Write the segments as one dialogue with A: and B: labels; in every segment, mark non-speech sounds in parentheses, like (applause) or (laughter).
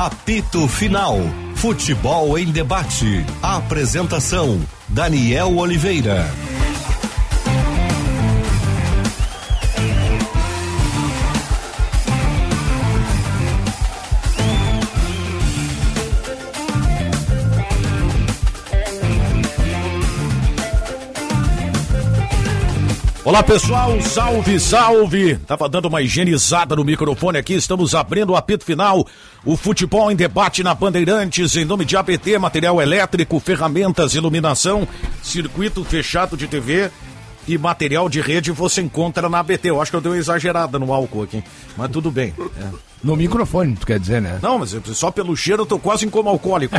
A: Apito Final. Futebol em debate. Apresentação: Daniel Oliveira.
B: Olá pessoal, salve, salve! Tava dando uma higienizada no microfone aqui, estamos abrindo o apito final. O futebol em debate na Bandeirantes, em nome de ABT, material elétrico, ferramentas, iluminação, circuito fechado de TV e material de rede você encontra na ABT. Eu acho que eu dei uma exagerada no álcool aqui, mas tudo bem. É.
C: No microfone, tu quer dizer, né?
B: Não, mas só pelo cheiro eu tô quase em coma alcoólico.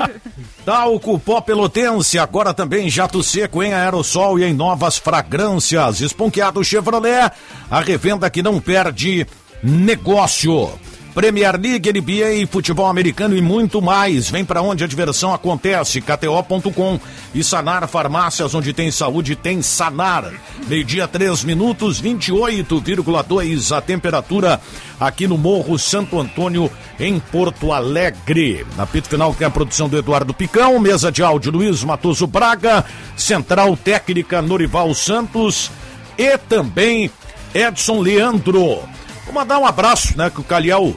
B: (laughs) Talco pó pelotense, agora também jato seco em aerossol e em novas fragrâncias. Esponqueado Chevrolet, a revenda que não perde negócio. Premier League, NBA, futebol americano e muito mais. Vem para onde a diversão acontece. KTO.com e Sanar Farmácias, onde tem saúde, tem Sanar. Meio-dia, 3 minutos, 28,2 a temperatura aqui no Morro Santo Antônio, em Porto Alegre. Na pito final tem a produção do Eduardo Picão, mesa de áudio Luiz Matoso Braga, central técnica Norival Santos e também Edson Leandro. Vou mandar um abraço, né? Que o Calhau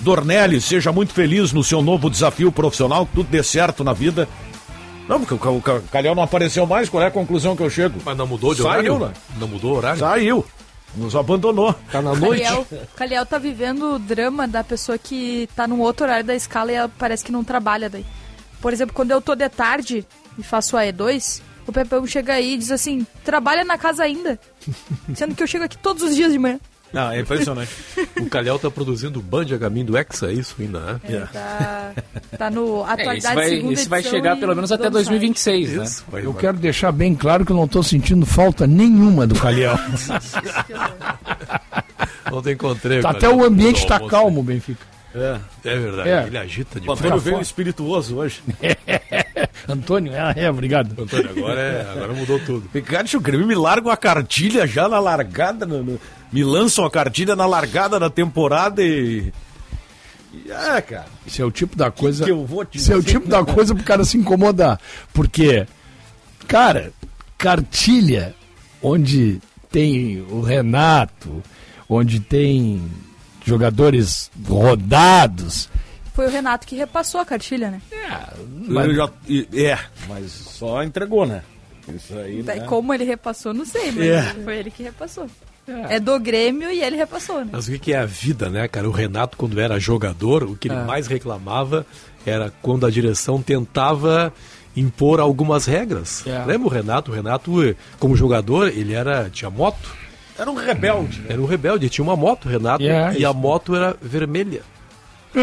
B: Dornelli seja muito feliz no seu novo desafio profissional, que tudo dê certo na vida. Não, porque o Calhau não apareceu mais, qual é a conclusão que eu chego?
D: Mas não mudou de
B: Saiu,
D: horário?
B: né?
D: Não mudou o horário?
B: Saiu. Nos abandonou.
D: Tá na noite?
E: Caliel, Caliel tá vivendo o drama da pessoa que tá num outro horário da escala e ela parece que não trabalha daí. Por exemplo, quando eu tô de tarde e faço a E2, o Pepão chega aí e diz assim, trabalha na casa ainda. (laughs) Sendo que eu chego aqui todos os dias de manhã.
B: Não, é impressionante. (laughs)
D: O Calhau tá produzindo o Band a caminho do Hexa, é isso ainda, né?
E: É, tá, tá no
F: É,
E: atualidade
F: esse vai,
E: segunda
F: esse vai chegar pelo menos até
E: dono site.
F: 2026, né?
D: Isso, vai,
C: Eu
D: vai.
C: quero deixar bem claro que eu não estou sentindo falta nenhuma do Calhau. (laughs)
D: Ontem encontrei.
C: Tá, até o ambiente está calmo, Benfica.
B: É.
D: É verdade,
C: É.
D: ele agita de
B: O Antônio veio espirituoso hoje. (laughs)
C: Antônio, é, é, obrigado.
D: Antônio, agora, é, agora mudou tudo.
B: Ricardo, o Grêmio me larga uma cartilha já na largada, no- no- me lançam a cartilha na largada da temporada e. é, cara.
C: Isso é o tipo da coisa.
B: que eu vou te
C: Isso é o tipo da coisa pro cara se incomodar. Porque, cara, cartilha, onde tem o Renato, onde tem jogadores rodados.
E: Foi o Renato que repassou a cartilha, né?
B: Eu já- e- é, mas só entregou, né? Isso aí, né?
E: Como ele repassou, não sei, mas
B: É.
E: foi ele que repassou. É. do Grêmio e ele repassou, né?
D: Mas o que é a vida, né, cara? O Renato, quando era jogador, o que ele mais reclamava era quando a direção tentava impor algumas regras.
C: É.
D: Lembra o Renato? O Renato, como jogador, ele era tinha moto.
B: Era um rebelde, né?
D: Era um rebelde, tinha uma moto, Renato,
C: É.
D: e a moto era vermelha.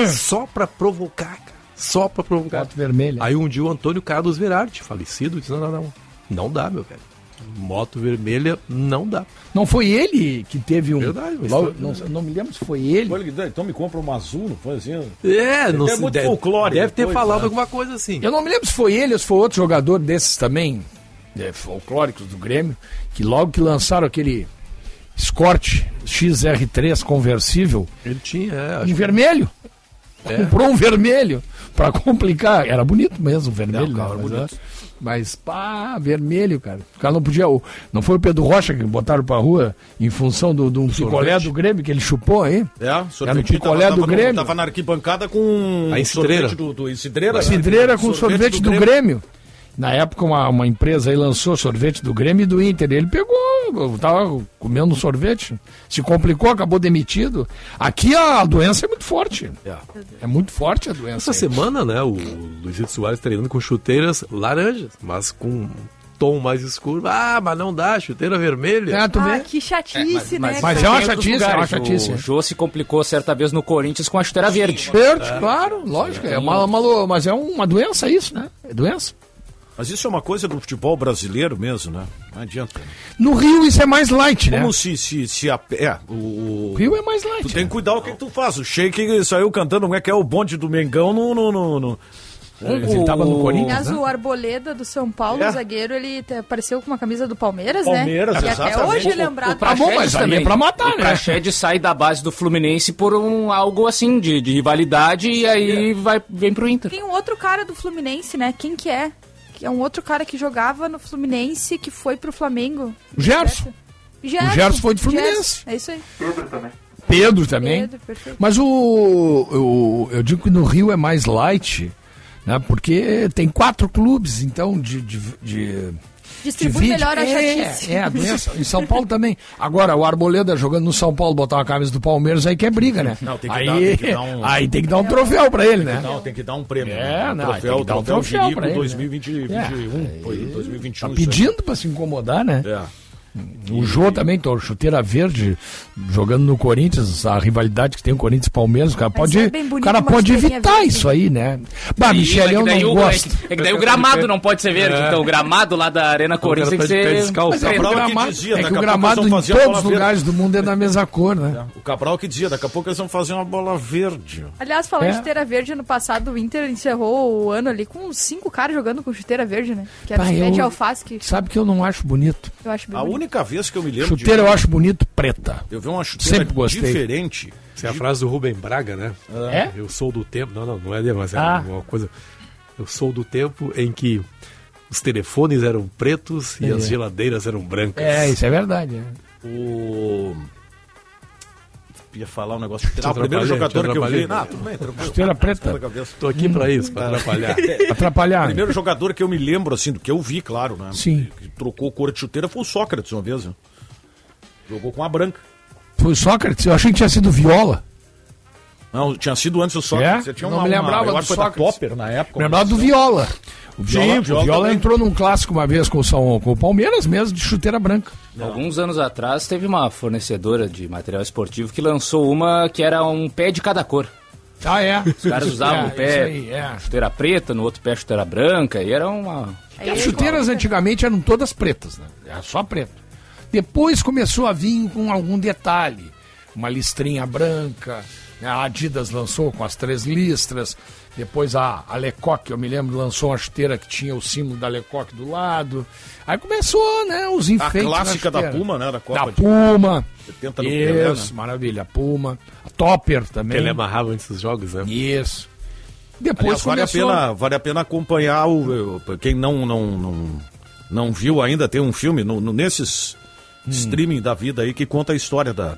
D: Só pra provocar, cara. Só pra provocar.
C: Foto vermelha.
D: Aí um dia o Antônio Carlos Verardi, falecido, disse: não, não, não. Não dá, meu velho. Moto vermelha não dá.
C: Não foi ele que teve um.
D: Verdade, mas
C: Logo-
D: foi-
C: não, não me lembro se foi ele.
B: Foi ele que deu, Então me compra uma azul, não foi assim?
D: É, não
B: É
D: sei,
B: muito
D: deve,
B: folclore
D: Deve ter
B: depois,
D: falado
B: né?
D: alguma coisa assim.
C: Eu não me lembro se foi ele ou se foi outro jogador desses também, é, folclóricos do Grêmio, que logo que lançaram aquele Escort XR3 conversível
D: Ele tinha, é,
C: em vermelho.
D: É.
C: Comprou um vermelho pra complicar. Era bonito mesmo o vermelho,
B: Não, cara,
C: né? mas,
B: bonito.
C: é, mas pá, vermelho, cara. O cara não podia. o- Não foi o Pedro Rocha que botaram pra rua em função do, do picolé
D: sorvete.
C: do Grêmio que ele chupou aí?
B: É,
C: Era no
B: sorvete
C: picolé do
B: no-
C: Grêmio.
B: Tava na arquibancada com
D: A cidreira.
B: sorvete do, do cidreira.
C: Cidreira com sorvete, do, Grêmio. Na época, uma, uma empresa aí lançou sorvete do Grêmio e do Inter. Ele pegou, tava comendo um sorvete, se complicou, acabou demitido. Aqui a doença é muito forte.
D: É.
C: É muito forte a doença.
D: Essa
C: aí.
D: semana, né, o Luizito Soares treinando com chuteiras laranjas, mas com um tom mais escuro. Ah, mas não dá, chuteira vermelha.
C: É, tu
E: Ah,
C: vê?
E: que chatice, né?
C: mas
E: cara?
C: é uma chatice, é uma
F: lugares.
C: chatice.
F: O Jô se complicou certa vez no Corinthians com a chuteira verde.
C: Verde, claro, lógico. É uma, uma mas é uma doença isso, né? É doença.
B: Mas isso é uma coisa do futebol brasileiro mesmo, né? Não adianta.
C: No Rio isso é mais light, né?
B: Como se, se, se a, é, o,
C: O Rio é mais light.
B: Tu tem
C: né?
B: que cuidar o que, que tu faz. O Sheik saiu cantando como é que é o bonde do Mengão no, no, no, no,
C: Mas ele tava no Corinthians,
E: Aliás,
C: né?
E: o Arboleda do São Paulo,
B: É.
E: o zagueiro, ele apareceu com uma camisa do Palmeiras,
B: Palmeiras,
E: né? E até
B: exatamente.
E: hoje é lembrado.
C: Tá bom, mas é pra matar,
F: o
C: né?
F: Praxedes sai da base do Fluminense por um, algo assim, de, de rivalidade, e aí vai, vem pro Inter.
E: Tem um outro cara do Fluminense, né? Quem que é? Que é um outro cara que jogava no Fluminense, que foi pro Flamengo.
C: O Gerson.
E: Gerson.
C: O Gerson foi do Fluminense.
E: Gerson, É isso aí.
C: Pedro também.
E: Pedro, perfeito.
C: Mas o, o- eu digo que no Rio é mais light, né? Porque tem quatro clubes, então de, de, de
E: Distribui
C: divide.
E: melhor a
C: é,
E: chatice.
C: É, a doença. Em São Paulo também. Agora, o Arboleda jogando no São Paulo, botar uma camisa do Palmeiras, aí que é briga, né?
B: Não, tem que
C: aí,
B: dar- tem que dar um- (laughs)
C: aí tem que dar um troféu pra ele, né?
B: Não, tem que dar um prêmio.
C: É,
B: né?
C: não,
B: um
C: tem
B: troféu,
C: que dar um
B: troféu
C: troféu pra ele, né?
B: 2021,
C: É.
B: foi 2021.
C: Tá pedindo pra se incomodar, né?
B: É.
C: O Jô também, tô, chuteira verde, jogando no Corinthians, a rivalidade que tem o Corinthians e Palmeiras, o cara
E: Mas
C: pode,
E: é bem
C: o
E: bonito
C: cara pode evitar
E: verde.
C: isso aí, né? Bah,
F: é que
C: eu
F: daí
C: não
F: o-
C: gosto.
F: É que, é que daí o gramado não pode ser verde, então o gramado lá da Arena Corinthians tem que
D: tá de pé
F: ser...
D: descalço.
C: Mas é que o
B: Cabral que
C: gramado,
B: dizia,
C: é
B: daqui
C: que o
B: a pouco
C: gramado
B: eles vão
C: em todos os
B: verde.
C: lugares do mundo é da mesma cor, né?
B: O Cabral que dizia, daqui a pouco eles vão fazer uma bola verde.
E: Aliás, falando
C: É.
E: de chuteira verde, ano passado o Inter encerrou o ano ali com cinco caras jogando com chuteira verde, né? Que era
C: Bah,
E: pé
C: eu-
E: de alface, que
C: Sabe que eu não acho bonito.
E: eu acho bonito.
B: Única vez que eu me lembro
C: Chuteira
B: de...
C: eu acho bonito preta.
B: Eu vi uma chuteira
C: Sempre gostei.
B: diferente.
D: Essa é a frase do Rubem Braga, né?
C: É?
D: Eu sou do tempo. Não, não, não é dele, mas é
C: Ah.
D: uma coisa. Eu sou do tempo em que os telefones eram pretos e
C: É.
D: as geladeiras eram brancas.
C: É, isso é verdade. é.
B: O... Ia falar um negócio.
D: Te
B: Ah, o primeiro jogador que eu vi... Ah, tudo bem, tranquilo.
C: Chuteira preta.
B: Na cabeça.
D: Tô aqui pra isso, pra atrapalhar. (laughs)
C: Atrapalhar.
B: O primeiro jogador que eu me lembro, assim, do que eu vi, claro, né?
C: Sim.
B: Que trocou cor de chuteira foi o Sócrates uma vez, né? Jogou com a branca.
C: Foi o Sócrates, eu achei que tinha sido Viola.
B: Não, tinha sido antes o Sócrates.
C: É?
B: Você tinha
C: Não
B: uma,
C: me lembrava
B: uma, eu
C: do
B: acho que foi da
C: Sócrates.
B: Topper na época.
C: Me lembrava do Viola. O Viola,
B: Sim,
C: o
B: Viola
C: Viola entrou num clássico uma vez com o, São, com o Palmeiras mesmo, de chuteira branca.
F: Alguns anos atrás teve uma fornecedora de material esportivo que lançou uma que era um pé de cada cor.
C: Ah, é?
F: Os caras usavam
C: É,
F: um pé
C: aí, é.
F: chuteira preta, no outro pé chuteira branca, e era uma...
E: Aí
C: As chuteiras antigamente eram todas pretas, né? Era só preto. Depois começou a vir com algum detalhe. Uma listrinha branca, né? a Adidas lançou com as três listras. Depois a, a Lecoq, eu me lembro, lançou uma chuteira que tinha o símbolo da Lecoq do lado. Aí começou, né, os
B: A
C: enfeites. na
B: clássica da. Puma, né? Da Copa
C: Da
B: de
C: Puma.
B: 70 do Pelé,
C: Isso,
B: né?
C: maravilha. A Puma. A Topper também.
D: Ele amarrava antes dos jogos, né?
C: Isso. Depois
B: Aliás, vale, a pena, vale a pena acompanhar o. o- Quem não, não, não, não viu ainda, tem um filme no, no- nesses
C: Hum.
B: streaming da vida aí que conta a história da,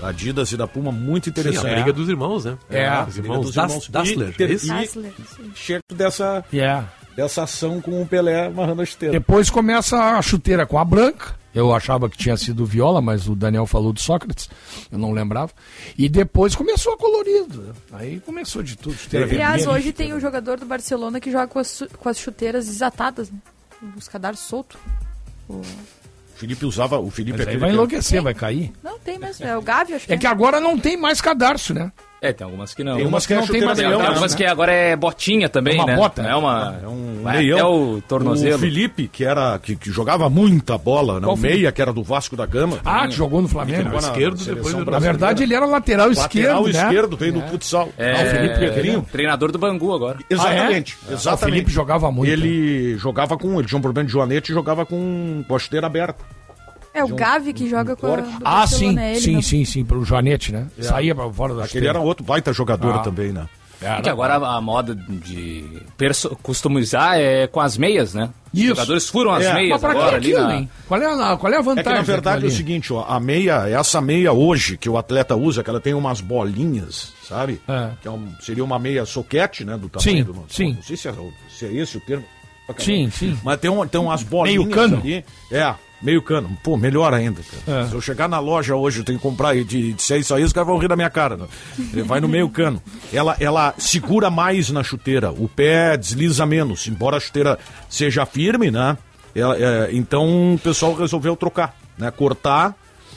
B: da Adidas e da Puma, muito
D: Sim,
B: interessante.
D: a briga dos irmãos, né?
C: É, a
D: os irmãos,
B: dos irmãos.
D: Dassler,
B: E-
D: é
B: e-
E: Dassler, sim.
B: Chega dessa,
C: Yeah.
B: dessa ação com o Pelé amarrando a esteira.
C: Depois começa a chuteira com a branca. Eu achava que tinha sido viola, mas o Daniel falou do Sócrates, eu não lembrava. E depois começou a colorido. Aí começou de tudo. Chuteira
E: Aliás,
C: vermelha,
E: hoje tem
C: chuteira-
E: o jogador do Barcelona que joga com as, com as chuteiras desatadas, né? Os cadarços soltos.
B: O Felipe usava. O Felipe
C: Mas aí
B: aquele
C: vai
B: que-
C: enlouquecer, vai cair.
E: Não, tem mesmo. É o Gavi, acho que
C: É que agora não tem mais cadarço, né?
F: É, tem algumas que não.
B: Tem umas que
C: não
B: é
C: tem mais
F: Tem
B: leão,
C: leão,
F: algumas
B: né?
F: que agora é botinha também,
C: É uma
F: né?
C: bota.
F: Não é uma...
B: É um meião.
F: até o tornozelo.
B: O Felipe, que, era, que, que jogava muita bola, né?
C: Qual
B: o meia, que era do Vasco da Gama.
C: Ah, que jogou no Flamengo.
B: Na
D: esquerdo, depois
C: Na verdade, ele era lateral,
B: Lateral
C: esquerdo, né?
B: esquerdo, veio do futsal.
F: É,
B: Ah, o Felipe Pequerinho.
F: treinador do Bangu agora.
B: Exatamente,
C: Ah, é?
B: exatamente.
C: O Felipe jogava muito.
B: Ele jogava com. Ele tinha um problema de joanete e jogava com, com a chuteira aberta.
E: É o Gavi que joga com a,
C: Ah, sim,
E: Barcelona, é ele,
C: sim, sim, sim, pro Joanete, né? Saía pra fora da
B: Aquele era outro baita jogador
C: Ah.
B: também, né?
C: Era.
F: É que agora a, a moda de perso- customizar é com as meias, né? Os
C: Isso.
F: jogadores furam as
B: É.
C: Mas
F: meias
C: pra que
F: agora ali na...
C: Qual é, a, qual é a
B: É
C: vantagem?
B: que na verdade é o seguinte, ó, a meia, essa meia hoje que o atleta usa, que ela tem umas bolinhas, sabe?
C: É.
B: Que é um- seria uma meia soquete, né? Do tamanho
C: Sim,
B: do.
C: sim.
B: Não sei se é, se é esse o termo.
C: Sim, sim.
B: Mas tem, um, tem umas bolinhas
C: Meio cano.
B: ali. É, meio cano. Pô, melhor ainda. cara.
C: É.
B: Se eu chegar na loja hoje, eu tenho que comprar e de, de ser isso aí, os caras vão rir da minha cara. Né? Ele vai no meio cano. Ela, ela segura mais na chuteira. O pé desliza menos. Embora a chuteira seja firme, né? Ela- é, então o pessoal resolveu trocar, né? Cortar,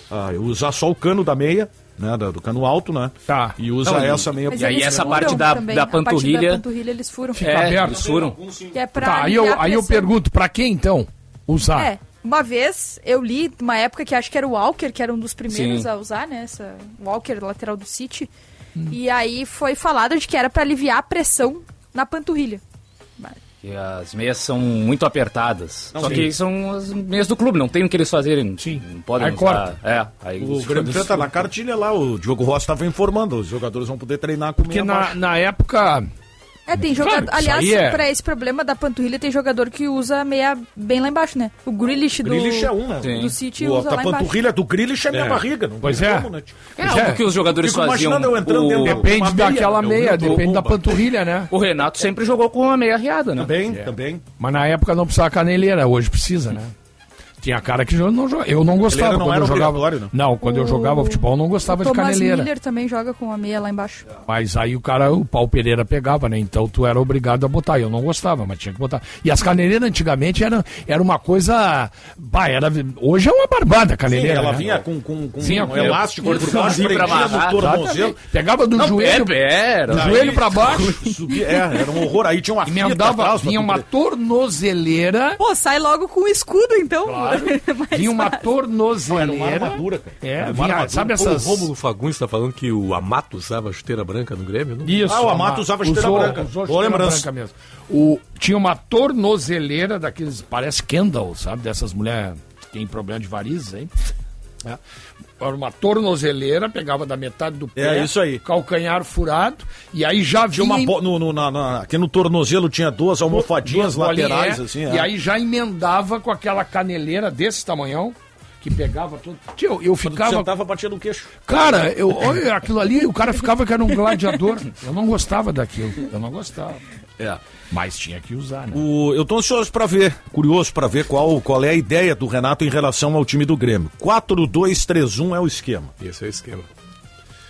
B: ah, usar só o cano da meia, né? do cano alto, né?
C: Tá.
B: E usa
F: Não, e-
B: essa meia.
F: E aí essa parte da-
E: também,
F: da
E: A parte
F: panturrilha-
E: da panturrilha eles furam.
C: Fica
F: É,
C: aberto.
F: eles furam.
E: Que é pra
C: Tá, aí eu, aí eu pergunto, pra que então usar?
E: É, uma vez eu li, uma época que acho que era o Walker, que era um dos primeiros
F: Sim.
E: a usar, né? Essa, Walker, lateral do City.
C: Hum.
E: E aí foi falado de que era pra aliviar a pressão na panturrilha.
F: Que as meias são muito apertadas.
B: Não,
F: Só
B: sim.
F: que são as meias do clube, não tem o que eles fazerem.
C: Sim.
F: Não podem
C: Aí
F: usar.
C: corta.
F: É, aí
B: O
F: jogadores-
B: tá na cartilha lá, o Diogo Rossi estava informando, os jogadores vão poder treinar com
C: Porque
B: meia
C: na, na época.
E: É, tem
C: Claro,
E: jogador.
C: isso
E: Aliás,
C: é-
E: pra esse problema da panturrilha, tem jogador que usa meia bem lá embaixo, né? O Grealish do,
B: Grealish é um, né?
E: Do City
B: O,
E: usa
B: a
E: lá embaixo.
B: panturrilha do Grealish é minha
D: É.
B: barriga. Não
C: Pois é.
B: como, né?
F: É
C: Pois
F: algo
C: é.
F: que os jogadores
B: Fico
F: faziam.
B: imaginando eu entrando
F: o...
B: dentro
C: Depende
B: meia,
C: daquela
B: é
C: meia,
B: do
C: depende da panturrilha, né? (laughs)
F: o Renato sempre jogou com uma meia riada, né?
B: Também, também.
C: Mas na época não precisava caneleira, hoje precisa, né? Tinha cara que não. Eu não gostava
B: não
C: quando
B: era
C: eu jogava.
B: obrigatório,
C: Não, quando eu
E: O-
C: jogava futebol eu não gostava
E: o
C: de caneleira.
E: Miller também joga com a meia lá embaixo.
C: Mas aí o cara, o pau Pereira pegava, né? Então tu era obrigado a botar. Eu não gostava, mas tinha que botar. E as caneleiras antigamente era, era uma coisa. Bah, era, hoje é uma barbada a
B: Sim,
C: caneleira.
B: ela
C: né?
B: vinha com, com, com
C: Vinha
B: um
C: com-
B: elástico por baixo,
F: Sim, pra
B: prendia no tornozelo.
C: Pegava do
F: Não,
C: joelho,
F: é, era.
C: do joelho pra baixo, (laughs)
B: Subia, é, era um horror. Aí tinha uma fita atrás
C: vinha uma tornozeleira.
E: Pô, sai logo com o escudo, então. (laughs)
C: Vinha uma tornozeleira.
B: Era uma armadura, cara.
C: É,
B: Era uma
C: vinha,
B: armadura.
C: sabe
D: O
C: essas.
D: Rômulo Fagundes está falando que o Amato usava chuteira branca no Grêmio? Não?
C: Isso.
B: Ah, o Amato usava chuteira
C: usou-
B: branca.
C: usou chuteira
B: lembrança.
C: branca mesmo. O, tinha uma tornozeleira daqueles, parece Kendall, sabe? Dessas mulheres que tem problema de varizes, hein? É. Era uma tornozeleira, pegava da metade do pé.
B: É, isso aí.
C: Calcanhar furado. E aí já
B: Tinha
C: vinha...
B: uma
C: em-
B: bo- no, no, na, na- aqui no tornozelo tinha duas almofadinhas
C: duas
B: laterais,
C: é,
B: assim.
C: E
B: é.
C: aí já emendava com aquela caneleira desse tamanhão, que pegava tudo. Tio, eu
B: tu
C: ficava...
B: sentava, batia no queixo.
C: Cara, eu, olha aquilo ali, o cara ficava que era um gladiador. Eu não gostava daquilo. Eu não gostava.
B: É.
C: Mas tinha que usar, né?
B: O, eu tô ansioso pra ver, curioso pra ver qual, qual é a ideia do Renato em relação ao time do Grêmio. 4-2-3-1 é o esquema.
D: Esse é o esquema.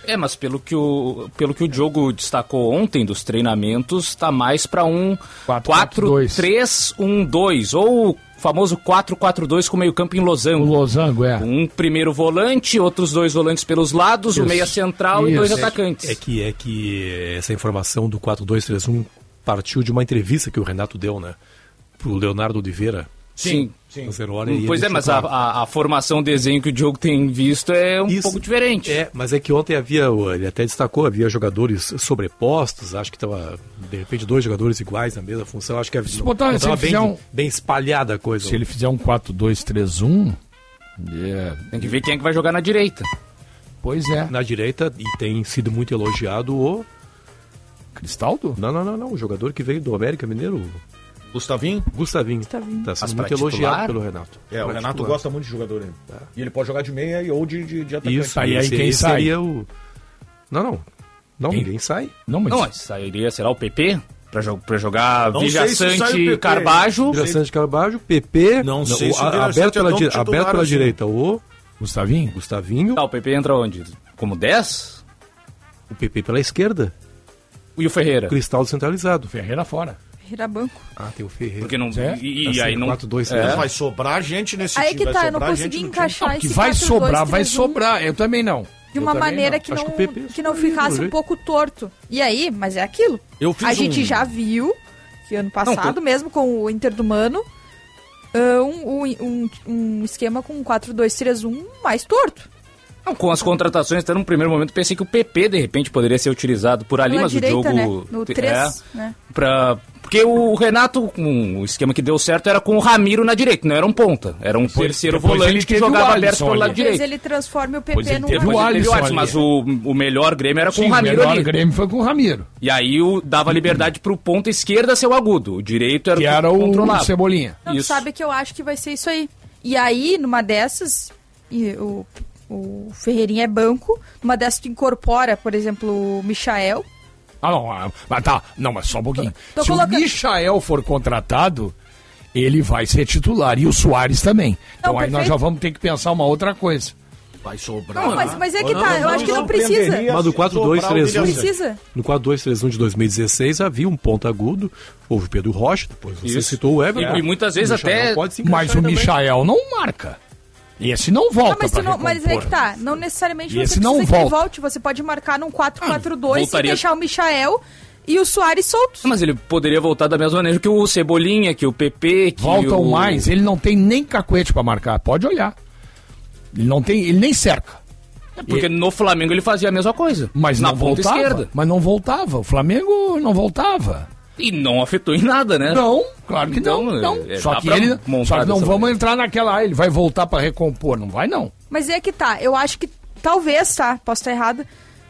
F: É, mas pelo que o, pelo que o Diogo destacou ontem dos treinamentos, tá mais para um
C: 4-4-2.
F: 4-3-1-2, ou o famoso 4-4-2 com meio campo em
C: O
F: losango.
C: losango, é.
F: Um primeiro volante, outros dois volantes pelos lados, o
C: Isso.
F: meia central e dois
C: Isso.
F: atacantes.
D: É que, é que essa informação do 4-2-3-1 partiu de uma entrevista que o Renato deu, né? Pro Leonardo Oliveira.
F: Sim.
D: Hora, e
F: Pois é, mas a, a, a formação, o desenho que o Diogo tem visto é um
D: Isso.
F: pouco diferente.
D: É, mas é que ontem havia, o- ele até destacou, havia jogadores sobrepostos, acho que estava, de repente, dois jogadores iguais na mesma função, acho que havia,
C: Se botar-
D: não
C: se
D: bem,
C: fizer um-
D: bem espalhada a coisa.
C: Se ele fizer um 4-2-3-1, é,
F: Tem que ver quem é que vai jogar na direita.
C: pois é.
D: Na direita, e tem sido muito elogiado o...
C: Cristaldo?
D: Não, não, não, não, o jogador que veio do América Mineiro,
B: Gustavinho?
D: o Gustavinho.
E: Gustavinho.
D: Tá sendo muito elogiado
F: titular?
D: pelo Renato.
B: É, o
D: Pra
B: Renato
D: titular.
B: gosta muito de jogador ainda. E ele pode jogar de meia e ou de, de, de atacante.
D: Isso,
C: Aí, aí quem sai?
D: seria o... Não, não, não,
C: Quem?
D: ninguém sai.
C: Não, mas,
F: Não, mas sairia, será o PP? Pra, jo pra jogar
B: Não o PP.
F: Carbajo.
D: De Carvalho, PP,
B: Não sei se o
D: a- aberto
B: é
D: pela, di- aberto pela
B: assim.
D: direita o
C: Gustavinho?
D: Gustavinho,
F: Tá, o PP entra onde? Como 10?
D: o PP pela esquerda,
F: E o Ferreira?
D: Cristaldo centralizado.
C: Ferreira fora.
E: Vira banco.
D: Ah, tem o Ferreira.
F: Porque não.
C: É?
F: E, e
D: Assim,
F: aí não.
D: 4-2-3-1.
F: É.
B: Vai sobrar gente nesse
E: Aí
B: time.
E: que
B: vai
E: tá, eu não consegui
B: gente
E: encaixar
C: Que
E: esse
C: vai
E: 4,
C: sobrar,
E: 2,
C: vai
E: 3, 1
C: sobrar. Eu também não.
E: De uma maneira
C: não.
E: que
D: Acho
E: não,
D: que PP
E: que não
D: aí,
E: ficasse um pouco torto. E aí, mas é aquilo.
B: Eu fiz
E: A gente
B: um-
E: já viu que ano passado, mesmo com o Inter do Mano, ah, um, um, um, um esquema com 4-2-3-1 mais torto.
F: Não, com as contratações, até no primeiro momento, pensei que o PP, de repente, poderia ser utilizado por ali,
E: Pela
F: mas
E: direita,
F: o jogo.
E: né? No
F: te-
E: 3,
F: é,
E: né?
F: pra, porque o Renato, com o esquema que deu certo, era com o Ramiro na direita, não era um ponta. Era um terceiro
C: depois ele
F: volante que
C: o
F: jogava aberto pelo lado direito.
E: ele transforme o PP
C: ele
E: num
C: teve o
F: Depois ele teve o
C: Alisson
F: Alisson, mas o, o melhor Grêmio era com
C: Sim,
F: o
C: o
F: Ramiro
C: melhor
F: ali.
C: Grêmio foi com o Ramiro.
F: E aí o, dava liberdade pro ponta esquerda ser o agudo. O direito era
C: Que
F: o
C: era o
F: controlava.
C: Cebolinha.
E: Não,
F: Isso.
E: sabe que eu acho que vai ser isso aí. E aí, numa dessas, e o, o Ferreirinha é banco, numa dessas tu incorpora, por exemplo, o Michael.
C: Ah, não. ah, Mas tá. Não, mas só um pouquinho.
E: Tô
C: Se
E: colocando-
C: o Michael for contratado, ele vai ser titular. E o Soares também. Então aí nós
E: perfeito.
C: já vamos ter que pensar uma outra coisa.
B: Vai sobrar.
E: Não, mas, mas é que
B: Não,
E: tá,
B: não,
E: eu
B: não
E: acho que não precisa.
D: Mas no
B: se
D: 4-2-3-1
B: sobrar o William Santos.
E: Precisa.
D: No 4-2-3-1 de 2016 havia um ponto agudo, houve o Pedro Rocha, depois você
F: Isso.
D: citou o Everton.
F: E- e muitas vezes
D: O
F: até-
C: Mas o
D: também.
C: Michael não marca. Esse não volta
E: Não, mas, tu não, mas é que tá, não necessariamente
C: E
E: você
C: não
E: que ele
C: volta.
E: volte. Você pode marcar num 4-4-2 e
F: voltaria-
E: deixar o Michael e o Soares soltos.
F: Mas ele poderia voltar da mesma maneira que o Cebolinha, que o PP, que
C: Voltam
F: o...
C: mais. Ele não tem nem cacuete pra marcar. Pode olhar. Ele não tem, ele nem cerca.
F: Porque no Flamengo ele fazia a mesma coisa.
C: Mas
F: na
C: não
F: ponta
C: voltava.
F: esquerda.
C: Mas não voltava. O Flamengo não voltava.
F: E não afetou em nada, né?
C: Não, claro que
F: Então,
C: não. não.
F: é,
C: só
F: dá
C: que ele,
F: montar
C: só que não vamos
F: maneira.
C: entrar naquela, ah, ele vai voltar pra recompor, não vai não.
E: Mas é que tá, eu acho que talvez, tá? Posso estar errada,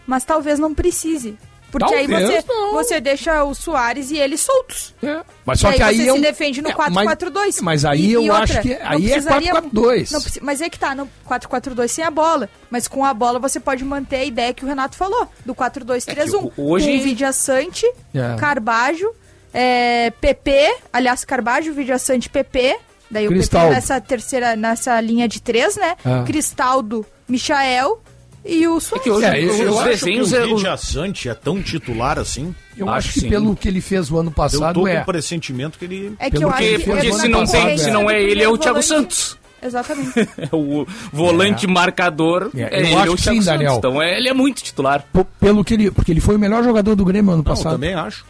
E: mas talvez não precise. Porque aí
C: Talvez
E: você,
C: não.
E: você deixa o Soares e ele soltos.
C: É. Mas só
E: E
C: que
E: aí
C: aí
E: você
C: é
E: se defende no
C: É,
E: 4-4-2.
C: Mas, mas aí
E: E-
C: eu
E: e outra,
C: acho que aí é
E: precisaria-
C: 4-4-2.
E: Não preci- mas é que tá, no 4-4-2 sem a bola. Mas com a bola você pode manter a ideia que o Renato falou, do 4-2-3-1.
F: É hoje-
E: Com o Vidia Sante,
C: É.
E: Carbajo, é, PP, aliás, Carbajo, Vidia Sante, PP. Daí o
C: Cristaldo.
E: PP nessa terceira, nessa linha de três, né?
C: É.
E: Cristaldo, Michael e o Soares.
F: que hoje
C: É, eu- eu
F: desenhos...
B: que
F: é-
B: o Vidia Sante é tão titular assim.
C: Eu
F: Acho
C: acho que
F: sim.
C: pelo que ele fez o ano
B: Eu
C: passado
B: tô
C: é.
B: com o pressentimento que ele.
E: É que eu
F: Porque,
C: ele
E: que
F: porque se não tem, se não é ele, é o Thiago Santos.
E: Exatamente.
F: É (laughs) o volante marcador.
C: É,
F: É,
C: eu
F: ele
C: acho
F: é o
C: sim,
F: Santos.
C: Daniel.
F: Então é, ele é muito titular.
C: P- Pelo que ele. Porque ele foi o melhor jogador do Grêmio ano
B: Não, eu
C: passado.
B: também acho.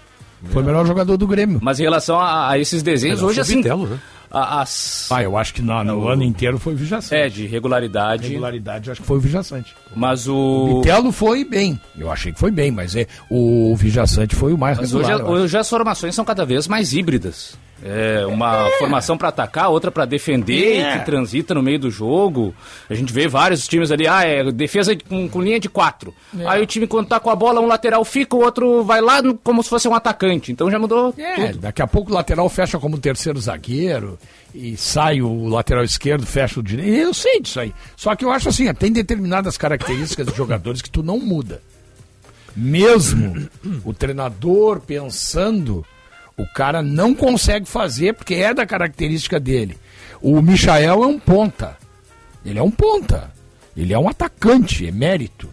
C: Foi o melhor jogador do Grêmio.
F: Mas em relação a, a esses desenhos, hoje assim.
D: Vitelo, né?
F: As,
C: Ah, eu acho que no, no ano inteiro foi o Vijaçante.
F: é, de regularidade.
C: Regularidade, acho que foi o Vijaçante.
F: Mas
C: O
F: o.
C: Bitelo foi bem. Eu achei que foi bem, mas é, o Vijaçante foi o mais
F: Mas hoje,
C: regular. eu acho.
F: hoje as formações são cada vez mais híbridas. É uma formação para atacar, outra para defender
C: É.
F: e que transita no meio do jogo. A gente vê vários times ali, ah, é defesa de- com, com linha de quatro.
C: É.
F: Aí o time, quando tá com a bola, um lateral fica, o outro vai lá no- como se fosse um atacante. Então já mudou
C: É,
F: tudo.
C: daqui a pouco o lateral fecha como terceiro zagueiro e sai o lateral esquerdo, fecha o direito. Eu sei disso aí. Só que eu acho assim, tem determinadas características de jogadores que tu não muda. Mesmo o treinador pensando, o cara não consegue fazer porque é da característica dele. O Michael é um ponta. Ele é um ponta. Ele é um atacante, é mérito.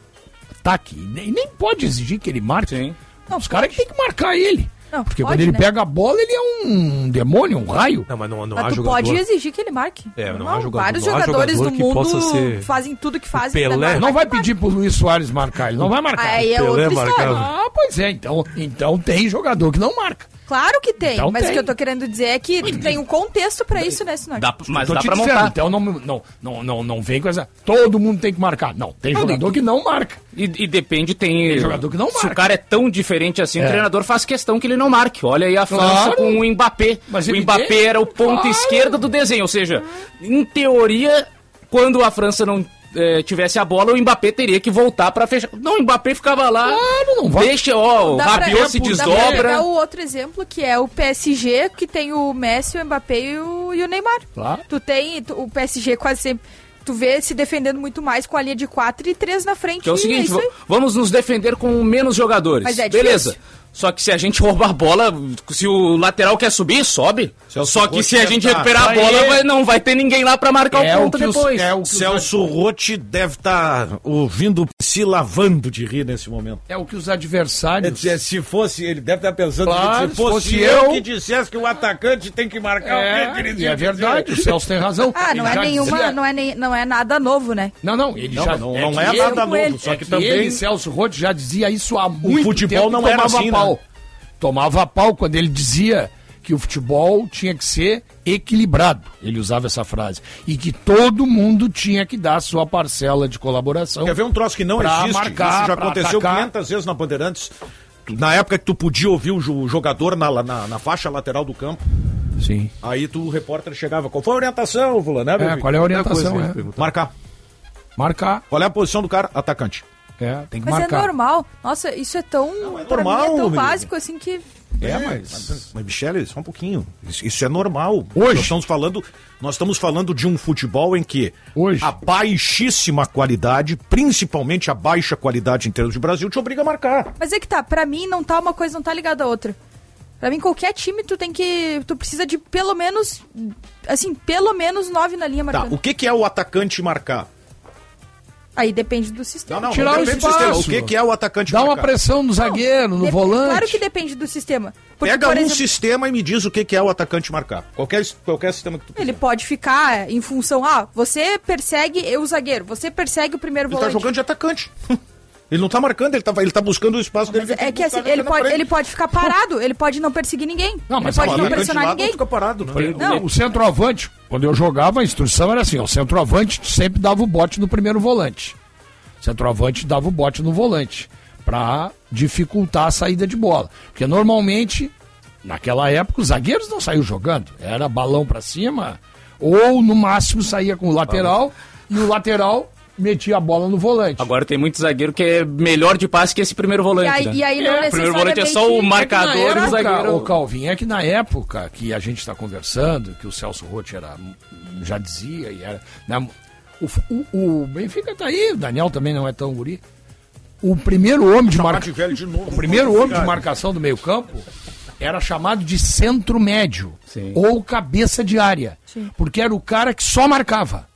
C: Ataque. E nem, pode exigir que ele marque.
F: Sim.
E: Não,
C: Os caras que tem que marcar ele.
E: Não,
C: Porque
E: pode,
C: quando ele
E: né?
C: pega a bola, ele é um demônio, um raio.
D: Não, mas não, não
E: Mas
D: há
E: tu
D: jogador.
E: pode exigir que ele marque.
D: É, não há jogador-
E: Vários
D: não há
E: jogadores
D: jogador
E: do mundo
D: possa ser
E: fazem tudo que fazem.
D: Pelé.
C: Não vai pedir pro Luiz Soares marcar, ele não vai marcar.
E: Aí é
D: Pelé
E: outra história.
D: marcava.
C: Ah, pois é, então, então tem jogador que não marca.
E: Claro que tem,
C: Então
E: mas
C: tem.
E: o que eu tô querendo dizer é que tem um contexto pra isso, né, Sinor?
F: Dá, mas dá pra
C: dizendo,
F: montar.
C: Então não, não, não, não, não vem com essa. Todo mundo tem que marcar. Não, tem jogador que não marca.
F: E, e depende, tem.
C: Tem jogador que não
F: Se
C: marca.
F: o cara é tão diferente assim,
C: É.
F: o treinador faz questão que ele não marque. Olha aí a França
C: Claro.
F: com o Mbappé.
C: Mas
F: o Mbappé era o ponto
C: claro.
F: esquerdo do desenho. Ou seja, em teoria, quando a França não eh, tivesse a bola, o Mbappé teria que voltar pra fechar. Não, o Mbappé ficava lá.
C: Claro, não vai.
F: Deixa, ó, o
E: Dá pra-
F: Rabiot se
E: Dá pra
F: desdobra.
E: pegar o outro exemplo, que é o PSG, que tem o Messi, o Mbappé e o, e o Neymar.
C: Claro.
E: Tu tem tu- o PSG quase sempre... Tu vê se defendendo muito mais com a linha de quatro e três na frente.
F: Que é o seguinte, va- vamos nos defender com menos jogadores.
E: Mas é
F: Beleza.
E: difícil.
F: Só que se a gente roubar a bola, se o lateral quer subir, sobe.
B: Celso
F: Só que
B: Rotti
F: se a gente
B: tá-
F: recuperar a bola, vai- não vai ter ninguém lá pra marcar
C: É
F: o
C: o
F: ponto
C: os-
F: depois.
C: é o que os-
B: Celso Rotti deve estar ouvindo, se lavando de rir nesse momento.
C: É o que os
B: É
C: adversários.
B: dizer, se fosse, ele deve estar pensando
C: Claro,
B: que se fosse,
C: se fosse
B: eu,
C: eu-
B: que dissesse que o atacante tem que marcar o que,
C: É,
B: ele
C: e é verdade, o Celso tem razão.
E: Ah, não
C: Ele
E: é nenhuma,
C: dizia-
E: não é, nem, não é nada novo, né?
C: Não, não, ele
B: Não,
C: já
B: não, não
C: que
B: é nada novo,
E: ele.
B: só
C: é
B: que,
C: que
B: também...
C: ele, Celso Rotti, já dizia isso há muito
B: futebol
C: tempo,
B: não
C: tomava
B: era assim, né?
C: pau. Tomava pau quando ele dizia que o futebol tinha que ser equilibrado. Ele usava essa frase. E que todo mundo tinha que dar a sua parcela de colaboração.
B: Quer ver um troço que não existe?
C: marcar,
B: Isso já aconteceu
C: atacar.
B: 500 vezes na Bandeirantes. Na época que tu podia ouvir o jo- jogador na, na, na faixa lateral do campo,
C: Sim.
B: aí tu, o repórter chegava, qual foi a orientação, fulano? né,
C: É, qual é a orientação?
D: coisa,
C: é?
B: Marcar.
C: Marcar.
B: Qual é a posição do cara? Atacante.
C: É, tem que
E: Mas
C: marcar.
E: é normal. Nossa, isso é tão.
B: é
E: pra
B: normal,
E: mim é tão
B: menino.
E: básico assim que.
B: É, mas, mas Michele, só um pouquinho. Isso, isso é normal.
C: Hoje.
B: Nós estamos falando, nós estamos falando de um futebol em que
C: Hoje.
B: a baixíssima qualidade, principalmente a baixa qualidade em termos de Brasil, te obriga a marcar.
E: Mas é que tá, pra mim não tá uma coisa, não tá ligada à outra. Pra mim, qualquer time, tu tem que. Tu precisa de pelo menos. Assim, pelo menos nove na linha
B: Tá,
E: marcando.
B: o que, que é o atacante marcar?
E: Aí depende do sistema.
B: Não, não,
C: Tirar
B: não
C: o espaço.
B: sistema. O que, que é o atacante
C: Dá uma pressão no zagueiro, no
E: Dep-
C: volante.
E: Claro que depende do sistema. Porque,
B: Pega
E: por
B: um
E: exemplo,
B: sistema e me diz o que, que é o atacante marcar. Qualquer, qualquer sistema que tu
E: ele pode ficar em função. Ah, você persegue eu, o zagueiro. Você persegue o primeiro
B: Ele tá
E: volante.
B: jogando de atacante. (laughs) Ele não tá marcando, ele tá, ele tá buscando o espaço dele.
E: É que assim, ele pode, ele pode ficar parado, ele pode não perseguir ninguém.
C: Não,
E: ele
C: mas
E: pode
C: o
E: não
B: atacante
E: pressionar ninguém.
B: fica parado, né?
E: Não.
C: O centroavante, quando eu jogava, a instrução era assim: o centroavante sempre dava o bote no primeiro volante. O centroavante dava o bote no volante. Pra dificultar a saída de bola. Porque normalmente naquela época os zagueiros não saíam jogando. Era balão pra cima, ou no máximo saía com o lateral, e o lateral metia a bola no volante.
F: Agora tem muito zagueiro que é melhor de passe que esse primeiro volante.
E: E aí,
F: né?
E: e aí não
C: É,
F: O primeiro volante é só o
E: necessariamente-
F: marcador e o zagueiro.
C: Ô Calvin, é que na época que a gente está conversando, que o Celso Rotti era, já dizia, e era. né, o, o- o Benfica tá aí, o Daniel também não é tão guri. O primeiro homem de marcação.
B: velho de novo.
C: O primeiro homem de marcação do meio-campo era chamado de centro médio
F: Sim.
C: ou cabeça de área. Porque era o cara que só marcava.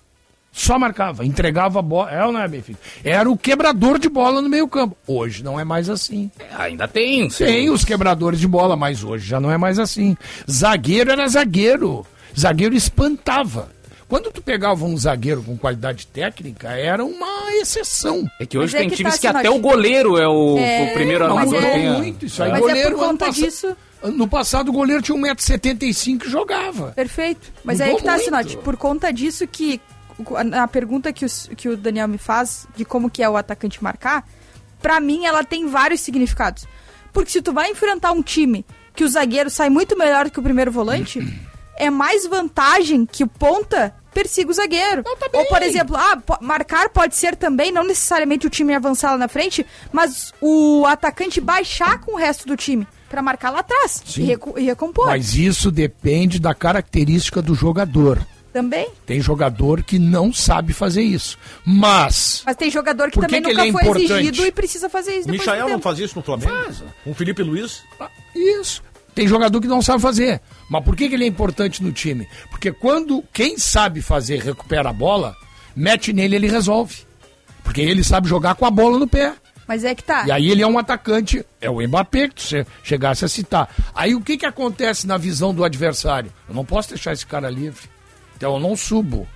C: Só marcava, entregava a bola. É ou não é, Benfica? Era o quebrador de bola no meio-campo. Hoje não é mais assim.
F: Ainda tem.
C: Tem os quebradores de bola, mas hoje já não é mais assim. Zagueiro era zagueiro. Zagueiro espantava. Quando tu pegava um zagueiro com qualidade técnica, era uma exceção.
F: É que hoje
E: Mas é
F: tem
E: que
F: times
E: tá,
F: que
E: assim,
F: até
E: ó,
F: o goleiro é o,
E: É,
F: o primeiro
E: mas
F: armador
E: é-
F: a-
C: muito isso aí.
E: Mas é
C: goleiro,
E: por
C: ano
E: conta
C: passa-
E: disso.
C: No passado, o goleiro tinha 1,75m e jogava.
E: Perfeito. Mas
C: Mudou
E: aí que tá. Sinote, por conta disso que a pergunta que, os- que o Daniel me faz de como que é o atacante marcar, pra mim ela tem vários significados. Porque se tu vai enfrentar um time que o zagueiro sai muito melhor do que o primeiro volante, (clears throat) é mais vantagem que o ponta persiga o zagueiro.
C: Não, tá.
E: Ou, por exemplo, ah, marcar pode ser também, não necessariamente o time avançar lá na frente, mas o atacante baixar com o resto do time pra marcar lá atrás e, e recompor.
C: Mas isso depende da característica do jogador.
E: Também.
C: Tem jogador que não sabe fazer isso. Mas.
E: Mas tem jogador que também
C: que
E: nunca
C: ele é
E: foi
C: importante?
E: exigido e precisa fazer isso
B: O
E: depois
B: Michael
E: do
B: não fazia isso no Flamengo?
C: Faz.
B: Com o Felipe Luiz?
C: Ah, Isso. Tem jogador que não sabe fazer. Mas por que, que ele é importante no time? Porque quando quem sabe fazer recupera a bola, mete nele ele resolve. Porque ele sabe jogar com a bola no pé.
E: Mas é que tá.
C: E aí ele é um atacante, é o Mbappé que você chegasse a citar. Aí o que, que acontece na visão do adversário? Eu não posso deixar esse cara livre. Então eu não subo.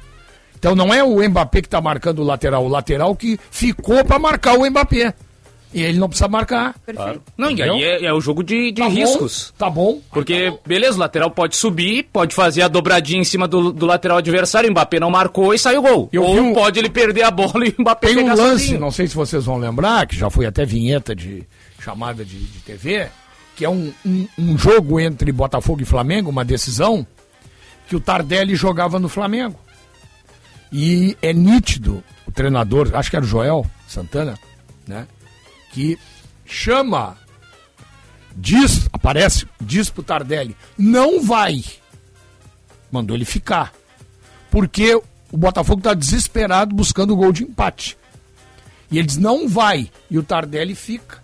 C: Então não é o Mbappé que está marcando o lateral, o lateral que ficou para marcar o Mbappé. E ele não precisa marcar.
E: Perfeito.
F: Não, e aí é, é o jogo de, de
C: Tá bom,
F: riscos.
C: Tá bom.
F: Porque, beleza, o lateral pode subir, pode fazer a dobradinha em cima do, do lateral adversário, o Mbappé não marcou e sai o gol.
C: Eu
F: Ou
C: um-
F: pode ele perder a bola (laughs) e o Mbappé
C: Tem um lance,
F: sozinho.
C: não sei se vocês vão lembrar, que já foi até vinheta de chamada de, de TV, que é um, um, um jogo entre Botafogo e Flamengo, uma decisão, que o Tardelli jogava no Flamengo. E é nítido, o treinador, acho que era o Joel Santana, né? Que chama, diz, aparece, diz pro Tardelli, não vai. Mandou ele ficar. Porque o Botafogo tá desesperado buscando o gol de empate. E ele diz, não vai. E o Tardelli fica.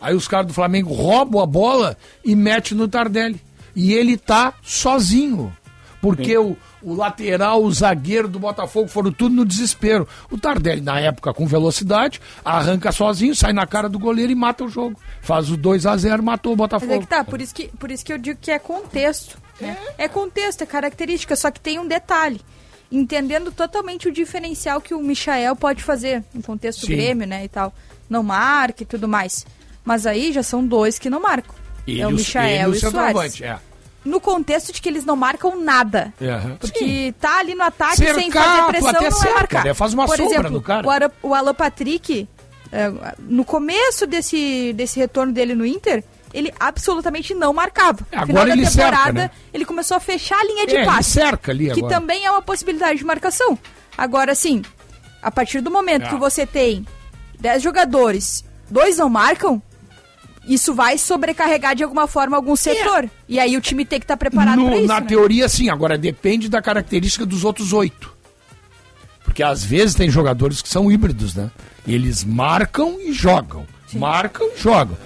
C: Aí os caras do Flamengo roubam a bola e metem no Tardelli. E ele tá sozinho. Porque o, o lateral, o zagueiro do Botafogo foram tudo no desespero. O Tardelli, na época, com velocidade, arranca sozinho, sai na cara do goleiro e mata o jogo. Faz o 2 a 0 matou o
E: Mas
C: Botafogo.
E: é que tá, por isso que, por isso que eu digo que é contexto. né? É. contexto, é característica, só que tem um detalhe. Entendendo totalmente o diferencial que o Michael pode fazer no contexto
C: Sim.
E: Grêmio, né, e tal. Não marca e tudo mais. Mas aí já são dois que não marcam.
C: Ele
E: é o Michael
C: ele
E: e
C: o
E: Soares.
C: é.
E: No contexto de que eles não marcam nada.
C: É,
E: Porque tá ali no ataque
C: Cercar,
E: sem fazer pressão, não
C: cerca,
E: é marcar.
C: né? Faz uma
E: Por
C: sombra
E: exemplo,
C: no cara.
E: O, Ara- o Alan Patrick, é, no começo desse, desse retorno dele no Inter, ele absolutamente não marcava. No
C: agora
E: final da
C: ele cerca,
E: temporada,
C: né?
E: ele começou a fechar a linha de
C: É, ele
E: passe.
C: cerca ali
E: que
C: agora.
E: também é uma possibilidade de marcação. Agora, sim, a partir do momento
C: É.
E: que você tem 10 jogadores, dois não marcam, isso vai sobrecarregar de alguma forma algum setor. E aí o time tem que estar preparado
C: É. No-
E: para isso.
C: na
E: né?
C: teoria, sim. Agora, depende da característica dos outros oito. Porque às vezes tem jogadores que são híbridos, né? Eles marcam e jogam. Marcam e jogam.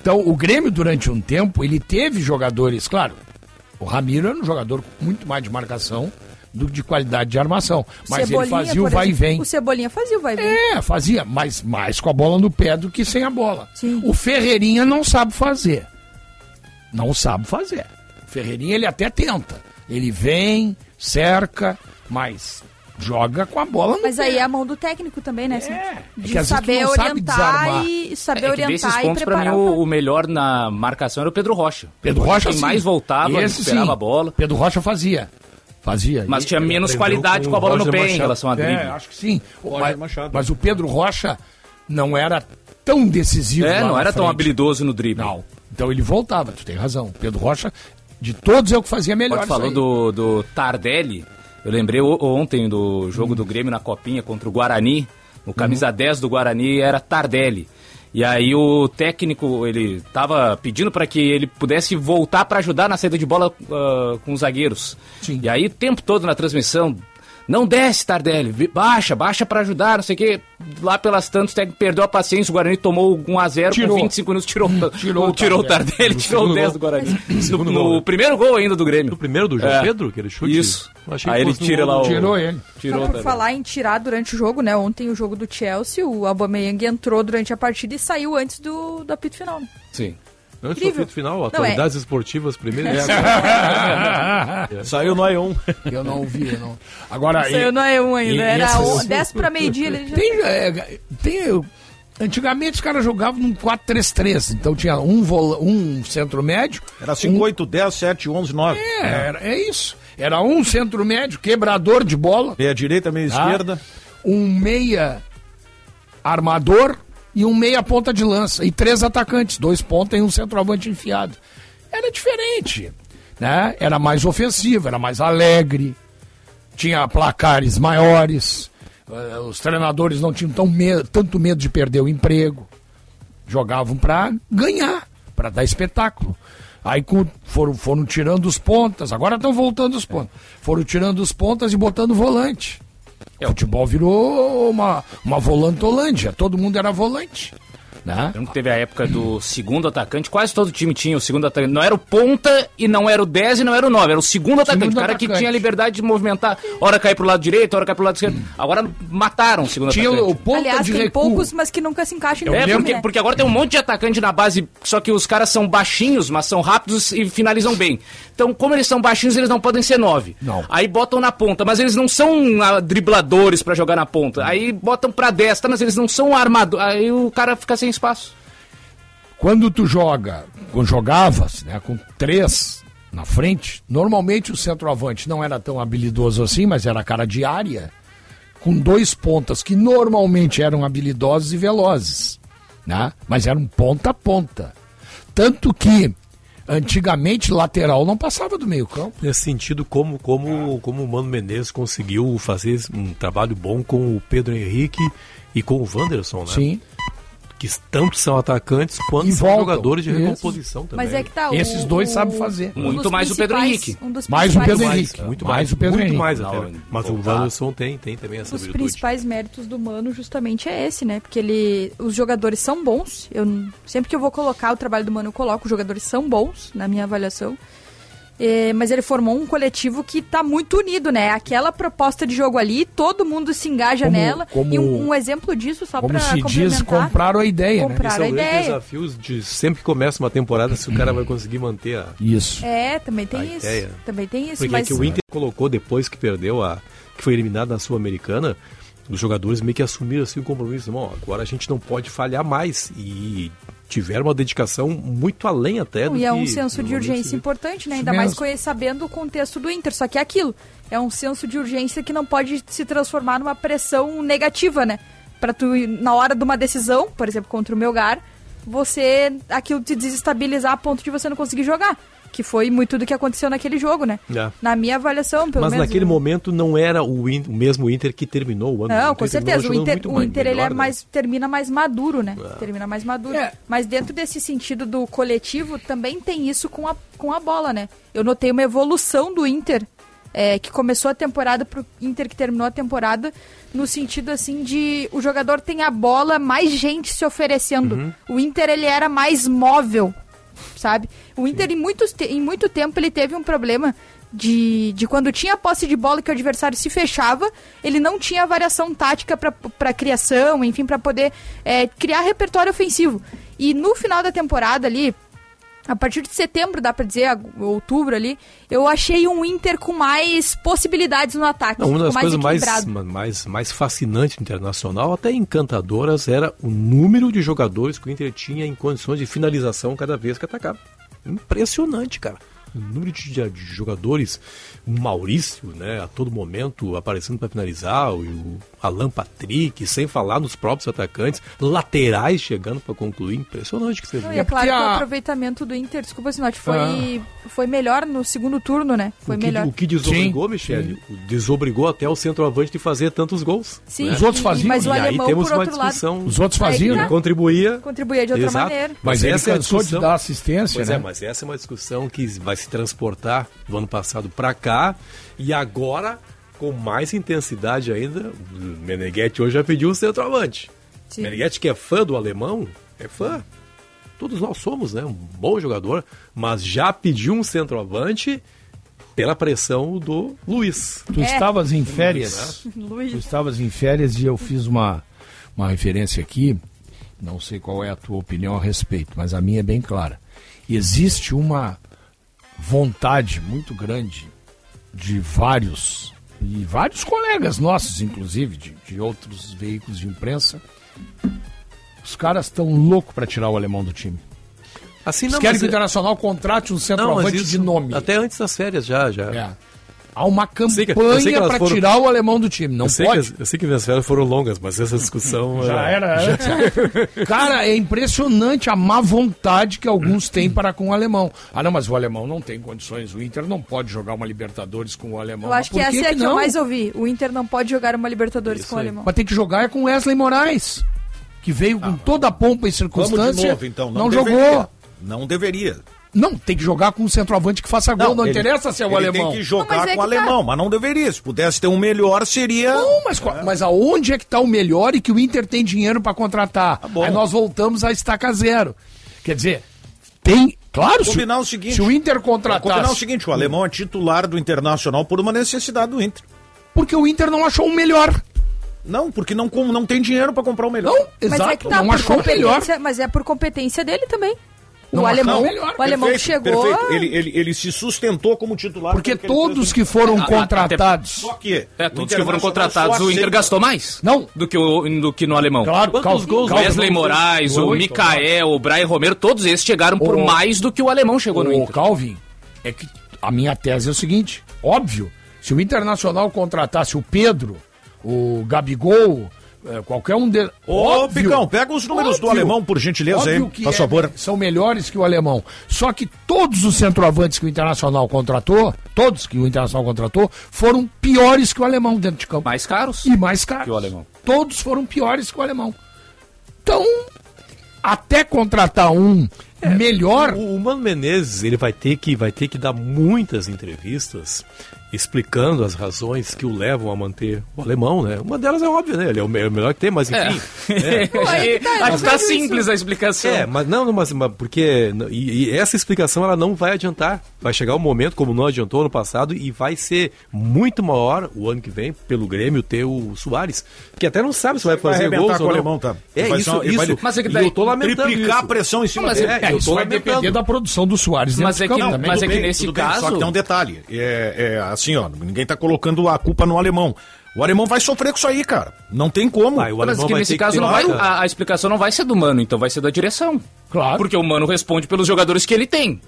C: Então, o Grêmio, durante um tempo, ele teve jogadores, claro. O Ramiro era um jogador muito mais de marcação do que de qualidade de armação. Mas ele
E: Cebolinha,
C: fazia o vai e
E: exemplo.
C: vem.
E: O Cebolinha fazia o vai e vem.
C: É, fazia, mas mais com a bola no pé do que sem a bola.
E: Sim.
C: O Ferreirinha não sabe fazer. Não sabe fazer. O Ferreirinha ele até tenta. Ele vem, cerca, mas joga com a bola no
E: Mas
C: pé.
E: aí é a mão do técnico também, né? assim,
C: É, é
E: de
C: que às vezes tu
E: saber
C: não sabe
E: orientar
C: desarmar.
E: e saber
F: É que desses
E: orientar e
F: pontos, pra mim,
E: preparar.
F: o, o melhor na marcação era o Pedro Rocha.
C: Pedro Rocha
F: Quem
C: sim.
F: mais voltava,
C: Esse,
F: recuperava
C: sim.
F: a bola.
C: Pedro Rocha fazia. Fazia.
F: Mas tinha menos qualidade
D: com
F: com a bola
D: o
F: no pé em relação a drible.
C: É, acho que sim.
B: Roger
C: Mas,
B: Machado.
C: mas o Pedro Rocha não era tão decisivo.
F: É,
C: lá
F: não
C: na
F: era tão
C: frente.
F: habilidoso no drible.
C: Não, Então ele voltava, tu tem razão. Pedro Rocha, de todos é o que fazia melhor.
F: Pode falou do, do Tardelli. Eu lembrei o- ontem do jogo do Grêmio na Copinha contra o Guarani. O camisa 10 do Guarani era Tardelli. E aí o técnico, ele tava pedindo para que ele pudesse voltar para ajudar na saída de bola ah, com os zagueiros.
C: Sim.
F: E aí o tempo todo na transmissão, não desce Tardelli, baixa, baixa para ajudar, não sei o quê. Lá pelas tantas, o técnico perdeu a paciência, o Guarani tomou 1 a 0
C: Tirou.
F: com 25 minutos, tirou, (laughs)
C: Tirou o
F: tirou o
C: Tardelli.
F: Tirou o 10 do Guarani. No, no
D: né?
F: primeiro gol ainda do Grêmio.
D: No primeiro do João
F: É.
D: Pedro, aquele chute?
F: Isso. Aí
D: que
F: ele tira lá o...
C: Tirou ele.
F: Tirou
E: Só por falar em tirar durante o jogo, né? Ontem o jogo do Chelsea, o Aubameyang entrou durante a partida e saiu antes do, do apito final. né?
F: Sim.
D: Antes do apito final,
E: Não,
D: atualidades esportivas primeiro. (laughs)
B: Saiu no A1.
C: Eu não ouvi, eu não. Agora,
E: Saiu no E1
C: e-
E: ainda,
C: e
E: era
C: essas-
E: o- 10 para meio-dia. Já...
C: Tem, é, tem, antigamente os caras jogavam num 4-3-3, então tinha um, vola, um centro médio.
B: Era 5, 8, 10, 7, 11, 9.
C: É, era, é isso. Era um centro médio, quebrador de bola,
B: Meia direita, meia
C: Tá.
B: esquerda.
C: um meia armador e um meia ponta de lança. E três atacantes, dois pontas e um centroavante enfiado. Era diferente. Né? Era mais ofensivo, era mais alegre, tinha placares maiores. eh, Os treinadores não tinham tão tanto medo de perder o emprego. Jogavam para ganhar, para dar espetáculo. Aí foram, foram tirando os pontas, agora estão voltando os pontas. Foram tirando os pontas e botando volante. O futebol virou uma, uma volantolândia, todo mundo era volante. Né?
F: Lembro que teve a época do segundo atacante, quase todo time tinha o segundo atacante. Não era o ponta e não era o 10 e não era o 9, era o segundo atacante. o cara que
C: atacante.
F: tinha liberdade de movimentar, hora cair pro lado direito, hora cair pro lado esquerdo. Agora mataram o segundo
C: Tinha
F: atacante.
C: o ponta
E: Aliás,
C: de
E: tem
C: recuo.
E: poucos, mas que nunca se encaixam no
F: É,
E: time,
F: porque,
E: né?
F: porque agora tem um monte de atacante na base, só que os caras são baixinhos, mas são rápidos e finalizam bem. Então, como eles são baixinhos, eles não podem ser nove.
C: Não.
F: Aí botam na ponta, mas eles não são ah, dribladores pra jogar na ponta. Aí botam pra destra, mas eles não são armadores. Aí o cara fica sem espaço.
C: Quando tu joga, quando jogavas, né, com três na frente, normalmente o centroavante não era tão habilidoso assim, mas era cara de área, com dois pontas que normalmente eram habilidosos e velozes, né? Mas eram ponta a ponta. Tanto que antigamente lateral não passava do meio-campo.
D: Nesse sentido, como, como, como o Mano Menezes conseguiu fazer um trabalho bom com o Pedro Henrique e com o Wanderson, né?
C: Sim.
D: Que tanto são atacantes quanto
C: E
D: são
C: voltam.
D: jogadores de
C: Isso.
D: recomposição também.
E: Mas é que tá. o-
C: Esses dois
E: o-
C: sabem fazer.
E: um
F: Muito mais o Pedro Henrique.
E: Um dos
C: Mais o Pedro Henrique.
D: muito
C: mais
D: mais,
C: o Pedro
D: muito
C: Henrique.
D: mais até. Mas o. Wanderson tem, tem também essa
E: Os
D: virtude.
E: principais méritos do Mano justamente é esse, né? Porque ele, os jogadores são bons. Eu sempre que eu vou colocar o trabalho do Mano, eu coloco os jogadores são bons na minha avaliação. É, mas ele formou um coletivo que tá muito unido, né? Aquela proposta de jogo ali, todo mundo se engaja
C: Como-
E: nela.
C: como-
E: e um, um exemplo disso, só
C: Como
E: pra
C: se diz, compraram a ideia, né?
E: Comprar-
D: Esse é
E: a
D: o grande desafio de sempre que começa uma temporada se o cara vai conseguir manter a.
C: Isso.
E: É, também tem isso.
D: ideia.
E: Também tem isso,
D: Porque
E: mas
D: é que o Inter colocou depois que perdeu a. que foi eliminado na Sul-Americana, os jogadores meio que assumiram assim o compromisso. Irmão, agora a gente não pode falhar mais. E tiveram uma dedicação muito além até do
E: E é
D: que
E: um senso de
D: se
E: urgência
D: vê.
E: importante, né? Ainda mais sabendo o contexto do Inter. Só que é aquilo. É um senso de urgência que não pode se transformar numa pressão negativa, né? Pra tu, na hora de uma decisão, por exemplo, contra o Melgar, você. aquilo te desestabilizar a ponto de você não conseguir jogar. Que foi muito do que aconteceu naquele jogo, né?
D: É.
E: Na minha avaliação, pelo
D: Mas
E: menos.
D: naquele momento não era o, In- o mesmo Inter que terminou o ano.
E: Não,
D: O
E: com certeza. O Inter, o Inter ele
D: melhor,
E: é
D: né?
E: mais, termina mais maduro, né? Termina mais maduro.
C: É.
E: Mas dentro desse sentido do coletivo, também tem isso com a, com a bola, né? Eu notei uma evolução do Inter, é, que começou a temporada pro Inter que terminou a temporada, no sentido assim de o jogador tem a bola, mais gente se oferecendo.
D: Uhum.
E: O Inter ele era mais móvel, sabe? O Inter em, muitos em muito tempo ele teve um problema de, de quando tinha posse de bola que o adversário se fechava, ele não tinha variação tática para criação, enfim, para poder é, criar repertório ofensivo. E no final da temporada ali, a partir de setembro, dá pra dizer, outubro ali, eu achei um Inter com mais possibilidades no ataque.
D: Não, uma das
E: com
D: coisas mais, mais, mais fascinantes internacional, até encantadoras, era o número de jogadores que o Inter tinha em condições de finalização cada vez que atacava. Impressionante, cara. O número de, de jogadores, o Maurício, né, a todo momento aparecendo para finalizar, o, o Alan Patrick, sem falar nos próprios atacantes, laterais chegando para concluir, impressionante que você
E: Não, e é claro que o aproveitamento do Inter, desculpa, Sinote, foi, foi melhor no segundo turno, né? Foi
D: o, que,
E: melhor.
D: o que desobrigou, Michele, desobrigou até o centroavante de fazer tantos gols.
E: Sim,
C: Os outros
E: e-
C: faziam,
E: Mas o
D: e aí temos
E: por
D: uma
E: outro lado,
D: discussão.
C: Os outros faziam,
E: que
C: né?
D: Contribuía.
E: contribuía de outra
D: Exato.
E: maneira.
C: Mas ele
D: essa é a
C: cansou de
D: discussão.
C: dar assistência,
D: Pois
C: né?
D: é, mas essa é uma discussão que vai se transportar do ano passado para cá e agora com mais intensidade ainda. O Meneghetti hoje já pediu um centroavante.
E: Sim.
D: Meneghetti que é fã do alemão, é fã. Todos nós somos, né? Um bom jogador, mas já pediu um centroavante pela pressão do Luiz.
C: Tu
E: É.
C: estavas em férias. (laughs) Tu
E: Luiz.
C: estavas em férias e eu fiz uma, uma referência aqui. Não sei qual é a tua opinião a respeito, mas a minha é bem clara. Existe uma vontade muito grande de vários, e vários colegas nossos, inclusive, de, de outros veículos de imprensa. Os caras estão loucos para tirar o alemão do time.
D: Assim
C: Eles
D: não,
C: querem
D: mas
C: que o
D: é-
C: Internacional contrate um
D: não,
C: centroavante
D: isso
C: de nome.
D: Até antes das férias já, já.
C: É. Há uma
D: que- que
C: campanha para
D: foram-
C: tirar o alemão do time. Não
D: eu, sei
C: pode.
D: que, as- eu sei que minhas férias foram longas, mas essa discussão (laughs)
C: Já
D: é-
C: era. é. (laughs) Cara, é impressionante a má vontade que alguns têm para com o alemão. Ah, não, mas o alemão não tem condições. O Inter não pode jogar uma Libertadores com o alemão.
E: Eu acho que
C: por
E: essa é a que eu
C: não?
E: mais ouvi. O Inter não pode jogar uma Libertadores
D: Isso
E: com o alemão.
C: Mas tem que jogar é com Wesley Moraes, que veio com toda a pompa e
B: Vamos
C: circunstância.
B: de novo, então.
C: Não,
B: deveria.
C: jogou.
B: Não deveria.
C: Não, tem que jogar com um centroavante que faça gol. Não,
B: ele-
C: interessa se é o
B: ele
C: alemão.
B: tem que jogar
E: Não, mas é
B: com o
E: tá.
B: alemão, mas não deveria. Se pudesse ter um melhor, seria.
C: Não, mas, qual- mas aonde é que está o melhor e que o Inter tem dinheiro para contratar?
B: Tá bom.
C: Aí nós voltamos a estaca zero. Quer dizer, tem. Claro, se,
B: Combinar o seguinte.
C: se o Inter
B: Vamos combinar o
C: contratasse.
B: seguinte: o alemão é titular do Internacional por uma necessidade do Inter.
C: Porque o Inter não achou o melhor.
B: Não, porque não, não tem dinheiro para comprar o melhor.
C: Não,
E: Mas
C: exato.
E: é que tá
C: não achou o melhor.
E: mas é por competência dele também. O
C: Não
E: alemão,
C: achou melhor.
E: o alemão
B: Perfeito,
E: chegou.
B: perfeito. Ele, ele, ele se sustentou como titular.
C: Porque todos que foram
F: Ah, ah,
C: contratados.
B: Só que.
F: É,
B: o
F: todos que foram contratados, o Inter gastou mais
C: Não.
F: do que, o, do que no alemão.
C: Claro,
D: Quantos gols
F: Wesley Moraes, o
C: Oito.
F: Mikael, o Brian Romero, todos esses chegaram por
C: O-
F: mais do que o alemão chegou no
C: O
F: Inter.
C: Calvin, é que a minha tese é o seguinte: óbvio, se o Internacional contratasse o Pedro, o Gabigol, eh, qualquer um deles.
B: Ô, Picão, pega os números do
C: óbvio,
B: alemão, por gentileza, aí,
C: óbvio que
B: por
C: é-
B: favor.
C: são melhores que o alemão. Só que todos os centroavantes que o Internacional contratou, todos que o Internacional contratou, foram piores que o alemão dentro de campo.
F: Mais caros.
C: E mais caros.
F: Que o alemão.
C: Todos foram piores que o alemão. Então, até contratar um melhor.
D: O, o Mano Menezes ele vai ter que vai ter que dar muitas entrevistas explicando as razões que o levam a manter o alemão, né? Uma delas é óbvia, né? Ele é o, é melhor que tem, mas enfim. (laughs) né?
E: aí que tá, não
F: Acho que tá simples
E: isso.
F: a explicação.
D: É, mas não, não, mas, mas porque e, e essa explicação ela não vai adiantar. Vai chegar um momento, como não adiantou no passado, e vai ser muito maior o ano que vem pelo Grêmio ter o Soares, que até não sabe se vai
B: Vai
D: fazer
B: arrebentar
D: gols
B: com
D: ou
B: o
D: não.
B: alemão, tá?
D: É
B: Vai
D: isso,
B: ele vai-
D: isso.
F: Mas é que daí
D: eu tô lamentando
B: Triplicar
D: isso.
B: a pressão em cima
F: Mas
B: dele.
F: é-
C: É,
D: eu
C: isso
D: tô
C: vai
D: lamentando.
C: depender da produção do Soares dentro
F: Mas é que-
C: também.
F: mas é que
B: bem,
F: nesse
B: tudo bem, Só
F: caso-
B: que tem um detalhe. É, é assim, ó, ninguém tá colocando a culpa no alemão. O alemão vai sofrer com isso aí, cara. Não tem como.
D: Vai, o
F: Mas
D: alemão
F: que
D: vai
F: nesse
D: ter que
F: caso
D: ter
F: não vai, a, a explicação não vai ser do Mano, então vai ser da direção.
C: Claro.
F: Porque o Mano responde pelos jogadores que ele tem.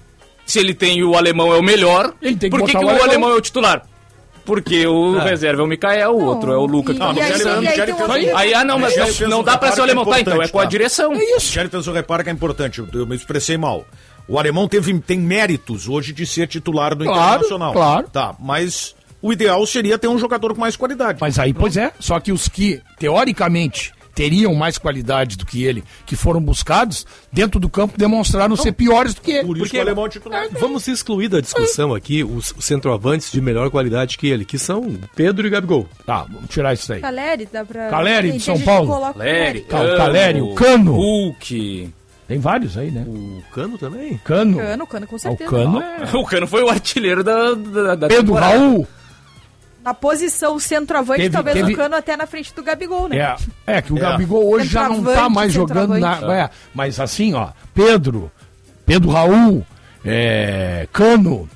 F: Se ele tem e o alemão é o melhor,
C: Ele tem que
F: por que, que
C: o
F: o
C: alemão?
F: alemão é o titular? Porque o reserva é o Mikael, o outro é o que tá
E: e aí- aí
F: Aí, ah, não, mas não, não dá pra ser o
B: reparo
F: alemão.
B: é
F: Tá, então é com a
B: tá?
F: direção.
C: É isso.
B: Michele fez um reparo que é importante, eu, eu me expressei mal. O alemão teve, tem méritos hoje de ser titular do
C: Claro,
B: Internacional.
C: claro.
B: Tá, mas o ideal seria ter um jogador com mais qualidade.
C: Mas aí, pois é, só que os que, teoricamente, teriam mais qualidade do que ele, que foram buscados, dentro do campo demonstraram ser piores do que ele.
B: Por isso
D: porque-
B: que o alemão é titular.
D: Vamos excluir da discussão aqui os, centroavantes de melhor qualidade que ele, que são Pedro e Gabigol.
C: Tá, vamos tirar isso aí.
E: Caleri, dá pra.
C: Caleri, de São Paulo.
F: Caleri,
C: Cal- Caleri, o Cano.
F: Hulk.
C: Tem vários aí, né?
D: O Cano também?
C: Cano.
E: Cano, Cano, com
C: Ah, O
E: certeza.
C: Cano é.
F: O Cano foi o artilheiro da, da, da
C: Pedro
F: temporada.
C: Raul.
E: Na posição centroavante,
C: Teve-
E: talvez
C: teve-
E: o Cano até na frente do Gabigol, né?
C: É, é que o
B: É.
C: Gabigol hoje já não tá mais jogando na. É, mas assim, ó, Pedro, Pedro Raul, é, Cano,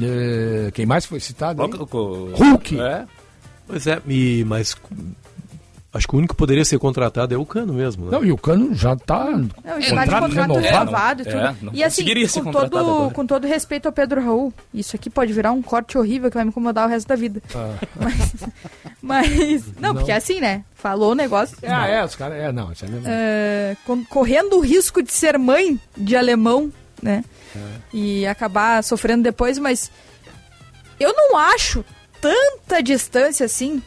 C: é, quem mais foi citado? aí?
F: O- o-
C: Hulk.
F: É.
D: Pois é, e, mas Acho que o único que poderia ser contratado é o Cano mesmo, né?
C: Não, e o Cano já tá
E: Não, ele tá de
C: contrato
E: contrato
C: renovado.
E: e.
F: É, não
E: e assim, com todo,
F: agora.
E: com todo respeito ao Pedro Raul, isso aqui pode virar um corte horrível que vai me incomodar o resto da vida. (laughs) Mas, mas- não, porque é assim, né? Falou o negócio.
C: É, é, os caras. É, não, isso é mesmo.
E: é, com- correndo o risco de ser mãe de alemão, né?
C: É.
E: E acabar sofrendo depois, mas eu não acho tanta distância assim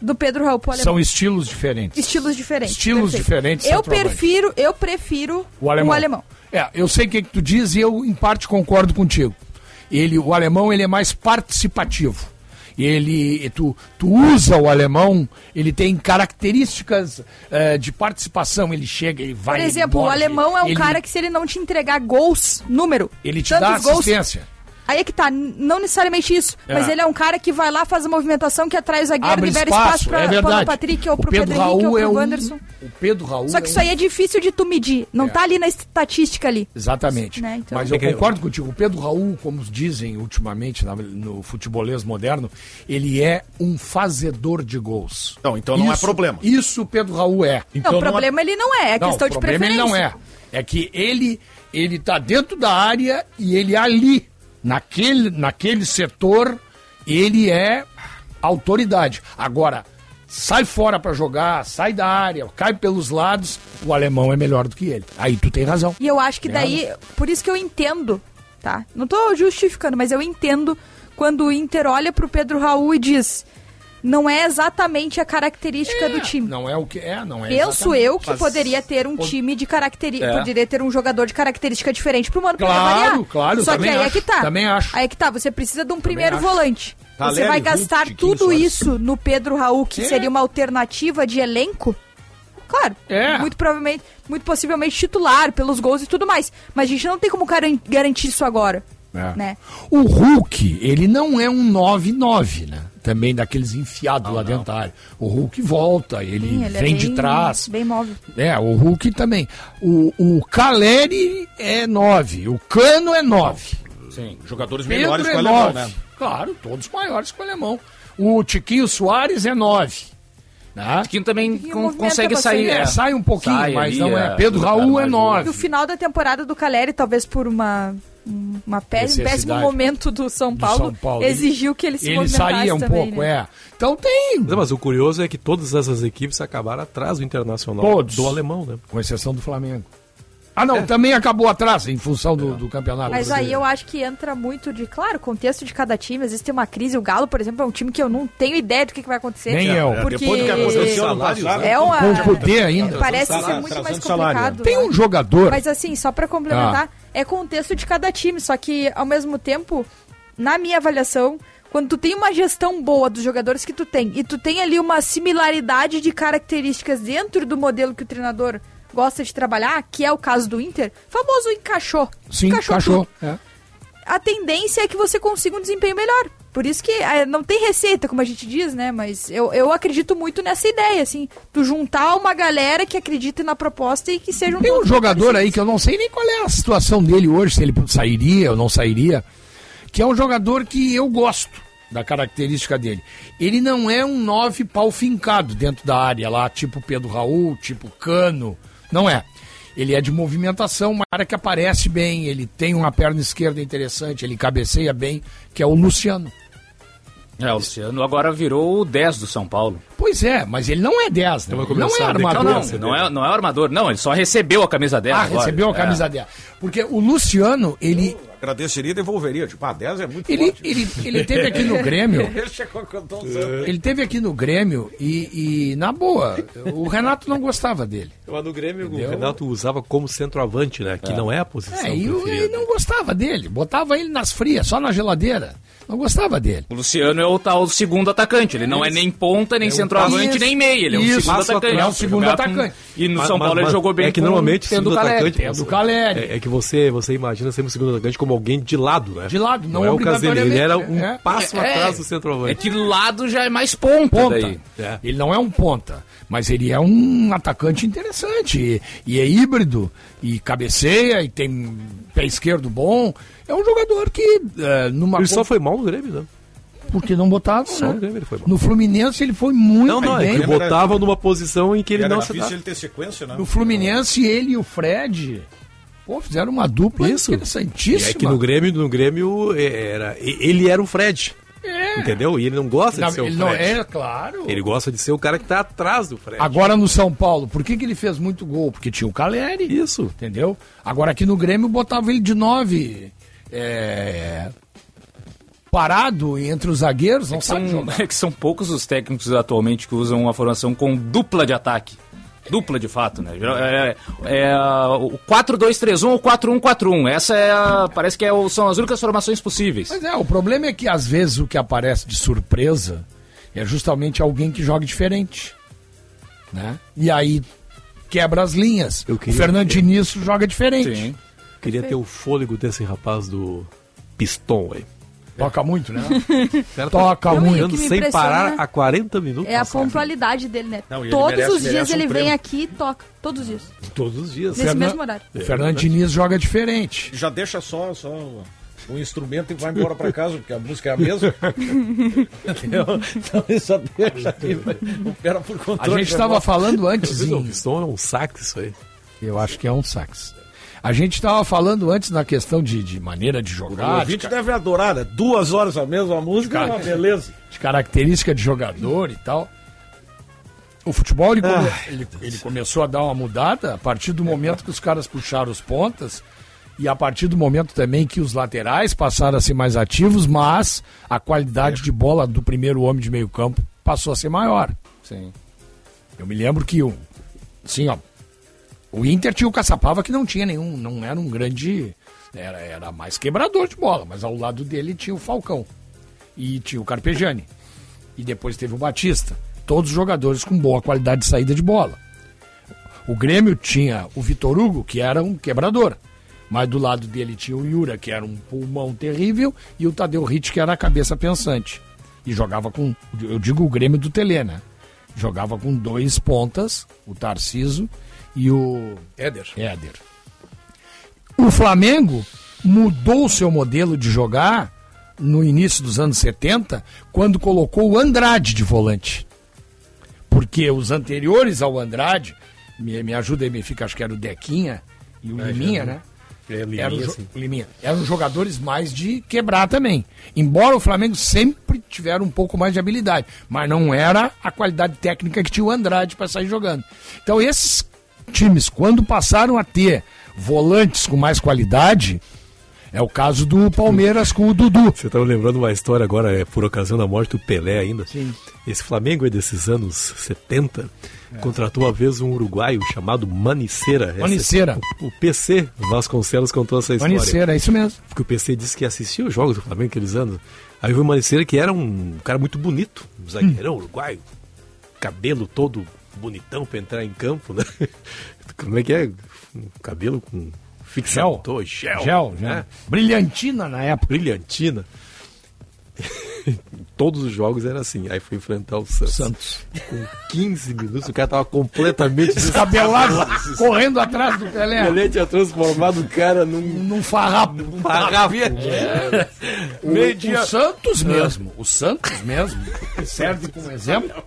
E: do Pedro Raul alemão.
C: São estilos diferentes.
E: Estilos diferentes.
C: Estilos
E: perfeito.
C: diferentes,
E: Eu prefiro, eu prefiro
C: O alemão. É, eu sei o que, que tu diz e eu, em parte, concordo contigo. Ele, o alemão, ele é mais participativo. Ele, tu, tu usa o alemão, ele tem características eh, de participação. Ele chega, ele vai.
E: Por
C: ele
E: exemplo, o alemão é um
C: ele-
E: cara que se ele não te entregar gols, número,
C: Ele te dá
E: gols,
C: assistência.
E: Aí é que tá, não necessariamente isso,
C: É.
E: mas ele é um cara que vai lá, faz a movimentação que atrai o zagueiro,
C: Abre
E: libera
C: espaço,
E: espaço pra,
C: é
E: pra o Patrick ou
C: O
E: pro
C: Pedro
E: Pedro Henrique ou pro
C: é um-. O Pedro Raul.
E: Só que
C: é
E: isso
C: um-
E: aí é difícil de tu medir, não
C: É.
E: tá ali na estatística ali.
C: Exatamente.
E: Né, então-
C: Mas eu concordo contigo. O Pedro Raul, como dizem ultimamente no futebolês moderno, ele é um fazedor de gols.
B: Não, então não é
C: Isso-
B: problema.
C: Isso o Pedro Raul é.
B: Então
E: não, o
B: não é-
E: problema ele não é, é
C: Não,
E: questão
C: o
E: de
C: problema ele
E: preferência.
C: não é. É que ele ele tá dentro da área e ele ali, naquele, naquele setor, ele é autoridade. Agora, sai fora pra jogar, sai da área, cai pelos lados, o alemão é melhor do que ele. Aí tu tem razão.
E: E eu acho que
C: Tem
E: daí, por isso que eu entendo, tá? Não tô justificando, mas eu entendo quando o Inter olha pro Pedro Raul e diz: não é exatamente a característica do time.
C: Não é o que é, não é.
E: Penso eu que
B: Mas-
E: poderia ter um time de característica.
F: É.
E: Poderia ter um jogador de característica diferente pro mano
C: Claro,
E: variar.
C: claro,
E: Só que aí é
C: acho,
E: que tá.
C: também acho.
E: Aí é que tá. Você precisa de um primeiro
C: acho.
E: volante. Você
B: Caleri,
E: vai gastar
B: Tiquinho
E: tudo
B: Soares.
E: isso no Pedro Raul, que
C: É.
E: seria uma alternativa de elenco. Claro,
C: É.
E: muito provavelmente, muito possivelmente titular pelos gols e tudo mais. Mas a gente não tem como garan- garantir isso agora.
C: É.
E: Né?
C: O Hulk, ele não é um 9-9, né? Também daqueles enfiados lá dentro da área. O Hulk volta, ele,
E: Sim, ele é
C: vem de
E: bem-
C: trás.
E: Bem móvel.
C: É, o Hulk também. O, o Caleri é 9, o Cano é 9.
F: Sim.
B: Jogadores
C: Pedro
B: melhores que
C: é
B: o alemão,
C: 9.
B: né?
C: Claro, todos maiores que o alemão. O Tiquinho Soares é 9. Né?
F: Também
E: Tiquinho
F: con-
E: movimenta
F: consegue sair.
E: né?
C: É, sai um pouquinho,
F: Sai
C: mas
F: ali,
C: não é.
F: é,
C: Pedro Raul é
F: mais
C: 9.
E: No final da temporada do Caleri, talvez por uma, uma pé- um péssimo
C: Necessidade.
E: momento do São
C: Do
E: Paulo,
C: São Paulo.
E: exigiu que ele se
C: Ele saía um
E: também,
C: pouco,
E: né?
C: é. Então tem,
D: Mas, mas o curioso é que todas essas equipes acabaram atrás do Internacional.
C: Todos.
D: Do alemão, né?
C: com exceção do Flamengo. Ah, não, também acabou atrás, em função do, do campeonato.
E: Mas aí
C: brasileiro.
E: eu acho que entra muito de, claro, contexto de cada time. Às vezes tem uma crise. O Galo, por exemplo, é um time que eu não tenho ideia do que, que vai acontecer.
C: Nem eu.
B: É,
E: Porque
B: Depois do que aconteceu passado,
E: é uma...
C: Com o poder ainda.
E: Parece ser muito mais complicado.
C: Tem
E: né?
C: um jogador.
E: Mas assim, só pra complementar, é contexto de cada time, só que ao mesmo tempo, na minha avaliação, quando tu tem uma gestão boa dos jogadores que tu tem e tu tem ali uma similaridade de características dentro do modelo que o treinador gosta de trabalhar, que é o caso do Inter, famoso encaixou.
C: Sim,
E: encaixou tudo.
C: É.
E: A tendência é que você consiga um desempenho melhor. Por isso que é, não tem receita, como a gente diz, né? Mas eu, eu acredito muito nessa ideia, assim. Tu juntar uma galera que acredita na proposta e que sejam
C: Tem um jogador aí que eu não sei nem qual é a situação dele hoje, se ele sairia ou não sairia, que é um jogador que eu gosto da característica dele. Ele não é um nove pau fincado dentro da área lá, tipo Pedro Raul, tipo Cano. Não é. Ele é de movimentação, uma área que aparece bem, ele tem uma perna esquerda interessante, ele cabeceia bem, que é o Luciano.
F: É, o Luciano agora virou o 10 do São Paulo.
C: Pois é, mas ele não é 10, né?
D: Então
C: Ele não é
D: a
C: armador.
F: Não, não, é, não é armador. Não, ele só recebeu a camisa 10
C: Ah,
F: agora.
C: recebeu a
F: É.
C: camisa 10. Porque o Luciano, ele,
B: Agradeceria e devolveria. Tipo, ah, 10 é muito
C: ele,
B: forte.
C: ele, ele teve aqui no (laughs) Grêmio.
B: Ele chegou cantando um
C: Ele teve aqui no Grêmio e, e, na boa, o Renato não gostava dele.
D: Mas no Grêmio
C: Entendeu?
D: o Renato usava como centroavante, né? Que não é a posição
C: É, e ele não gostava dele. Botava ele nas frias, só na geladeira. Não gostava dele.
F: O Luciano é o tal segundo atacante. Ele não é nem ponta, nem
C: É um
F: centroavante, nem meia. Ele é um
C: Isso,
F: segundo
D: passo
F: atacante.
C: é o segundo
F: Jogar com-
C: atacante.
F: E no
D: Mas-
F: São
D: mas-
F: Paulo ele
D: mas
F: jogou bem
D: É que
F: com
D: normalmente o segundo
F: Caleri.
D: atacante.
C: É do Caleri.
D: É, é que você, você imagina sempre o segundo atacante como alguém de lado, né?
C: De lado, não
D: é o caso dele. Ele era um
C: obrigatoriamente. É.
D: passo
F: É,
D: atrás do
F: É
D: centroavante.
F: que lado já é mais ponta,
C: Ponta.
D: É.
C: Ele não é um ponta, mas ele é um atacante interessante. E, e é híbrido, e cabeceia, e tem pé esquerdo bom. É um jogador que, é, numa.
D: Ele só foi mal no Grêmio, né?
C: Porque não botava.
D: Só
C: né?
D: no Grêmio ele foi bom.
C: No Fluminense ele foi muito
D: Não, não, é
C: bem.
D: que ele botava numa posição em que ele
B: Era
D: não se
B: difícil
D: dá.
B: ele ter sequência, né?
C: No Fluminense, ele e o Fred pô, fizeram uma dupla
D: Isso.
C: interessantíssima.
D: É que no Grêmio, no Grêmio é, era, ele era o Fred. Entendeu? E ele não gosta
C: Não,
D: de ser o Fred.
C: não é, claro.
D: Ele gosta de ser o cara que tá atrás do Fred.
C: Agora no São Paulo, por que, que ele fez muito gol? Porque tinha o Caleri.
D: Isso.
C: Entendeu? Agora aqui no Grêmio botava ele de nove. é, parado entre os zagueiros, não
F: É que,
C: sabe
F: são,
C: jogar. (laughs)
F: é que são poucos os técnicos atualmente que usam uma formação com dupla de ataque. Dupla de fato, né? É, é a- o 4-2-3-1 ou 4-1-4-1. Essa é a, parece que é o- são as únicas formações possíveis.
C: Mas é, o problema é que às vezes o que aparece de surpresa é justamente alguém que joga diferente. Né? E aí quebra as linhas.
D: Eu
C: O
D: queria-
C: Fernando Diniz joga diferente.
F: Sim.
D: Queria ter o fôlego desse rapaz do Piston, aí.
C: Toca muito, né? (laughs)
D: Cara
C: Toca
D: tá
C: muito.
D: sem parar há 40 minutos.
E: É a pontualidade dele, né?
B: Não,
E: Todos
B: merece-
E: os dias
B: um
E: ele vem
B: prêmio.
E: aqui e toca. Todos os dias.
D: Todos os dias.
E: Nesse
C: Fernan-
E: mesmo horário.
C: O Fernando Diniz joga diferente.
B: Já deixa só, só o instrumento e vai embora pra casa, porque a música é a mesma. (laughs) Entendeu? Então ele só deixa aqui, opera por
C: A
B: controle.
C: gente estava falando antes
D: O
C: em...
D: Piston é um sax isso aí.
C: Eu acho que é um sax. A gente estava falando antes na questão de, de maneira de
B: O
C: jogar, de,
B: ouvinte
C: ca-
B: deve adorar, né? Duas horas a mesma música, é uma beleza. (laughs)
C: de característica de jogador e tal. O futebol ele, come- ele- ele começou a dar uma mudada a partir do momento que os caras puxaram os pontas e a partir do momento também que os laterais passaram a ser mais ativos, mas a qualidade de bola do primeiro homem de meio campo passou a ser maior.
F: Sim.
C: Eu me lembro que o, sim, ó, o Inter tinha o Caçapava que não tinha nenhum, não era um grande, era, era mais quebrador de bola, mas ao lado dele tinha o Falcão e tinha o Carpegiani e depois teve o Batista, todos jogadores com boa qualidade de saída de bola. O Grêmio tinha o Vitor Hugo que era um quebrador, mas do lado dele tinha o Yura que era um pulmão terrível e o Tadeu Ritch que era a cabeça pensante e jogava com, eu digo o Grêmio do Telê, né? jogava com dois pontas, o Tarciso e o
D: Éder.
C: Éder. O Flamengo mudou o seu modelo de jogar no início dos anos 70, quando colocou o Andrade de volante. Porque os anteriores ao Andrade, me, me ajuda aí, me fica, acho que era o Dequinha e o Liminha, né?
D: É, Liminha,
C: Eram, jo-
D: sim.
C: Liminha. Eram jogadores mais de quebrar também. Embora o Flamengo sempre tivesse um pouco mais de habilidade, mas não era a qualidade técnica que tinha o Andrade para sair jogando. Então esses times, quando passaram a ter volantes com mais qualidade, é o caso do Palmeiras com o Dudu.
D: Você tá me lembrando uma história agora, é por ocasião da morte do Pelé ainda.
C: Sim.
D: Esse Flamengo aí desses anos 70 contratou uma vez um uruguaio chamado Maniceira. Essa-
C: Maniceira.
D: O, o PC Vasconcelos contou essa história.
C: Maniceira, é isso mesmo.
D: Porque o PC disse que assistia os jogos do Flamengo aqueles anos. Aí viu o Maniceira que era um cara muito bonito, um zagueirão uruguaio, cabelo todo bonitão pra entrar em campo, né? (laughs) Como é que é? Cabelo com fixador, gel,
C: Gel,
D: né?
C: né? Brilhantina na época.
D: brilhantina. (laughs) Todos os jogos era assim. Aí foi enfrentar o Santos.
C: Santos.
D: Com 15 minutos, o cara tava completamente (laughs)
C: Descabelado, correndo atrás do Pelé.
D: Ele tinha transformado o cara num
C: Num farrapo.
D: farrapo.
C: O, o Santos mesmo, o Santos mesmo, serve como exemplo,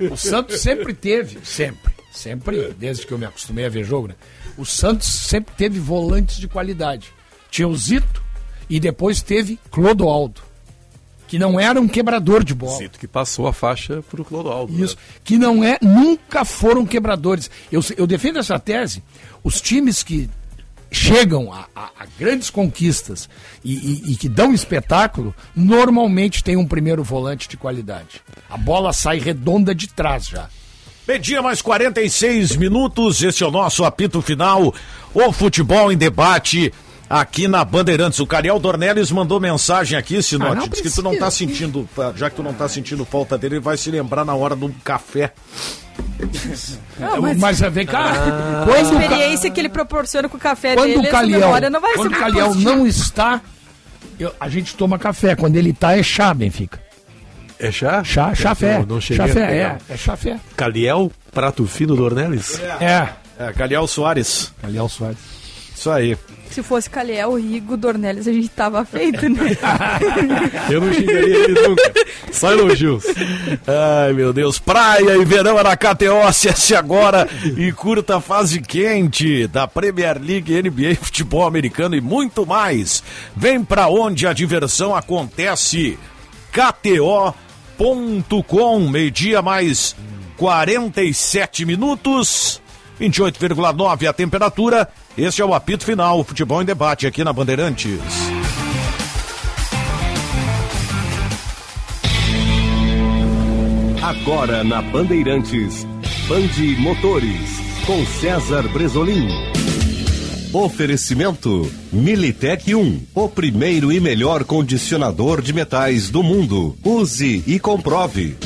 C: o Santos sempre teve, sempre, sempre, desde que eu me acostumei a ver jogo, né? O Santos sempre teve volantes de qualidade. Tinha o Zito e depois teve Clodoaldo, que não era um quebrador de bola.
D: Sinto que passou a faixa pro Clodoaldo.
C: Isso, que não é, nunca foram quebradores. Eu, eu defendo essa tese. Os times que chegam a, a- a grandes conquistas e, e- e que dão espetáculo, normalmente tem um primeiro volante de qualidade. A bola sai redonda de trás já.
B: Media mais 46 minutos, esse é o nosso apito final. O futebol em debate aqui na Bandeirantes. O Cariel Dornelles mandou mensagem aqui,
C: Ah,
B: Sinote,
C: não
B: diz que tu não tá sentindo, já que tu não tá sentindo falta dele, ele vai se lembrar na hora do café.
C: mas, vem cá,
E: A
C: quando, o Ca-
E: experiência que ele proporciona com o café
C: quando
E: dele,
C: o Caliel,
E: memória não vai
C: quando
E: ser
C: o Caliel
E: positiva.
C: não está, eu- a gente toma café. Quando ele tá, é chá, Benfica.
D: É chá?
C: Chá, chafé.
D: Eu não a
C: Chafé,
D: pegar.
C: é, é chafé.
D: Caliel, prato fino Dornelles?
C: É.
B: É, Caliel Soares.
C: Caliel Soares.
B: Isso aí.
E: Se fosse Caliel, Rigo, Dornelles, a gente tava feito, né? (laughs)
D: Eu não xingaria ele nunca. Só elogios.
B: Ai, meu Deus. Praia e verão KTO. Acesse agora e curta a fase quente da Premier League, NBA, futebol americano e muito mais. Vem pra onde a diversão acontece. KTO.com. Meio-dia mais 47 minutos. 28,9 a temperatura. Este é o apito final, o futebol em debate aqui na Bandeirantes.
A: Agora na Bandeirantes, Bande Motores, com César Bresolim. Oferecimento Militec 1, o primeiro e melhor condicionador de metais do mundo. Use e comprove.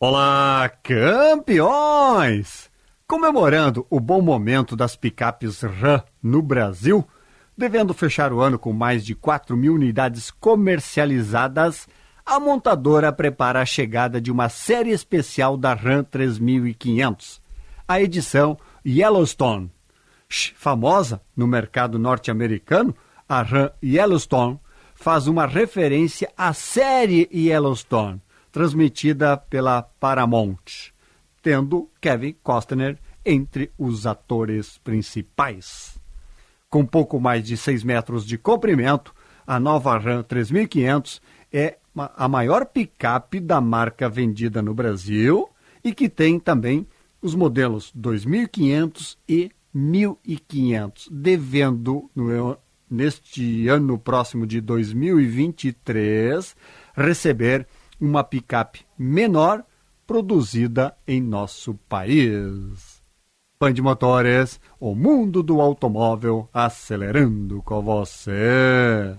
G: Olá, campeões! Comemorando o bom momento das picapes RAM no Brasil, devendo fechar o ano com mais de 4 mil unidades comercializadas, a montadora prepara a chegada de uma série especial da RAM 3500, a edição Yellowstone. Famosa no mercado norte-americano, a RAM Yellowstone faz uma referência à série Yellowstone, transmitida pela Paramount, tendo Kevin Costner entre os atores principais. Com pouco mais de 6 metros de comprimento, a nova Ram 3500 é a maior picape da marca vendida no Brasil e que tem também os modelos 2500 e 1500, devendo no, neste ano próximo de 2023 receber uma picape menor produzida em nosso país. Band Motores, o mundo do automóvel acelerando com você.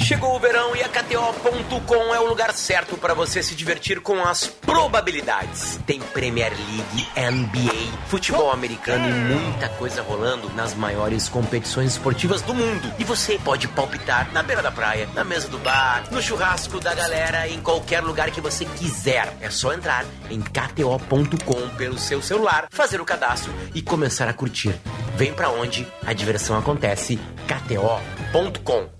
H: Chegou o verão e a KTO.com é o lugar certo para você se divertir com as probabilidades. Tem Premier League, NBA, futebol americano e muita coisa rolando nas maiores competições esportivas do mundo. E você pode palpitar na beira da praia, na mesa do bar, no churrasco da galera, em qualquer lugar que você quiser. É só entrar em KTO.com pelo seu celular, fazer o cadastro e começar a curtir. Vem para onde a diversão acontece. KTO.com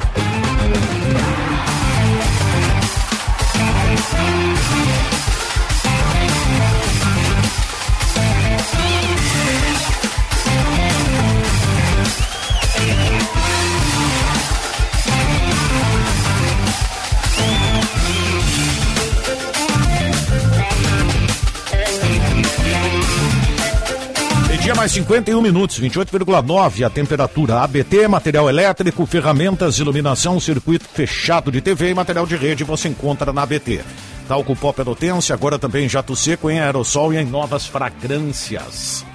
B: Mais 51 minutos, 28,9 a temperatura. ABT, material elétrico, ferramentas, iluminação, circuito fechado de TV e material de rede você encontra na ABT. Talco pó pelotense, agora também jato seco em aerossol e em novas fragrâncias.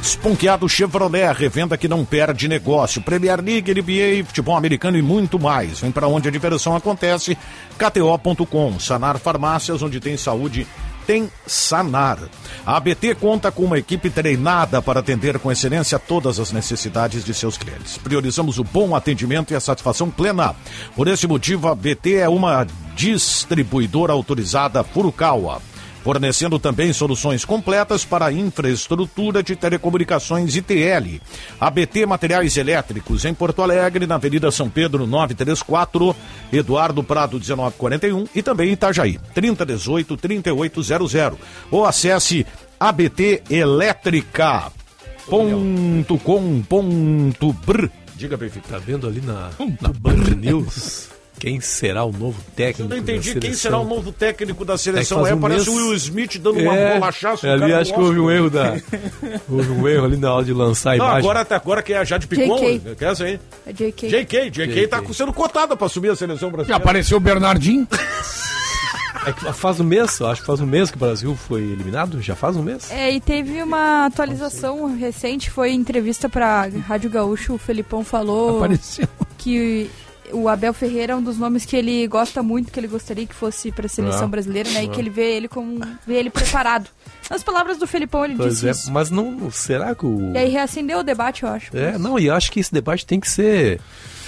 B: Esponqueado Chevrolet, revenda que não perde negócio. Premier League, NBA, futebol americano e muito mais. Vem para onde a diversão acontece. KTO.com. Sanar Farmácias, onde tem saúde tem Sanar. A ABT conta com uma equipe treinada para atender com excelência todas as necessidades de seus clientes. Priorizamos o bom atendimento e a satisfação plena. Por esse motivo, a ABT é uma distribuidora autorizada Furukawa fornecendo também soluções completas para a infraestrutura de telecomunicações ITL. ABT Materiais Elétricos em Porto Alegre, na Avenida São Pedro 934, Eduardo Prado 1941 e também Itajaí 3018 3800. Ou acesse abtelétrica.com.br. Diga, Benfica.
D: Tá vendo ali na, na Band News quem será o novo técnico?
B: Eu não entendi
D: da
B: quem
D: seleção?
B: será o novo técnico da seleção.
D: faz
B: É,
D: um
B: parece
D: mês-
B: o Will Smith dando uma
D: É,
B: bolachaça. o
D: ali
B: cara
D: acho que houve um erro da. (laughs) Houve um erro ali na hora de lançar a
B: Não,
D: imagem.
B: agora, até agora que é a Jade Picon,
E: JK.
B: que é essa aí?
E: É JK.
B: JK, JK tá sendo cotada pra assumir a seleção
C: E
B: brasileira.
C: apareceu o Bernardinho. (laughs)
D: É que faz um mês, acho que faz um mês que o Brasil foi eliminado. Já faz um mês?
E: É, e teve uma atualização recente, foi entrevista pra Rádio Gaúcho, o Felipão falou
C: Apareceu.
E: que o Abel Ferreira é um dos nomes que ele gosta muito, que ele gostaria que fosse pra seleção
D: Ah.
E: brasileira, né? E
D: Ah.
E: que ele vê ele como vê ele preparado. Nas palavras do Felipão, ele
D: Pois
E: disse
D: é,
E: isso.
D: mas não. Será que o.
E: E aí reacendeu o debate, eu acho.
D: É, não, e acho que esse debate tem que ser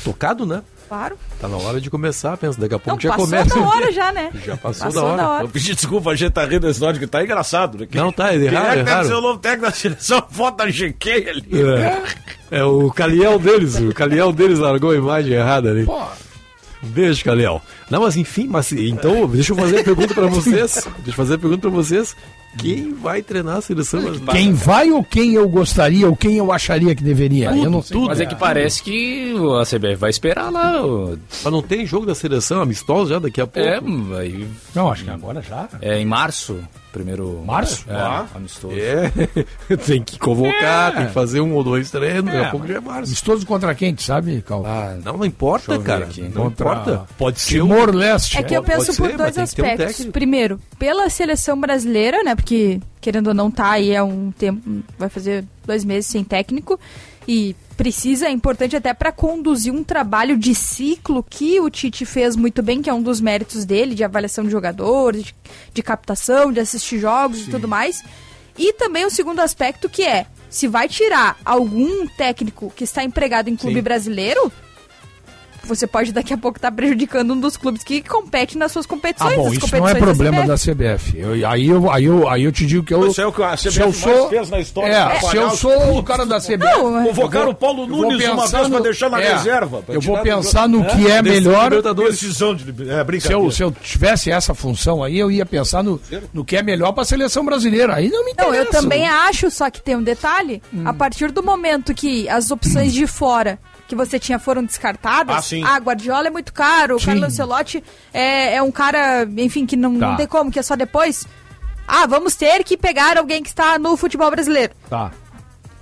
D: tocado, né?
E: Claro.
D: Tá na hora de começar, pensa. Daqui a pouco
E: Não,
D: já
E: passou
D: começa.
E: da hora já, né? (laughs)
D: Já passou,
E: Passou
D: da hora.
E: da hora.
B: Eu pedi desculpa, a gente tá rindo desse lógico que tá engraçado. Né?
D: Não, tá, é
B: Quem
D: errado,
B: é
D: é
B: que deve ser o novo técnico da seleção? Foto da GK ali.
D: É, é o Caliel deles, o Caliel deles largou a imagem errada ali.
C: Pô,
D: Um beijo, Caliel. Não, mas enfim, mas então, deixa eu fazer a pergunta pra vocês. Deixa eu fazer a pergunta pra vocês. Quem vai treinar a seleção brasileira?
C: quem vai ou quem eu gostaria ou quem eu acharia que deveria? eu não sei.
F: Mas é que parece que a CBF vai esperar lá. o-
D: Mas não tem jogo da seleção amistosa já daqui a pouco?
F: É, aí,
C: Não, acho que agora já.
F: é em março, primeiro.
C: Março?
F: É,
B: Ah.
F: amistoso.
D: É, (laughs) tem que convocar,
C: É.
D: tem que fazer um ou dois treinos, daqui
C: É,
D: a pouco já é março.
C: Amistoso contra quem, sabe, Cal?
F: Ah,
D: Não, não importa, cara.
F: aqui.
D: Não
C: Contra
D: importa. Pode ser um...
C: Timor-Leste.
E: É que eu penso
D: ser,
E: por dois
D: um
E: aspectos.
D: técnico.
E: Primeiro, pela seleção brasileira, né? Porque, querendo ou não, tá aí há um tempo, vai fazer dois meses sem técnico. E precisa, é importante até para conduzir um trabalho de ciclo que o Tite fez muito bem, que é um dos méritos dele, de avaliação de jogadores, de, de captação, de assistir jogos e tudo mais. E também o segundo aspecto que é, se vai tirar algum técnico que está empregado em clube
D: Sim.
E: brasileiro, você pode daqui a pouco estar prejudicando um dos clubes que compete nas suas
C: Ah,
E: competições.
C: bom,
E: as
C: isso não é problema da
E: CBF.
C: CBF. Eu- aí, eu, aí, eu, aí eu te digo que eu.
B: Isso é o que a CBF
C: eu
B: mais
C: sou,
B: fez na história.
C: É, se eu sou o cara da CBF.
E: Não, é-
B: Convocaram
C: eu
B: o Paulo Nunes uma vez pra
C: no-
B: deixar na
C: é,
B: reserva.
C: Eu vou pensar no que é
B: Decisão
C: melhor.
B: de Decisão de é,
C: Se
B: brincadeira.
C: eu, se eu tivesse essa função aí, eu ia pensar no, no que é melhor para a seleção brasileira. Aí não me interessa.
E: Não, eu também acho, só que tem um detalhe.
C: Hum.
E: A partir do momento que as opções de fora que você tinha foram descartadas,
B: Ah, sim.
E: Guardiola é muito caro, o. Carlo Ancelotti é, é um cara, enfim, que não,
C: Tá.
E: não tem como, que é só depois. Ah, vamos ter que pegar alguém que está no futebol brasileiro.
C: Tá.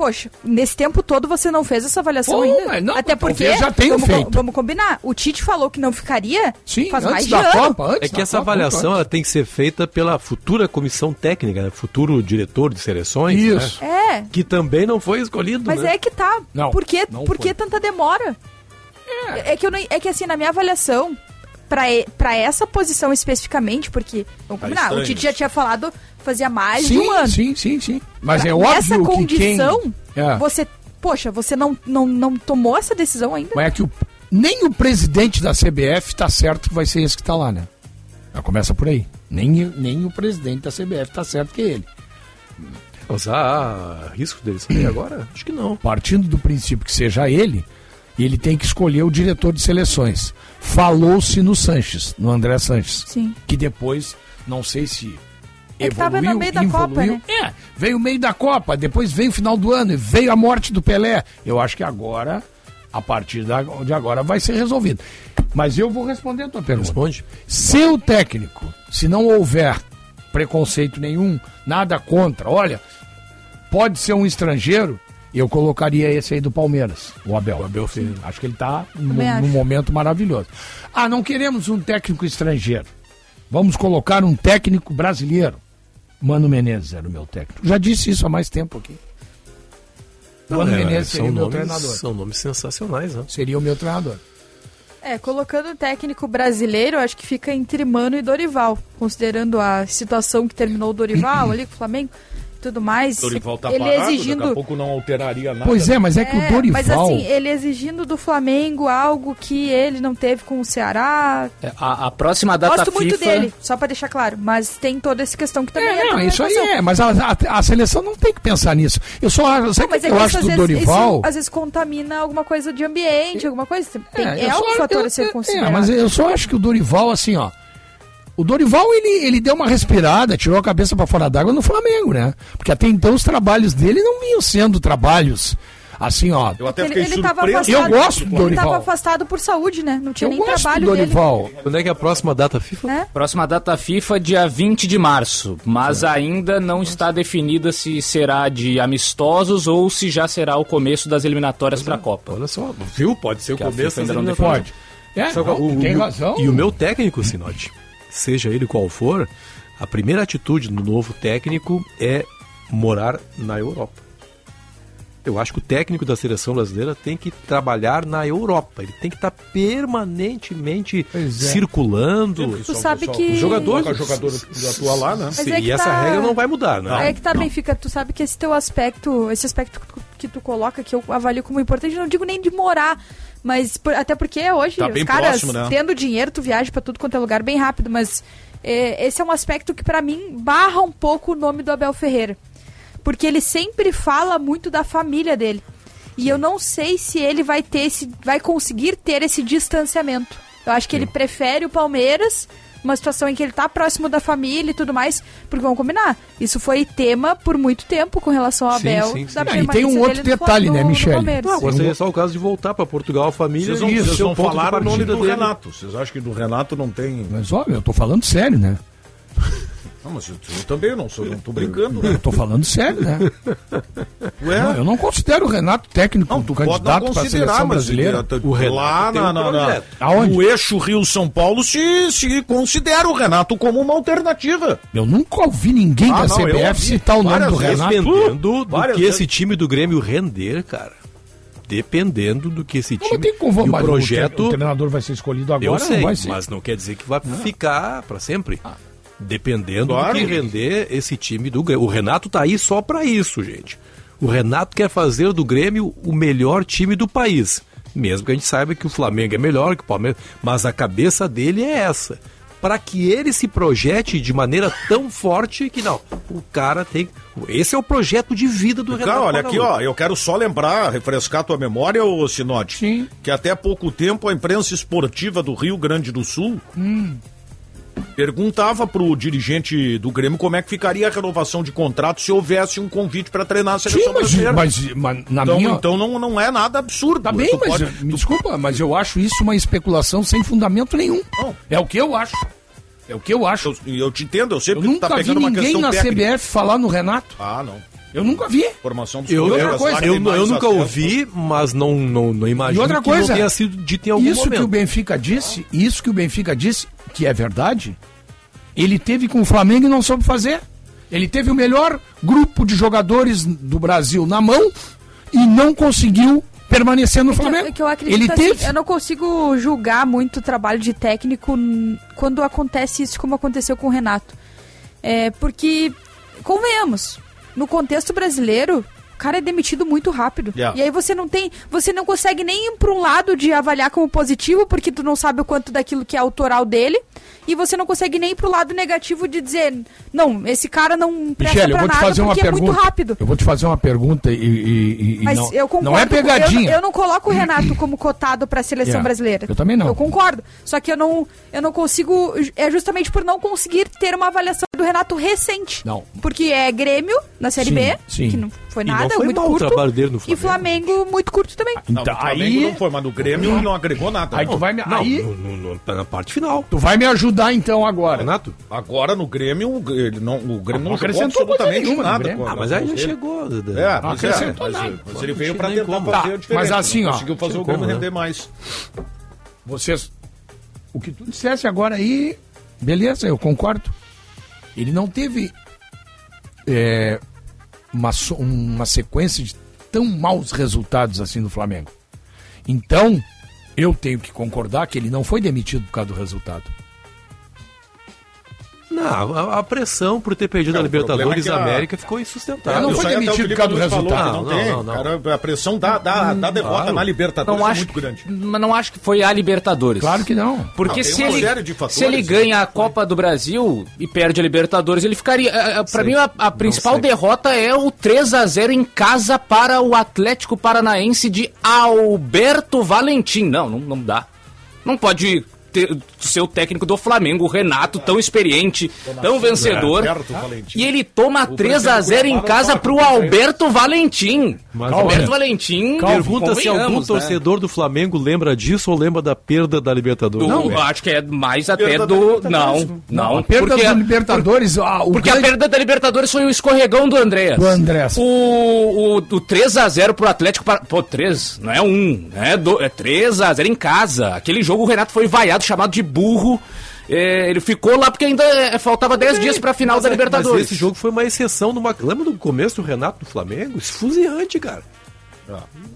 E: Poxa, nesse tempo todo você não fez essa avaliação
C: Pô,
E: ainda.
C: não,
E: Até
C: talvez
E: porque,
C: já tenha
E: vamos,
C: feito.
E: vamos combinar, o Tite falou que não ficaria
C: Sim,
E: faz
C: antes
E: mais de ano.
C: Copa. Antes
D: É que essa
C: Copa,
D: avaliação ela tem que ser feita pela futura comissão técnica, né? futuro diretor de seleções.
C: Isso.
D: né?
E: É,
D: Que também não foi escolhido.
E: Mas
D: né?
E: é que tá.
C: Não,
E: por que,
C: não
E: por que tanta demora? É. que eu não, é que assim, na minha avaliação, pra, pra essa posição especificamente, porque, vamos
B: Tá
E: combinar, o Tite já tinha falado fazia mais
C: sim,
E: de um ano.
C: sim, sim, sim. Mas é
E: Nessa
C: óbvio
E: condição,
C: que quem... É.
E: você, poxa, você não, não, não tomou essa decisão ainda?
C: Mas é que o- nem o presidente da CBF tá certo que vai ser esse que tá lá, né? Já começa por aí. Nem, nem o presidente da CBF tá certo que é ele.
D: Mas há risco dele sair (clears throat) agora? Acho que não.
C: Partindo do princípio que seja ele, ele tem que escolher o diretor de seleções. Falou-se no Sanches, no André Sanches.
E: Sim.
C: Que depois, não sei se.
E: É que tava no meio da
C: evoluiu.
E: Copa, né?
C: É, veio o meio da Copa, depois veio o final do ano, e veio a morte do Pelé. Eu acho que agora, a partir da- de agora, vai ser resolvido. Mas eu vou responder a tua pergunta.
D: Responde.
C: Se o técnico, se não houver preconceito nenhum, nada contra, olha, pode ser um estrangeiro, eu colocaria esse aí do Palmeiras, o Abel. O Abel Acho que ele está num momento maravilhoso. Ah, não queremos um técnico estrangeiro. Vamos colocar um técnico brasileiro. Mano Menezes era o meu técnico. Já disse isso há mais tempo aqui. Mano
D: é,
C: Menezes seria o meu
D: nomes-
C: treinador.
D: São nomes sensacionais, né?
C: Seria o meu treinador.
E: É, colocando o técnico brasileiro, eu acho que fica entre Mano e Dorival, considerando a situação que terminou o Dorival (clears throat) ali com o Flamengo tudo mais.
B: Dorival tá
E: ele
B: parado, daqui a
E: exigindo
B: pouco não alteraria nada.
C: Pois é, mas é que o Dorival.
E: Mas assim, ele exigindo do Flamengo algo que ele não teve com o Ceará.
F: É, A, a próxima data
E: Gosto muito
F: FIFA...
E: dele, só pra deixar claro. Mas tem toda essa questão que também
C: É,
E: entra
C: não, isso aí é, mas a, a- a seleção não tem que pensar nisso. Eu só acho, sabe o
E: Mas
C: que
E: é
C: eu
E: que
C: acho
E: isso,
C: do
E: vezes,
C: Dorival?
E: isso, às vezes contamina alguma coisa de ambiente, alguma coisa. Tem, é,
C: eu
E: um
C: só-
E: fator
C: eu-
E: a ser
C: É,
E: considerado.
C: mas eu só acho que o Dorival, assim, ó. O Dorival, ele, ele deu uma respirada, tirou a cabeça pra fora d'água no Flamengo, né? Porque até então os trabalhos dele não vinham sendo trabalhos assim, ó.
B: Eu até
E: Ele,
B: fiquei
E: ele tava
B: surpreso.
E: afastado,
C: Eu gosto do
E: Ele
C: Dorival.
E: tava afastado por saúde, né? Não tinha
C: Eu
E: nem
C: gosto do
E: trabalho dele.
C: Dorival.
D: Quando é que é a próxima data FIFA?
E: Né?
F: Próxima data FIFA, dia 20 de março, mas ainda não está definida se será de amistosos ou se já será o começo das eliminatórias para a Copa.
D: Olha só, viu? Pode ser o
F: Que
D: começo
F: ainda não
D: eliminatórias.
C: É, não,
D: o-
C: tem
D: o-
C: razão.
D: E o meu técnico, Sinote, seja ele qual for, a primeira atitude do novo técnico é morar na Europa. Eu acho que o técnico da seleção brasileira tem que trabalhar na Europa. Ele tem que estar permanentemente
C: Pois é.
D: circulando.
E: Tu sabe que...
D: O jogador,
B: O jogador atua lá, né?
D: Sim,
E: é
D: e essa
E: tá-
D: regra não vai mudar, né?
E: É que tá, Benfica, tu sabe que esse teu aspecto, esse aspecto que tu- que tu coloca, que eu avalio como importante, não digo nem de morar, mas por- até porque hoje
B: Tá
E: os caras,
B: próximo, né?
E: tendo dinheiro, tu viaja pra tudo quanto é lugar bem rápido, mas é, esse é um aspecto que pra mim barra um pouco o nome do Abel Ferreira. Porque ele sempre fala muito da família dele. E eu não sei se ele vai ter esse, vai conseguir ter esse distanciamento. Eu acho que ele prefere o Palmeiras, uma situação em que ele tá próximo da família e tudo mais, porque vamos combinar, isso foi tema por muito tempo com relação ao
D: Sim,
E: Abel.
D: sim, sim.
E: da
C: Ah, e tem um outro detalhe,
E: Fla-
C: né, Michele?
D: Não, agora seria só o caso de voltar para Portugal, a família
B: Vocês não, vocês
D: o
B: não falaram o nome
D: partida
B: do
D: dele.
B: Renato. Vocês acham que do Renato não tem.
C: Mas, ó, eu tô falando sério, né?
B: Não, mas eu, eu também não sou, não tô brincando,
C: Eu
B: né?
C: tô falando sério, né?
B: Ué?
C: Não, eu não considero o Renato técnico
B: Não, tu
C: candidato pra
B: considerar,
C: seleção
B: mas
C: brasileira.
B: ele-
D: O Renato
B: lá na,
D: um
B: na- na-.
C: Aonde?
B: no eixo Rio-São Paulo se, se considera o Renato como uma alternativa.
C: Eu nunca ouvi ninguém
B: Ah,
C: da
B: não, eu
C: CBF citar o nome do. Renato.
D: Dependendo do que
B: vezes.
D: esse time do Grêmio render, cara. Dependendo do que esse time
C: mas tem como,
D: e o projeto.
C: o, treinador vai ser escolhido agora,
D: eu sei,
C: não vai ser.
D: mas não quer dizer que vai ficar para sempre.
C: Ah.
D: Dependendo
B: Claro.
D: do que render esse time do Grêmio. O Renato tá aí só para isso, gente. O Renato quer fazer do Grêmio o melhor time do país. Mesmo que a gente saiba que o Flamengo é melhor que o Palmeiras, mas a cabeça dele é essa. Para que ele se projete de maneira tão forte que não, o cara tem. Esse é o projeto de vida do Renato.
B: Cara, olha aqui, ó, eu quero só lembrar, refrescar tua memória, ô Sinote,
C: Sim.
B: que até pouco tempo a imprensa esportiva do Rio Grande do Sul
C: Hum.
B: Perguntava pro dirigente do Grêmio como é que ficaria a renovação de contrato se houvesse um convite para treinar a
C: Sim,
B: seleção
C: mas,
B: brasileira.
C: mas, mas na
B: então,
C: minha...
B: então não, não é nada absurdo.
C: Tá bem,
B: Tu
C: mas
B: pode-
C: me desculpa, mas eu acho isso uma especulação sem fundamento nenhum.
B: Não.
C: É o que eu acho. É o que eu acho.
B: Eu, eu te entendo, eu sei
C: Eu
B: tá
C: nunca vi
B: pegando uma
C: ninguém na
B: técnica.
C: CBF falar no Renato.
B: Ah, não.
C: Eu nunca vi.
B: Formação dos
D: Eu,
C: coisa,
B: que
D: eu, eu nunca
B: acesso.
D: ouvi, mas não, não, não imagino
C: E outra
D: que
C: coisa,
D: não tenha sido dito em algum
C: isso
D: momento.
C: que o Benfica disse, isso que o Benfica disse, que é verdade, ele teve com o Flamengo e não soube fazer. Ele teve o melhor grupo de jogadores do Brasil na mão e não conseguiu permanecer no
E: É que eu-
C: Flamengo.
E: é que eu acredito
C: ele
E: assim,
C: teve.
E: eu não consigo julgar muito o trabalho de técnico quando acontece isso como aconteceu com o Renato. É, porque, convenhamos, no contexto brasileiro, o cara é demitido muito rápido.
B: Yeah.
E: E aí você não tem. Você não consegue nem ir para um lado de avaliar como positivo, porque tu não sabe o quanto daquilo que é autoral dele. E você não consegue nem ir pro lado negativo de dizer, não, esse cara não presta
C: Michele,
E: pra
C: vou te
E: nada
C: fazer uma
E: porque é muito
C: pergunta.
E: rápido.
C: Eu vou te fazer uma pergunta e, e- e-
E: Mas
C: não,
E: eu concordo.
C: não é pegadinha.
E: Eu, eu não coloco o Renato como cotado para a seleção
C: Yeah.
E: brasileira.
C: Eu também não.
E: Eu concordo. Só que eu não, eu não consigo. É justamente por não conseguir ter uma avaliação do Renato recente.
C: Não.
E: Porque é Grêmio na Série
C: Sim,
E: B,
C: sim.
E: que não foi
D: E não
E: nada,
D: foi
E: muito
D: mal o
E: curto.
D: trabalho dele no
E: E Flamengo muito curto também.
B: Não,
C: Então,
B: Flamengo
C: aí-
B: não foi, mas no Grêmio não agregou nada.
C: Aí tu vai me,
D: Não,
C: aí,
D: no- no- no- tá na parte final.
C: tu vai me ajudar então agora.
D: Renato?
B: Agora no Grêmio, o Grêmio não, o Grêmio
C: Não
B: não,
C: acrescentou
B: absolutamente
C: nenhuma
B: nada.
D: Ah, mas aí já
B: ele.
D: chegou.
B: É,
C: Não
B: é,
C: acrescentou
B: mas,
C: nada.
B: mas ele veio
D: Não nem
B: tentar
D: como.
B: fazer
C: Tá,
B: a diferença.
C: mas assim,
B: não
C: ó,
B: Conseguiu fazer o Grêmio
D: como, né?
B: render mais.
C: Vocês. O que tu dissesse agora aí, beleza, eu concordo. Ele não teve é, uma, uma sequência de tão maus resultados assim no Flamengo. Então, eu tenho que concordar que ele não foi demitido por causa do resultado.
D: Não, a, a pressão por ter perdido a Libertadores
B: problema é
D: da
B: que a-
D: América ficou insustentável.
C: não foi
B: Isso aí até o
C: demitido por causa do resultado.
B: Não,
D: Não,
B: tem.
D: não, não.
B: Cara, a pressão da, da, da derrota
D: Claro.
B: na Libertadores
F: Não
B: é
F: acho,
B: muito grande.
F: mas não acho que foi a Libertadores.
C: Claro que não.
F: Porque
B: Não, tem
F: se ele,
B: fatores,
F: se ele
B: né?
F: ganha a Copa do Brasil e perde a Libertadores, ele ficaria. eh, eh, Pra mim, a, a principal derrota é o 3 a 0 em casa para o Atlético Paranaense de Alberto Valentim. Não, não, não dá. Não pode ter, ser o técnico do Flamengo, o Renato, tão experiente, tão vencedor.
B: Alberto Valentim.
F: E ele toma 3 a 0 em casa
B: não
F: pro Alberto Valentim.
D: Mas
F: Alberto Valentim.
D: Pergunta se algum
F: né?
D: torcedor do Flamengo lembra disso ou lembra da perda da Libertadores.
F: Do- acho que é mais até
B: Perda da
F: do. Não, não.
C: a perda
F: porque,
C: do Libertadores, ah, o
F: porque a perda da Libertadores foi o escorregão do Andréas.
C: Do Andréas.
F: O, o, o 3x0 pro Atlético. Pô, 3, não é 1, é, do, é 3x0 em casa. Aquele jogo o Renato foi vaiado, chamado de burro. É, ele ficou lá porque ainda é, faltava 10 dias pra final
D: Mas
F: da
D: é-
F: Libertadores.
D: Mas esse jogo foi uma exceção. Numa... Lembra do começo do Renato do Flamengo? Esfuziante, cara.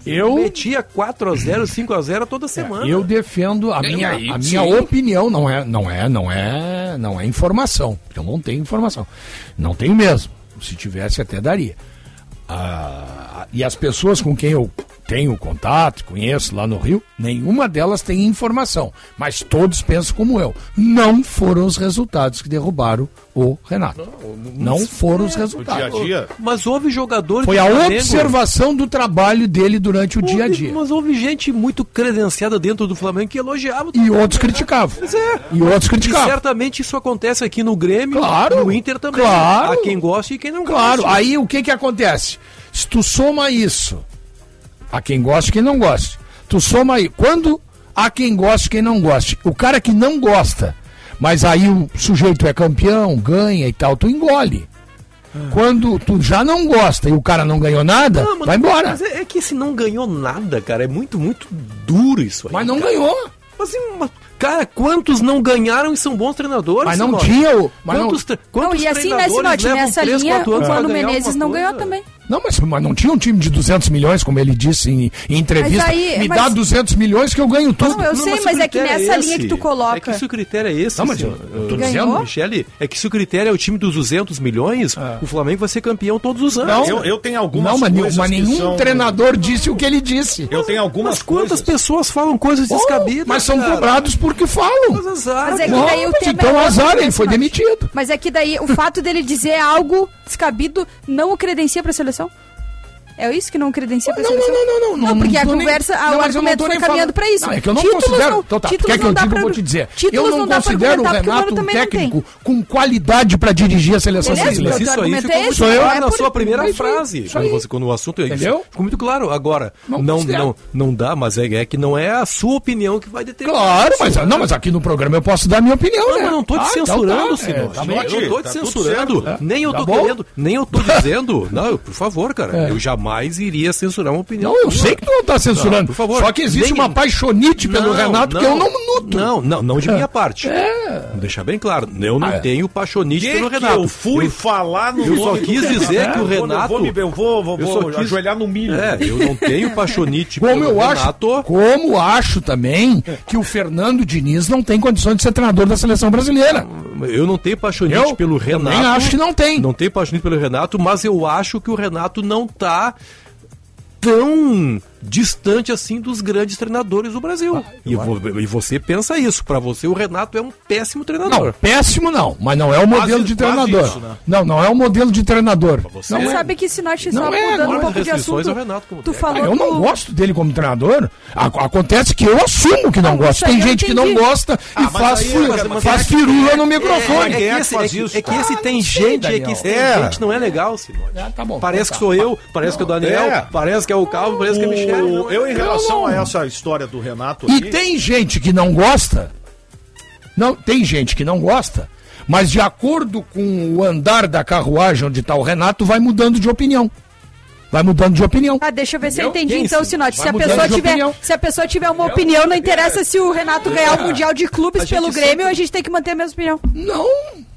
C: eu,
D: Metia 4x0, 5x0 (clears throat) toda semana.
C: eu defendo a minha,
F: aí,
C: a
F: sim.
C: minha opinião, não é, não é, não é, não é informação. porque Eu não tenho informação. Não tenho mesmo. Se tivesse até daria. Ah, e as pessoas com quem eu tenho contato, conheço lá no Rio, nenhuma delas tem informação, mas todos pensam como eu. Não foram os resultados que derrubaram o Renato. Não, foram os
B: Dia a
C: resultados.
B: dia.
D: Mas houve jogadores
C: Foi a
D: Flamengo-
C: observação do trabalho dele durante o dia a
D: Houve-
C: dia.
D: Mas houve gente muito credenciada dentro do Flamengo que elogiava. o
C: E outros
D: Renato.
C: criticavam.
D: É.
C: E outros
D: E
C: criticavam.
D: certamente isso acontece aqui no Grêmio,
C: Claro,
D: no Inter também.
C: claro.
D: Há quem goste e quem não
C: Claro,
D: goste.
C: aí o que que acontece? Se tu soma isso, a quem gosta e quem não gosta, tu soma aí, quando há quem goste e quem não goste, o cara que não gosta, mas aí o sujeito é campeão, ganha e tal, tu engole. Quando tu já não gosta e o cara não ganhou nada,
D: Não, mas-
C: vai embora.
D: Mas é, é que esse não ganhou nada, cara. É muito, muito duro isso aí.
C: Mas não
D: cara.
C: ganhou.
D: Mas, mas, cara, quantos não ganharam e são bons treinadores?
C: Mas não tinha o. Mas não,
D: Quantos, tre- quantos
E: Não, e assim, né,
D: treinadores
E: Sinote, nessa linha, o Mano Menezes não ganhou também.
C: Não, mas, mas não tinha um time de 200 milhões, como ele disse em, em entrevista.
E: Mas aí-
C: Me
E: mas-
C: dá 200 milhões que eu ganho tudo.
E: Não, eu sei,
D: se o
E: mas é que
D: critério
E: nessa
D: esse,
E: linha que tu coloca-
D: É que se o critério é esse,
C: Não, mas
D: senhor,
C: eu- eu tô
E: Ganhou?
C: dizendo.
D: Michele, é que se o critério é o time dos 200 milhões, o Flamengo vai ser campeão todos os anos.
C: Não,
B: Eu, eu tenho algumas
C: não, mas, nenhum-
B: coisas
C: mas
B: que
C: nenhum
B: são-
C: treinador disse o que ele disse.
B: Eu tenho algumas
D: Mas quantas
B: coisas.
D: pessoas falam coisas descabidas?
C: mas são
D: cara?
C: cobrados porque falam.
D: Mas azar,
E: Mas é que daí o
C: Mas
E: tema
C: então
E: é outro,
C: azar, ele foi demitido.
E: Mas é que daí o fato dele dizer algo descabido não o credencia pra seleção? É isso que não credencia pra
C: Não,
E: seleção?
C: não, não, não, não.
E: Não, porque a
C: nem-
E: conversa, a- o argumento foi
C: nem
E: caminhando pra isso.
C: Não, é que eu não
E: Títulos
C: considero.
E: não-
C: Então tá,
E: títulos
C: quer que
E: não
C: eu diga, eu vou te dizer. eu não, considero o Renato um técnico com qualidade pra dirigir a seleção brasileira.
D: Isso aí ficou
E: é
D: muito claro
E: não
D: na
E: é
D: sua primeira
C: é isso
D: frase.
C: isso
D: Quando,
C: aí.
D: você, quando o assunto é
C: Entendeu?
D: Ficou muito claro. Agora,
C: Não
D: não, não, não dá, mas é, é que não é a sua opinião que vai determinar.
C: Claro,
D: isso,
C: mas, não, mas aqui no programa eu posso dar a minha opinião,
D: Não,
C: né?
D: mas não tô te censurando, senhor.
C: é, tá
D: eu não tô te
B: tudo
D: censurando. Nem eu
C: Tá
D: tô querendo, nem eu tô (laughs) dizendo. Não, por favor, cara.
C: É.
D: Eu jamais iria censurar uma opinião.
C: Não, eu sei que tu não tá censurando.
D: Não, por favor.
C: Só que existe
D: Nem-
C: uma paixonite pelo Renato que eu não nuto.
D: Não, não, não de minha parte.
C: É.
D: Vou deixar bem claro. Eu não
C: Ah, é.
D: tenho paixonite
B: Que
D: pelo
B: que
D: Renato.
B: eu fui falar no
D: eu só quis dizer que o
B: Eu
D: Renato-
B: Eu vou, me- eu vou, vou,
D: Eu
B: vou
D: só quis-
B: ajoelhar no milho.
D: É, eu não tenho paixonite
C: Como
D: pelo
C: eu acho,
D: Renato.
C: como acho também que o Fernando Diniz não tem condições de ser treinador da seleção brasileira.
D: Eu não tenho paixonite
C: Eu
D: pelo Renato.
C: acho que não tem.
D: Não tenho paixonite pelo Renato, mas eu acho que o Renato não tá tão distante assim dos grandes treinadores do Brasil. e, vo- e você pensa isso. Pra você, o Renato é um péssimo treinador.
C: Não, péssimo não, mas não é o modelo de
B: quase
C: treinador.
B: isso, né?
C: Não, não é o modelo de treinador.
D: você
C: Não é.
E: sabe que se nós
C: Não
E: só
C: é,
E: mudando um pouco de assunto,
D: ao Renato como
E: tu falou
C: Eu não
E: do-
C: gosto dele como treinador. Ac- Acontece que eu assumo que não
E: Não,
C: gosto.
E: isso aí
C: Tem gente que não gosta e
B: mas
C: faz,
B: aí, mas- mas
C: faz
B: é que-
C: firula no
D: É,
C: microfone.
D: é,
B: é
D: que esse, é que-
B: isso,
D: é que esse
C: Ah,
D: tem
C: não sei,
D: gente, é que
C: Daniel.
D: esse tem
B: É.
D: gente não é legal, Sinote.
C: Ah, tá bom,
D: Parece
C: então
D: que sou
C: tá.
D: eu, parece que é o Daniel,
B: É.
D: parece que é o Calvo, parece que é a Michelle.
B: O- eu, em relação
C: não.
B: a essa história do Renato
C: E tem gente que não gosta. Não, tem gente que não gosta, mas de acordo com o andar da carruagem onde está o Renato, vai mudando de opinião. Vai mudando de opinião.
E: Ah, deixa eu ver se eu entendi
C: Quem
E: então, Sinote. Se a, pessoa tiver,
C: opinião.
E: se a pessoa tiver uma opinião, não interessa se o Renato ganhar o Mundial de Clubes pelo
D: sempre-
E: Grêmio, a gente tem que manter a mesma opinião.
C: Não.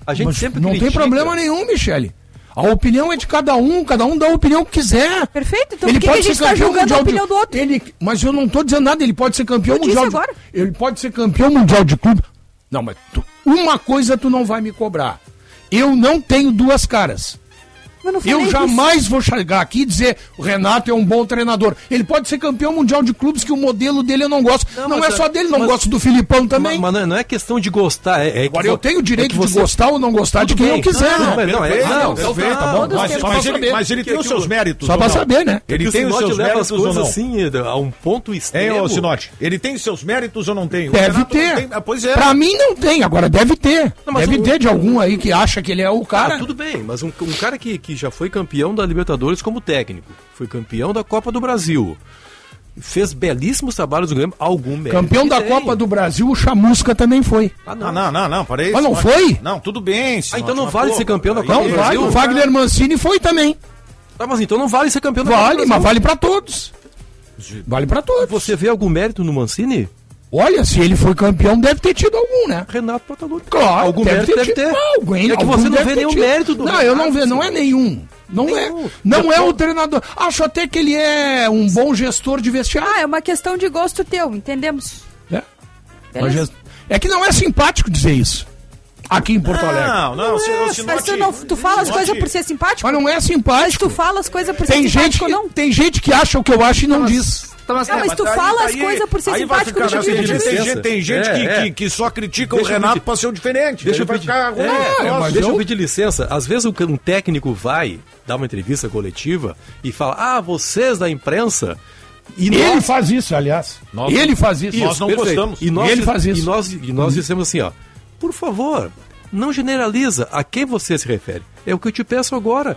D: A gente
C: Mas
D: sempre
C: não tem
D: critica.
C: problema nenhum, Michele. A opinião é de cada um, cada um dá a opinião que quiser.
E: Perfeito, então por que, que a gente tá julgando a opinião
C: de,
E: do outro?
C: Ele, mas eu não tô dizendo nada, ele pode ser campeão
E: Eu
C: mundial. de-
E: agora.
C: ele pode ser campeão mundial de clube. Não, mas tu- uma coisa tu não vai me cobrar. Eu não tenho duas caras.
E: Eu, não
C: Eu
E: isso.
C: jamais vou chegar aqui e dizer o Renato é um bom treinador. Ele pode ser campeão mundial de clubes que o modelo dele eu não gosto. Não,
D: mas
C: é
D: é-
C: só dele, não
D: mas-
C: gosto do Filipão também.
D: Mas, mas não é- não é questão de gostar, é, é
C: Agora eu tenho o direito
D: é que
C: de gostar ou não gostar de
D: Tudo
C: quem
D: bem.
C: eu quiser,
D: Não,
C: né?
D: mas não, é, não,
C: perfeito, tá.
B: Mas, ele, tem os seus méritos.
C: Só pra
B: não?
C: saber, né?
D: É
B: Ele tem os seus méritos ou não?
D: assim a um ponto
B: Hein,
D: extremo.
B: ô Sinote? Ele tem seus méritos ou não tem?
C: Deve
B: não
C: ter.
B: Ah, Pois é.
C: Pra mim não tem, agora deve ter.
D: Não,
C: deve ter de algum aí que acha que ele é o cara.
D: Ah, tudo bem, mas um cara que, que já foi campeão da Libertadores como técnico, foi campeão da Copa do Brasil, fez belíssimos trabalhos no Grêmio, algum mérito.
C: Campeão da
D: tem.
C: Copa do Brasil, o Chamusca também foi.
D: Ah,
B: Não, não, não, não, parei.
C: Mas não foi?
B: Não, tudo bem.
D: Ah,
B: Sinote,
D: então não
B: mas,
D: vale ser campeão da Copa
C: Não
D: do
C: vale,
D: Brasil?
C: o Wagner Mancini foi também.
D: Ah, mas então não vale ser campeão da Copa
C: Vale,
D: do
C: mas
D: Brasil.
C: vale pra todos. Vale pra todos.
D: Você vê algum mérito no Mancini?
C: Olha, se ele foi campeão, deve ter tido algum, né?
D: Renato Portaluppi.
C: Claro,
D: algum mérito deve ter.
C: Alguém,
D: é que
C: algum
D: você não
C: deve
D: vê
C: ter
D: nenhum
C: tido.
D: mérito do
C: Não, eu não
D: Renato,
C: vejo, não é nenhum. Não é.
D: Nenhum.
C: Não é
D: Depois-
C: o treinador. Acho até que ele é um bom gestor de vestiário.
E: Ah, é uma questão de gosto teu, entendemos.
C: É.
E: Beleza.
C: É que não é simpático dizer isso. Aqui em Porto Alegre.
B: Não, não, o Sinote-
E: Mas tu, não, tu fala as coisas por ser simpático?
C: Mas não é
E: Mas
C: simpático.
E: tu fala as coisas por ser
C: Tem gente,
E: simpático
C: que,
E: não?
C: tem gente que acha o que eu acho e não diz.
E: Ah, mas tu
B: aí-
E: fala as
B: aí-
E: coisas por ser
B: aí vai
E: simpático, dizer.
B: Tem
D: licença.
B: gente, tem gente
D: É,
B: que,
D: é.
B: que, que só critica
D: Deixa
B: o Renato pra ser um diferente.
D: Deixa eu pedir,
B: ficar
D: é, mas deixa
C: eu-
D: pedir licença. Às vezes o- um técnico vai dar uma entrevista coletiva e fala: Ah, vocês da imprensa. E
C: Ele
D: nós-
C: faz isso, aliás.
B: Nós-
C: ele faz isso.
B: Nós não
D: perfeito.
B: gostamos.
D: E nós,
C: Ele faz isso.
D: E nós, e nós dissemos assim, ó. Por favor, não generaliza a quem você se refere. É o que eu te peço agora.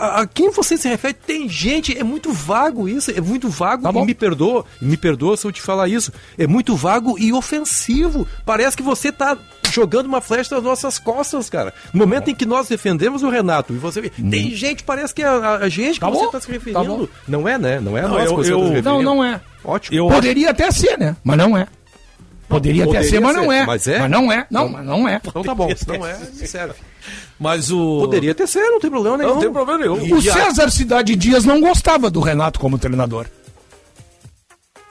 D: A quem você se refere? Tem gente, é muito vago isso, é muito vago
C: Tá
D: e me perdoa, me perdoa se eu te falar isso. É muito vago e ofensivo. Parece que você tá jogando uma flecha nas nossas costas, cara. No momento em que nós defendemos o Renato e você tem gente, parece que é a, a gente
C: Tá
D: que você
C: bom,
D: tá se
C: tá
D: referindo.
C: bom.
D: não é, né? Não é a
B: Não,
D: nós
B: eu-
D: que você
B: eu-
D: tá se referindo.
C: Não, não é.
D: Ótimo.
B: Eu
C: Poderia até ser, né? Mas não é. Poderia, até
D: poderia
C: ser, mas
D: ser.
C: não é.
D: Mas é?
C: Mas não é. Não, mas não é.
D: Então tá bom, se não é, me serve.
B: Mas o.
D: Poderia ter sido, não tem problema nenhum.
B: Não tem problema nenhum.
C: O César Cidade Dias não gostava do Renato como treinador.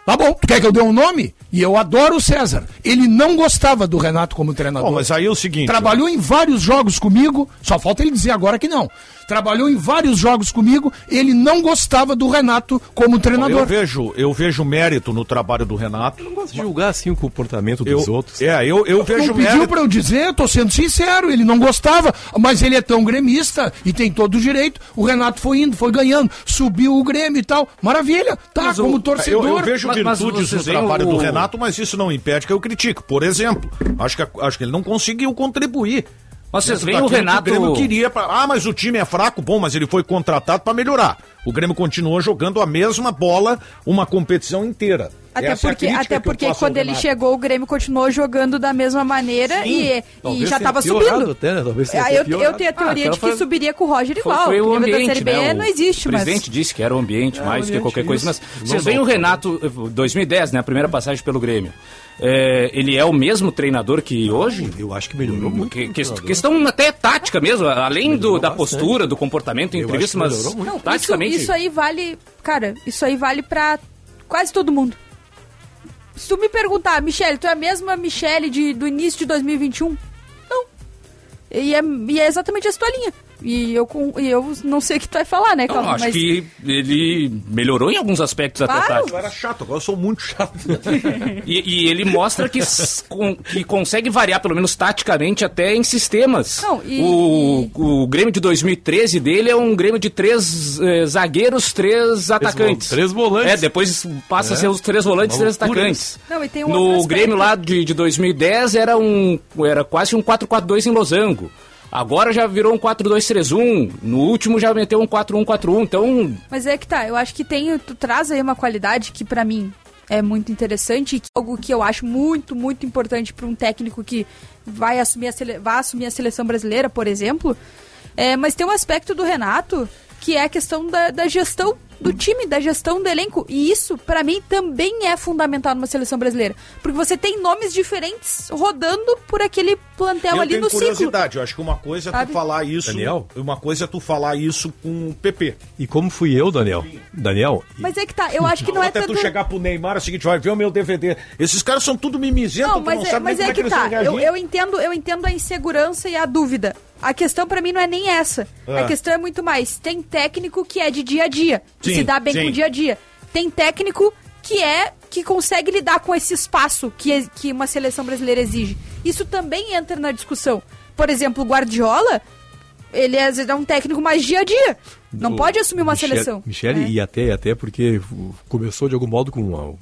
C: Tá bom, tu quer que eu dê um nome? E eu adoro o César. Ele não gostava do Renato como treinador.
B: Bom, mas aí é o seguinte.
C: Trabalhou em vários jogos comigo, só falta ele dizer agora que não. Trabalhou em vários jogos comigo, ele não gostava do Renato como
B: Eu
C: treinador.
B: vejo, eu vejo mérito no trabalho do Renato.
D: Eu não gosto de julgar assim o comportamento
B: Eu,
D: dos outros.
B: É, eu, eu vejo
C: Não pediu
B: mérito.
C: pra eu dizer, tô sendo sincero, ele não gostava, mas ele é tão gremista e tem todo o direito. O Renato foi indo, foi ganhando, subiu o Grêmio e tal. Maravilha, tá,
F: Mas
C: como
B: Eu,
C: torcedor.
B: eu vejo
F: Mas- mas
B: virtudes
F: vocês
B: no trabalho
F: o-
B: do Renato, mas isso não impede que eu critique. Por exemplo, acho que, acho que ele não conseguiu contribuir.
F: Mas vocês veem o
B: daquilo que
F: Renato.
B: O Grêmio queria. Pra... Ah, mas o time é fraco, bom, mas ele foi contratado para melhorar. O Grêmio continuou jogando a mesma bola uma competição inteira.
E: Até
B: Essa é
E: porque,
B: crítica
E: até
B: que
E: porque quando ele
B: Renato.
E: chegou, o Grêmio continuou jogando da mesma maneira e, e
D: Talvez
E: já estava subindo.
D: até, né? Talvez tenha
E: Ah, eu, eu tenho a teoria
F: Ah,
E: de
F: então
E: que
F: foi-
E: subiria com o Roger
F: Foi,
E: igual.
F: foi o
E: o nível da
F: ambiente,
E: Série B
F: né? O
E: não existe, mas...
F: presidente disse que era o ambiente mais do que
D: ambiente,
F: qualquer coisa. Mas vocês veem o
D: volta.
F: Renato, eh, 2010, né? A primeira passagem pelo Grêmio. É, ele é o mesmo treinador que hoje?
D: Eu acho que melhorou muito.
F: Que, que- questão até tática mesmo, além do, da
D: bastante.
F: postura, do comportamento em entrevista, mas
D: melhorou muito.
E: Não, isso,
F: taticamente.
E: isso aí vale... Cara, isso aí vale pra quase todo mundo. Se tu me perguntar, Michele, tu é a mesma Michele de, do início de 2021? Não. E é, e é exatamente essa tua linha. E eu, com- e eu não sei o que tu vai falar, né,
F: Não,
E: Calma?
F: acho que ele melhorou em alguns aspectos até
E: Claro.
F: táticos.
B: Eu era chato, agora eu sou muito chato. (laughs)
F: E, e ele mostra que, que consegue variar, pelo menos taticamente, até em sistemas.
E: Não, e-
F: o, o Grêmio de 2013 dele é um Grêmio de três eh, zagueiros, três atacantes.
D: três volantes.
F: É, depois passa a ser os três volantes e
D: Uma
F: três atacantes.
E: Não, e tem um
F: no. Grêmio lá de, de 2010 era um era quase um 4-4-2 em losango. Agora já virou um 4-2-3-1. No último já meteu um 4-1-4-1. Então,
E: Mas é que tá, eu acho que tem, tu traz aí uma qualidade que pra mim é muito interessante e que- algo que eu acho muito, muito importante pra um técnico que vai assumir a, sele, vai assumir a seleção brasileira, por exemplo. É, mas tem um aspecto do Renato que é a questão da, da gestão do time, da gestão do elenco. E isso, pra mim, também é fundamental numa seleção brasileira. Porque você tem nomes diferentes rodando por aquele plantel
B: eu
E: ali
B: tenho
E: no ciclo.
B: curiosidade, eu acho que uma coisa é tu falar isso.
D: Daniel?
B: Uma coisa é tu falar isso com o PP.
D: E como fui eu, Daniel? Daniel,
E: Mas é que tá, eu acho que não é
B: Até
E: tanto...
B: tu chegar pro Neymar é o seguinte, vai ver o meu DVD. Esses caras são tudo mimizento,
E: Não,
B: tu
E: mas
B: não
E: é,
B: sabe
E: mas
B: nem
E: é
B: como é que
E: que tá. Eu, eu entendo, eu entendo a insegurança e a dúvida. A questão pra mim não é nem essa.
B: Ah.
E: A questão é muito mais. Tem técnico que é de dia a dia, que
B: Sim,
E: se dá bem
B: sim.
E: com o dia a dia. Tem técnico que é que consegue lidar com esse espaço que, é- que uma seleção brasileira exige. Isso também entra na discussão. Por exemplo, o Guardiola, ele às vezes é um técnico mais dia a dia. Não
D: O
E: pode assumir uma
D: Michele-
E: seleção.
D: Michele,
E: né?
D: e até, até porque começou de algum modo com uma,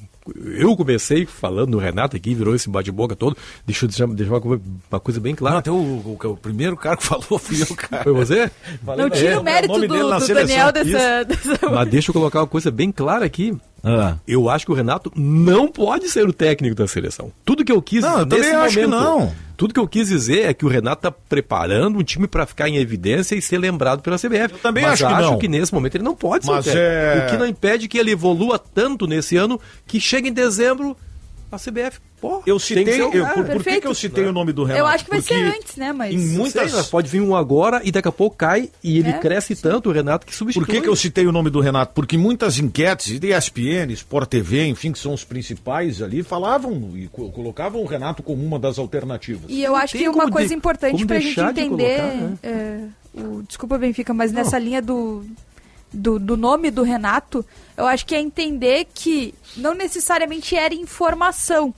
D: eu comecei falando no Renato aqui, virou esse bate-boca todo. Deixa eu deixar, deixar uma, coisa- uma coisa bem clara.
B: Não, até o, o, o primeiro cara que falou fui eu, cara.
D: Foi você?
E: Não tira o mérito do, do Daniel dessa, dessa-
D: Mas deixa eu colocar uma coisa bem clara aqui.
B: Ah.
D: Eu acho que o Renato não pode ser o técnico da seleção. Tudo que eu quis
B: Não, eu
D: nesse
B: também acho que
D: momento,
B: não.
D: Tudo que eu quis dizer é que o Renato está preparando um time para ficar em evidência e ser lembrado pela CBF. Eu
B: também acho que não.
D: nesse momento ele não pode
B: Mas
D: ser o técnico.
B: é-
D: O que não impede que ele evolua tanto nesse ano que chega em dezembro a CBF. Pô,
B: Eu
D: tem
B: citei,
D: que ser o
B: eu, por, por que, que eu citei o nome do Renato?
E: Eu acho que vai
B: Porque
E: ser antes, né? Mas.
B: Em
D: Não sei,
B: muitas...
D: pode vir um agora e daqui a pouco cai e ele
E: É,
D: cresce tanto, o Renato, que substitui.
B: Por que, que eu citei o nome do Renato? Porque muitas enquetes, de ESPN, Sport TV, enfim, que são os principais ali, falavam e co- colocavam o Renato como uma das alternativas.
E: E eu acho
D: tem
E: que uma coisa
D: de-
E: importante pra gente
D: deixar de
E: entender.
D: colocar, né?
E: é, o, desculpa, Benfica, mas nessa linha do, do, do nome do Renato, eu acho que é entender que não necessariamente era informação,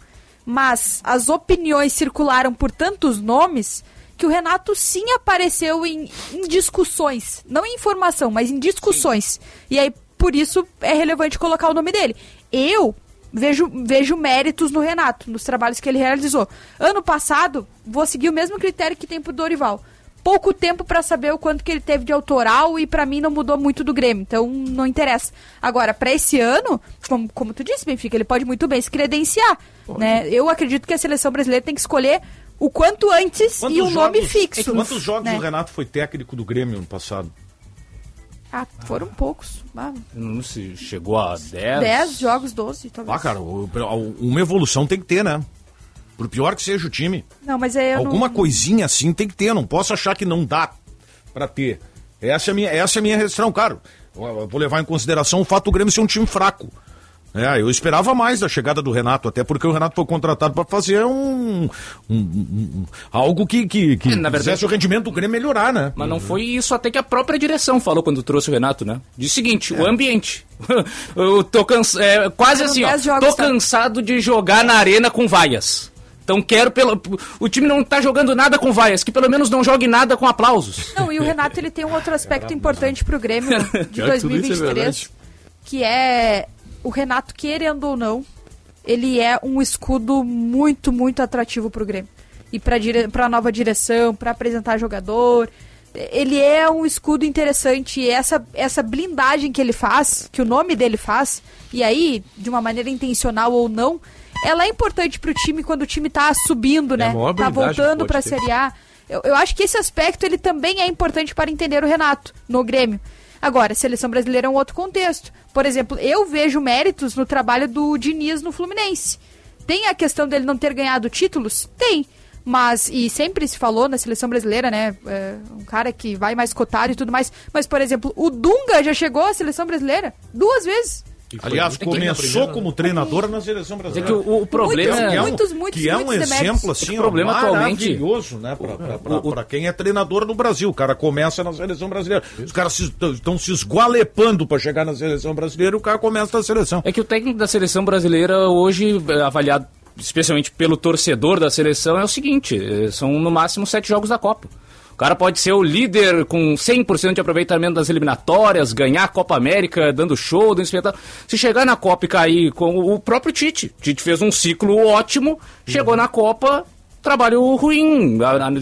E: mas as opiniões circularam por tantos nomes que o Renato sim apareceu em, em discussões. Não em informação, mas em discussões. E aí, por isso, é relevante colocar o nome dele. Eu vejo, vejo méritos no Renato, nos trabalhos que ele realizou. Ano passado, vou seguir o mesmo critério que tem pro Dorival. Pouco tempo pra saber o quanto que ele teve de autoral e pra mim não mudou muito do Grêmio, então não interessa. Agora, pra esse ano, como, como tu disse, Benfica, ele pode muito bem se credenciar, né? Eu acredito que a seleção brasileira tem que escolher o quanto antes e um nome fixo.
B: Quantos jogos
E: né?
B: o Renato foi técnico do Grêmio ano passado?
E: Ah, foram poucos. Ah,
F: Não se chegou a 10.
E: 10 jogos, 12, talvez.
B: Ah, cara, uma evolução tem que ter, né? Por pior que seja o time.
E: Não, mas é.
B: Alguma
E: não...
B: coisinha assim tem que ter, não posso achar que não dá pra ter. Essa é a minha, essa é a minha restrição, cara. Eu- eu Vou levar em consideração o fato do Grêmio ser um time fraco. É, eu esperava mais da chegada do Renato, até porque o Renato foi contratado para fazer um, um- um- um- algo que, que, que
F: É, na verdade-
B: fizesse o rendimento do Grêmio melhorar, né?
F: Mas não foi isso até que a própria direção falou quando trouxe o Renato, né? Diz o seguinte, o ambiente. (laughs) Eu tô cansado. É, quase
E: Foram
F: assim, ó.
E: 10 jogos,
F: Tô
E: tá?
F: cansado de jogar na arena com vaias. Então quero pelo. O time não tá jogando nada com vaias, que pelo menos não jogue nada com aplausos.
E: Não, e o Renato ele tem um outro aspecto importante pro Grêmio (laughs) de
D: Pior que tudo isso é
E: 2023,
D: verdade.
E: que é o Renato, querendo ou não, ele é um escudo muito, muito atrativo pro Grêmio. E pra, dire... pra nova direção, pra apresentar jogador. Ele é um escudo interessante e essa, essa blindagem que ele faz, que o nome dele faz, e aí, de uma maneira intencional ou não, ela é importante pro time quando o time tá subindo,
D: É
E: né?
D: maior
E: Tá voltando pra
D: ter.
E: Série A. Eu, eu acho que esse aspecto ele também é importante para entender o Renato no Grêmio. Agora, seleção brasileira é um outro contexto. Por exemplo, eu vejo méritos no trabalho do Diniz no Fluminense. Tem a questão dele não ter ganhado títulos? Tem. Mas, e sempre se falou na seleção brasileira, né? é, um cara que vai mais cotado e tudo mais. Mas, por exemplo, o Dunga já chegou à seleção brasileira duas vezes.
B: Aliás, começou como treinador na seleção
F: É
B: brasileira.
F: que o, o problema
B: que é um,
E: Muitos, muitos,
B: que é um
E: muitos
B: exemplo assim,
F: É que o problema atualmente-
B: maravilhoso, né, pra quem é treinador no Brasil. O cara começa na seleção brasileira. Os caras estão se esgualepando pra chegar na seleção brasileira e o cara começa na seleção.
F: É que o técnico da seleção brasileira hoje, é, avaliado especialmente pelo torcedor da seleção, é o seguinte: é, são no máximo sete jogos da Copa. O cara pode ser o líder com 100% de aproveitamento das eliminatórias, ganhar a Copa América, dando show, dando espetáculo. Se chegar na Copa e cair com o próprio Tite. Tite fez um ciclo ótimo, chegou na Copa, trabalho ruim,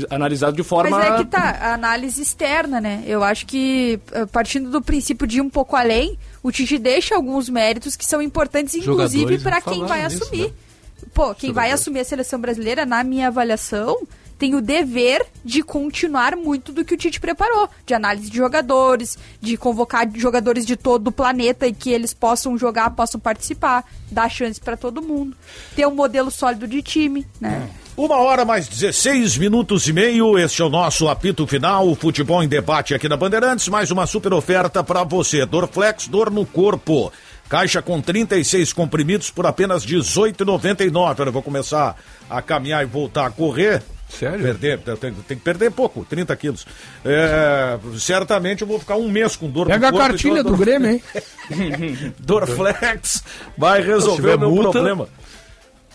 F: analisado de forma...
E: Mas é que tá, a análise externa, né? Eu acho que, eh, partindo do princípio de ir um pouco além, o Tite deixa alguns méritos que são importantes, inclusive,
D: Jogadores
E: para quem vai
D: nisso,
E: assumir.
D: né?
E: Pô, quem vai assumir a seleção brasileira, na minha avaliação, tem o dever de continuar muito do que o Tite preparou, de análise de jogadores, de convocar jogadores de todo o planeta e que eles possam jogar, possam participar, dar chance para todo mundo, ter um modelo sólido de time, né?
B: Uma hora mais 16 minutos e meio. Este é o nosso apito final. O futebol em debate aqui na Bandeirantes. Mais uma super oferta para você. Dorflex, dor no corpo. Caixa com 36 comprimidos por apenas R$ 18,99. Eu vou começar a caminhar e voltar a correr.
D: Sério?
B: Perder, tem, tem que perder pouco, 30 quilos. É, certamente eu vou ficar um mês com dor
C: Pega
B: no
C: a
B: corpo.
C: cartilha
B: então,
C: do Grêmio, hein? (laughs)
B: Dorflex vai resolver o meu
D: multa,
B: problema.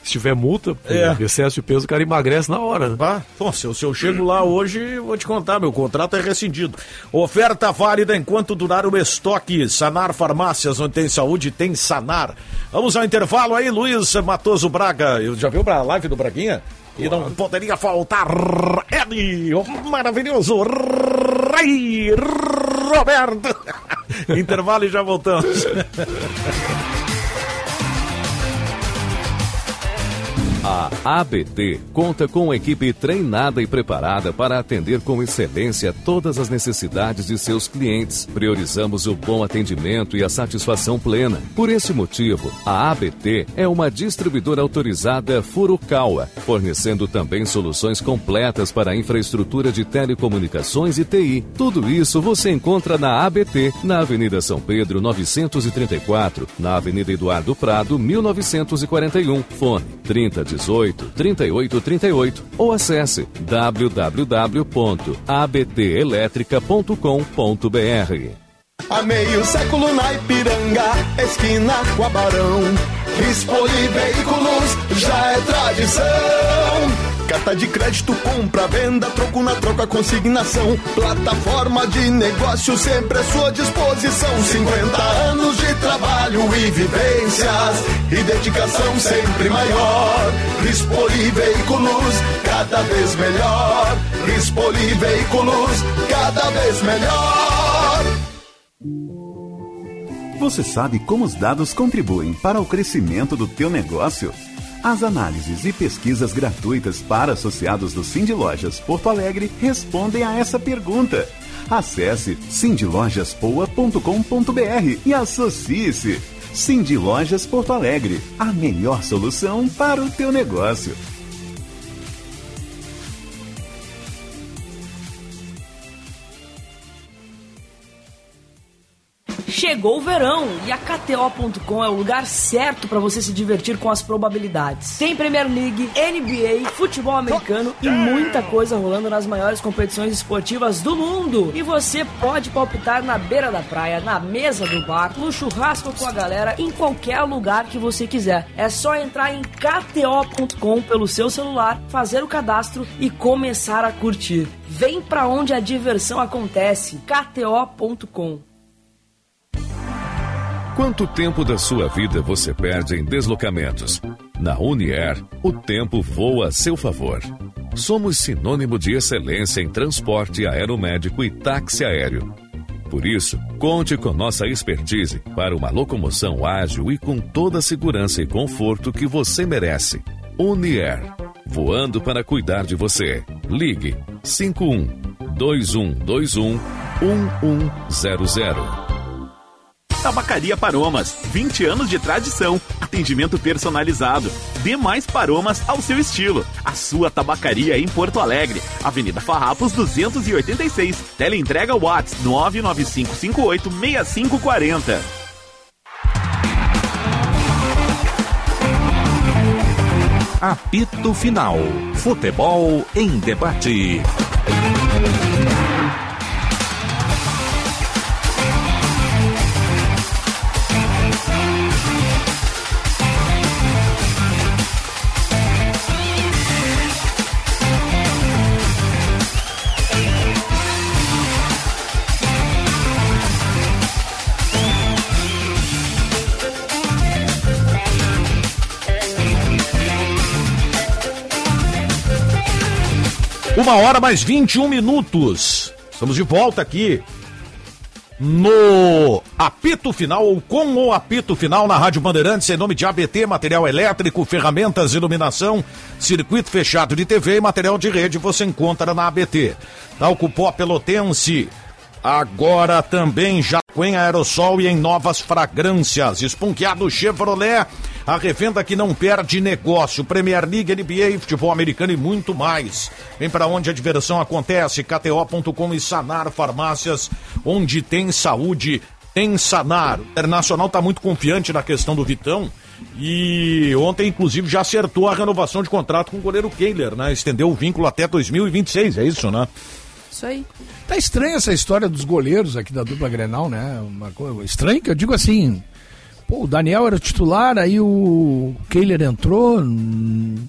D: Se tiver multa,
B: É.
D: excesso de peso, o cara emagrece na hora. Né?
B: Ah, bom, se, eu, se eu chego lá hoje, vou te contar, meu contrato é rescindido. Oferta válida enquanto durar o estoque. Sanar Farmácias, onde tem saúde, tem Sanar. Vamos ao intervalo aí, Luiz Matoso Braga. Eu já viu a live do Braguinha? E não poderia faltar ele, o maravilhoso Rei Roberto. intervalo e já voltamos. (laughs)
I: A ABT conta com uma equipe treinada e preparada para atender com excelência todas as necessidades de seus clientes. Priorizamos o bom atendimento e a satisfação plena. Por esse motivo, a ABT é uma distribuidora autorizada Furukawa, fornecendo também soluções completas para a infraestrutura de telecomunicações e TI. Tudo isso você encontra na ABT, na Avenida São Pedro 934, na Avenida Eduardo Prado 1941. Fone 3018 3838 ou acesse www.abtelétrica.com.br.
J: Há meio século na Ipiranga, esquina com a Barão. Veículos já é tradição. Carta de crédito, compra, venda, troco na troca, consignação. Plataforma de negócio sempre à sua disposição. 50 anos de trabalho e vivências e dedicação sempre maior. Rispoli Veículos, cada vez melhor. Rispoli Veículos, cada vez melhor.
K: Você sabe como os dados contribuem para o crescimento do teu negócio? As análises e pesquisas gratuitas para associados do Cindy Lojas Porto Alegre respondem a essa pergunta. Acesse cindylojaspoa.com.br e associe-se. Cindy Lojas Porto Alegre, a melhor solução para o teu negócio.
L: Chegou o verão e a KTO.com é o lugar certo para você se divertir com as probabilidades. Tem Premier League, NBA, futebol americano e muita coisa rolando nas maiores competições esportivas do mundo. E você pode palpitar na beira da praia, na mesa do bar, no churrasco com a galera, em qualquer lugar que você quiser. É só entrar em KTO.com pelo seu celular, fazer o cadastro e começar a curtir. Vem pra onde a diversão acontece. KTO.com
I: Quanto tempo da sua vida você perde em deslocamentos? Na Unier, o tempo voa a seu favor. Somos sinônimo de excelência em transporte aeromédico e táxi aéreo. Por isso, conte com nossa expertise para uma locomoção ágil e com toda a segurança e conforto que você merece. Unier, voando para cuidar de você. Ligue 51 2121 1100.
M: Tabacaria Paromas, 20 anos de tradição, atendimento personalizado. Dê mais paromas ao seu estilo. A sua tabacaria em Porto Alegre, Avenida Farrapos 286. Teleentrega Watts 995586540.
A: Apito Final. Futebol em debate.
B: Uma hora mais 21 minutos. Estamos de volta aqui No apito final ou com o apito final na Rádio Bandeirantes, em nome de ABT, material elétrico, ferramentas, iluminação, circuito fechado de TV e material de rede você encontra na ABT. Talco Pó Pelotense, agora também já em aerossol e em novas fragrâncias. Esponqueado Chevrolet, a revenda que não perde negócio. Premier League, NBA, futebol americano e muito mais. Vem para onde a diversão acontece. KTO.com e Sanar Farmácias, onde tem saúde, tem Sanar. O Internacional está muito confiante na questão do Vitão. E ontem, inclusive, já acertou a renovação de contrato com o goleiro Kehler, né? Estendeu o vínculo até 2026, é isso, né?
E: Isso aí.
C: Tá estranha essa história dos goleiros aqui da dupla Grenal, né? Uma coisa estranha que eu digo assim. Pô, o Daniel era titular, aí o Kehler entrou,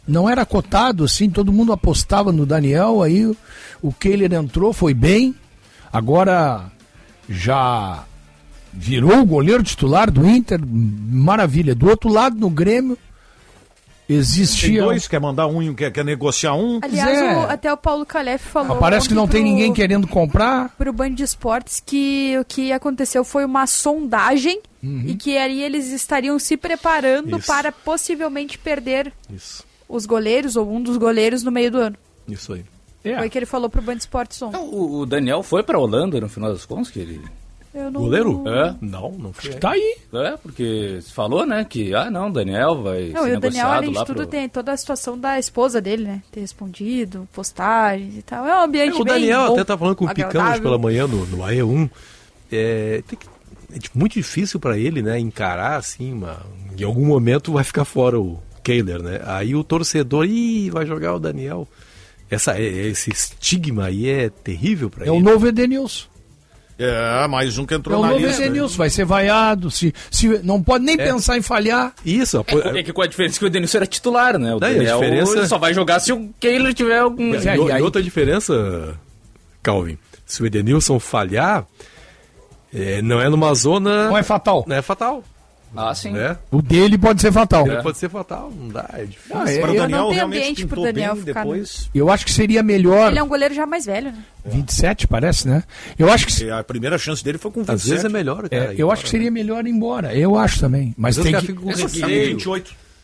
C: não era cotado assim, todo mundo apostava no Daniel, aí o- o Kehler entrou, foi bem, agora já virou o goleiro titular do Inter, maravilha. Do outro lado, no Grêmio,
B: Tem
C: existia.
B: dois, quer mandar um e um quer, quer negociar um.
E: Aliás,
C: é.
E: o- até o Paulo Calef falou.
C: Mas parece que não tem
E: pro-
C: ninguém querendo comprar.
E: Pro Band de Esportes que o que aconteceu foi uma sondagem
C: Uhum.
E: e que aí eles estariam se preparando
D: Isso.
E: para possivelmente perder
D: Isso,
E: os goleiros ou um dos goleiros no meio do ano.
D: isso aí.
C: É.
E: Foi o que ele falou pro Band de Esportes ontem.
F: O, o Daniel foi pra Holanda no final das contas, que ele.
E: Não...
D: Goleiro?
F: É?
D: Não, não foi.
C: Tá aí.
F: É, porque se falou, né, que, ah, não, o Daniel vai
E: Não,
F: ser
E: e o Daniel, além de tudo,
F: pro...
E: tem toda a situação da esposa dele, né? Ter respondido, postagens e tal. É um ambiente
D: É, o
E: bem
D: Daniel
E: bom,
D: até tá falando com o Picão pela manhã no, no AE1. É, tem que- é tipo, muito difícil para ele, né, encarar assim, uma, em algum momento vai ficar fora o Kehler, né? Aí o torcedor, ih, vai jogar o Daniel. Essa, é- esse estigma aí é terrível para
C: É
D: ele.
C: o novo Edenilson.
B: É, mais um que
C: É
B: entrou
C: o
B: na lista.
C: Edenilson, vai ser vaiado. Se, se, não pode nem pensar em falhar.
D: Isso,
F: É, é que com a diferença que o Denilson era titular, né? O
D: Daí, a diferença-
F: ele só vai jogar se o Kehler tiver algum...
D: E, o- e outra diferença, Calvin, se o Edenilson falhar, é, não é numa zona.
C: Não é fatal.
D: Não é fatal.
F: Ah, sim.
D: Né?
C: O dele pode ser fatal.
D: Ele pode ser fatal, não dá, é difícil.
C: Ah, é-
B: Para o
C: eu
B: Daniel
E: não tem
B: realmente
E: ambiente pro
B: pintou
E: Daniel ficar,
B: depois.
C: Eu acho que seria melhor.
E: Ele é um goleiro já mais velho, né?
C: 27, parece, né? Eu acho que.
B: E A primeira chance dele foi com 27.
D: Às vezes é melhor,
C: é,
D: cara. ir
C: eu
D: embora,
C: acho que seria melhor ir embora. Eu acho também. Mas
D: Às
C: tem que.
B: É
D: com
B: só que
D: receio.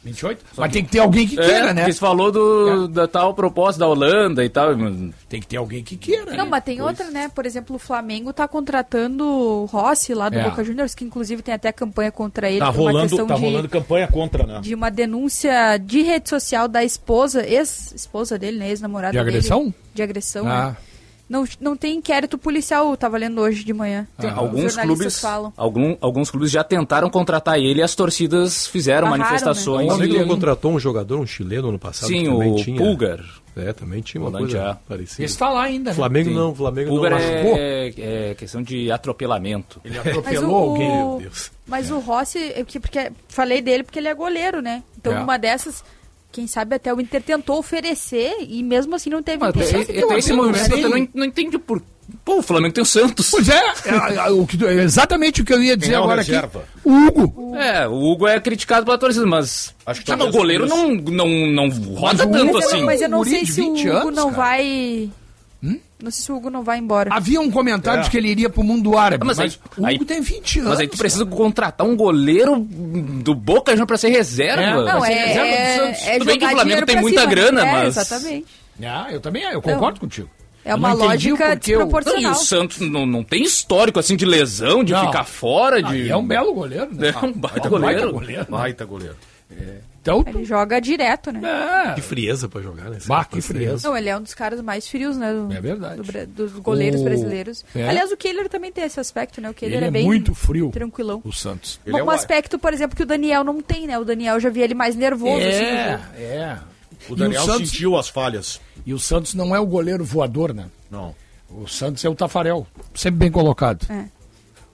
B: 28.
C: 28? Mas tem que ter alguém que
F: É,
C: queira, né?
F: porque você falou do, da tal proposta da Holanda e tal. mas-
C: Tem que ter alguém que queira.
E: Não,
C: né?
E: mas tem outra, né? Por exemplo, o Flamengo tá contratando o Rossi lá do
C: É.
E: Boca Juniors, que inclusive tem até campanha contra ele
B: Tá
E: por uma
B: rolando,
E: questão
B: tá
E: de,
B: rolando campanha contra, né?
E: de uma denúncia de rede social da esposa, ex-esposa dele, né? Ex-namorada
C: De
E: dele.
C: agressão?
E: De agressão,
C: Ah.
E: né? Não, não tem inquérito policial, tava lendo hoje de manhã.
F: Tem alguns clubes,
E: falam.
F: algum, alguns clubes já tentaram contratar ele e as torcidas fizeram
E: Barraram,
F: manifestações.
D: O Flamengo
F: e-
D: não contratou um jogador, um chileno ano passado?
F: Sim, o
D: tinha.
F: Pulgar.
D: É, também tinha uma
F: Volante
D: coisa parecida.
C: Esse tá lá ainda, né?
D: Flamengo
F: Sim.
D: não, o Flamengo
F: Pulgar
D: não machucou.
F: é, é questão de atropelamento.
C: Ele (laughs)
E: Mas
C: atropelou
E: o,
C: alguém.
D: Meu Deus.
E: mas o Rossi, eu que- porque falei dele porque ele é goleiro, né? Então
C: É.
E: uma dessas, quem sabe até o Inter tentou oferecer e mesmo assim não teve
F: Mas
E: interesse.
F: até esse movimento
C: Sim.
F: eu não, en- não entendi por. Pô, o Flamengo tem o Santos.
C: Pois é, (laughs) é, é, o que tu- é exatamente o que eu ia dizer
B: é
C: agora aqui. O Hugo.
F: É, o Hugo é criticado pela torcida, mas.
B: Acho que
F: o goleiro não, não, não roda
C: o
F: tanto
C: Hugo-
E: Mas eu,
F: assim.
E: mas eu não sei se o
C: 20
E: Hugo
C: anos,
E: não
C: cara.
E: vai. Não sei se o Hugo não vai embora.
C: Havia um comentário
B: É.
C: de que ele iria pro mundo árabe,
F: Ah,
C: mas,
F: mas aí-
C: o Hugo
F: aí-
C: tem 20 anos.
F: Mas aí tu precisa contratar um goleiro do Boca Juniors pra ser reserva.
C: É,
E: Não,
C: ser
E: é,
C: reserva do
E: é,
C: Santos.
E: é
F: Tudo bem que o Flamengo tem muita
E: cima, né?
F: grana,
E: é,
F: mas-
E: Exatamente.
C: Ah, eu também, eu concordo contigo.
E: É
C: Eu
E: uma
C: não
E: lógica
C: porquê o-
F: Não, e
E: desproporcional.
F: o Santos não, não tem histórico assim de lesão, de
C: Não.
F: ficar fora,
C: Ah,
F: de.
C: e é um belo goleiro, né?
F: É um baita
C: Baita
F: goleiro.
C: goleiro. né?
B: Baita goleiro.
C: Então,
E: Ele joga direto, né?
C: é,
D: Que frieza pra jogar, né?
C: Bah, que frieza.
E: Não, ele é um dos caras mais frios, né? do-
C: É verdade.
E: do dos goleiros
C: O-
E: brasileiros.
C: É.
E: Aliás, o Kehler também tem esse aspecto, né? O Kehler
C: ele
E: é
C: é
E: bem
C: muito frio,
E: tranquilão.
C: o Santos.
B: Ele é
E: um
B: o-
E: aspecto, por exemplo, que o Daniel não tem, né? O Daniel já via ele mais nervoso. assim, no
C: É,
E: jogo.
C: é.
B: O Daniel
C: Santos-
B: sentiu as falhas.
C: E o Santos não é o goleiro voador, né?
B: Não.
C: O Santos é o Tafarel, sempre bem colocado.
E: É.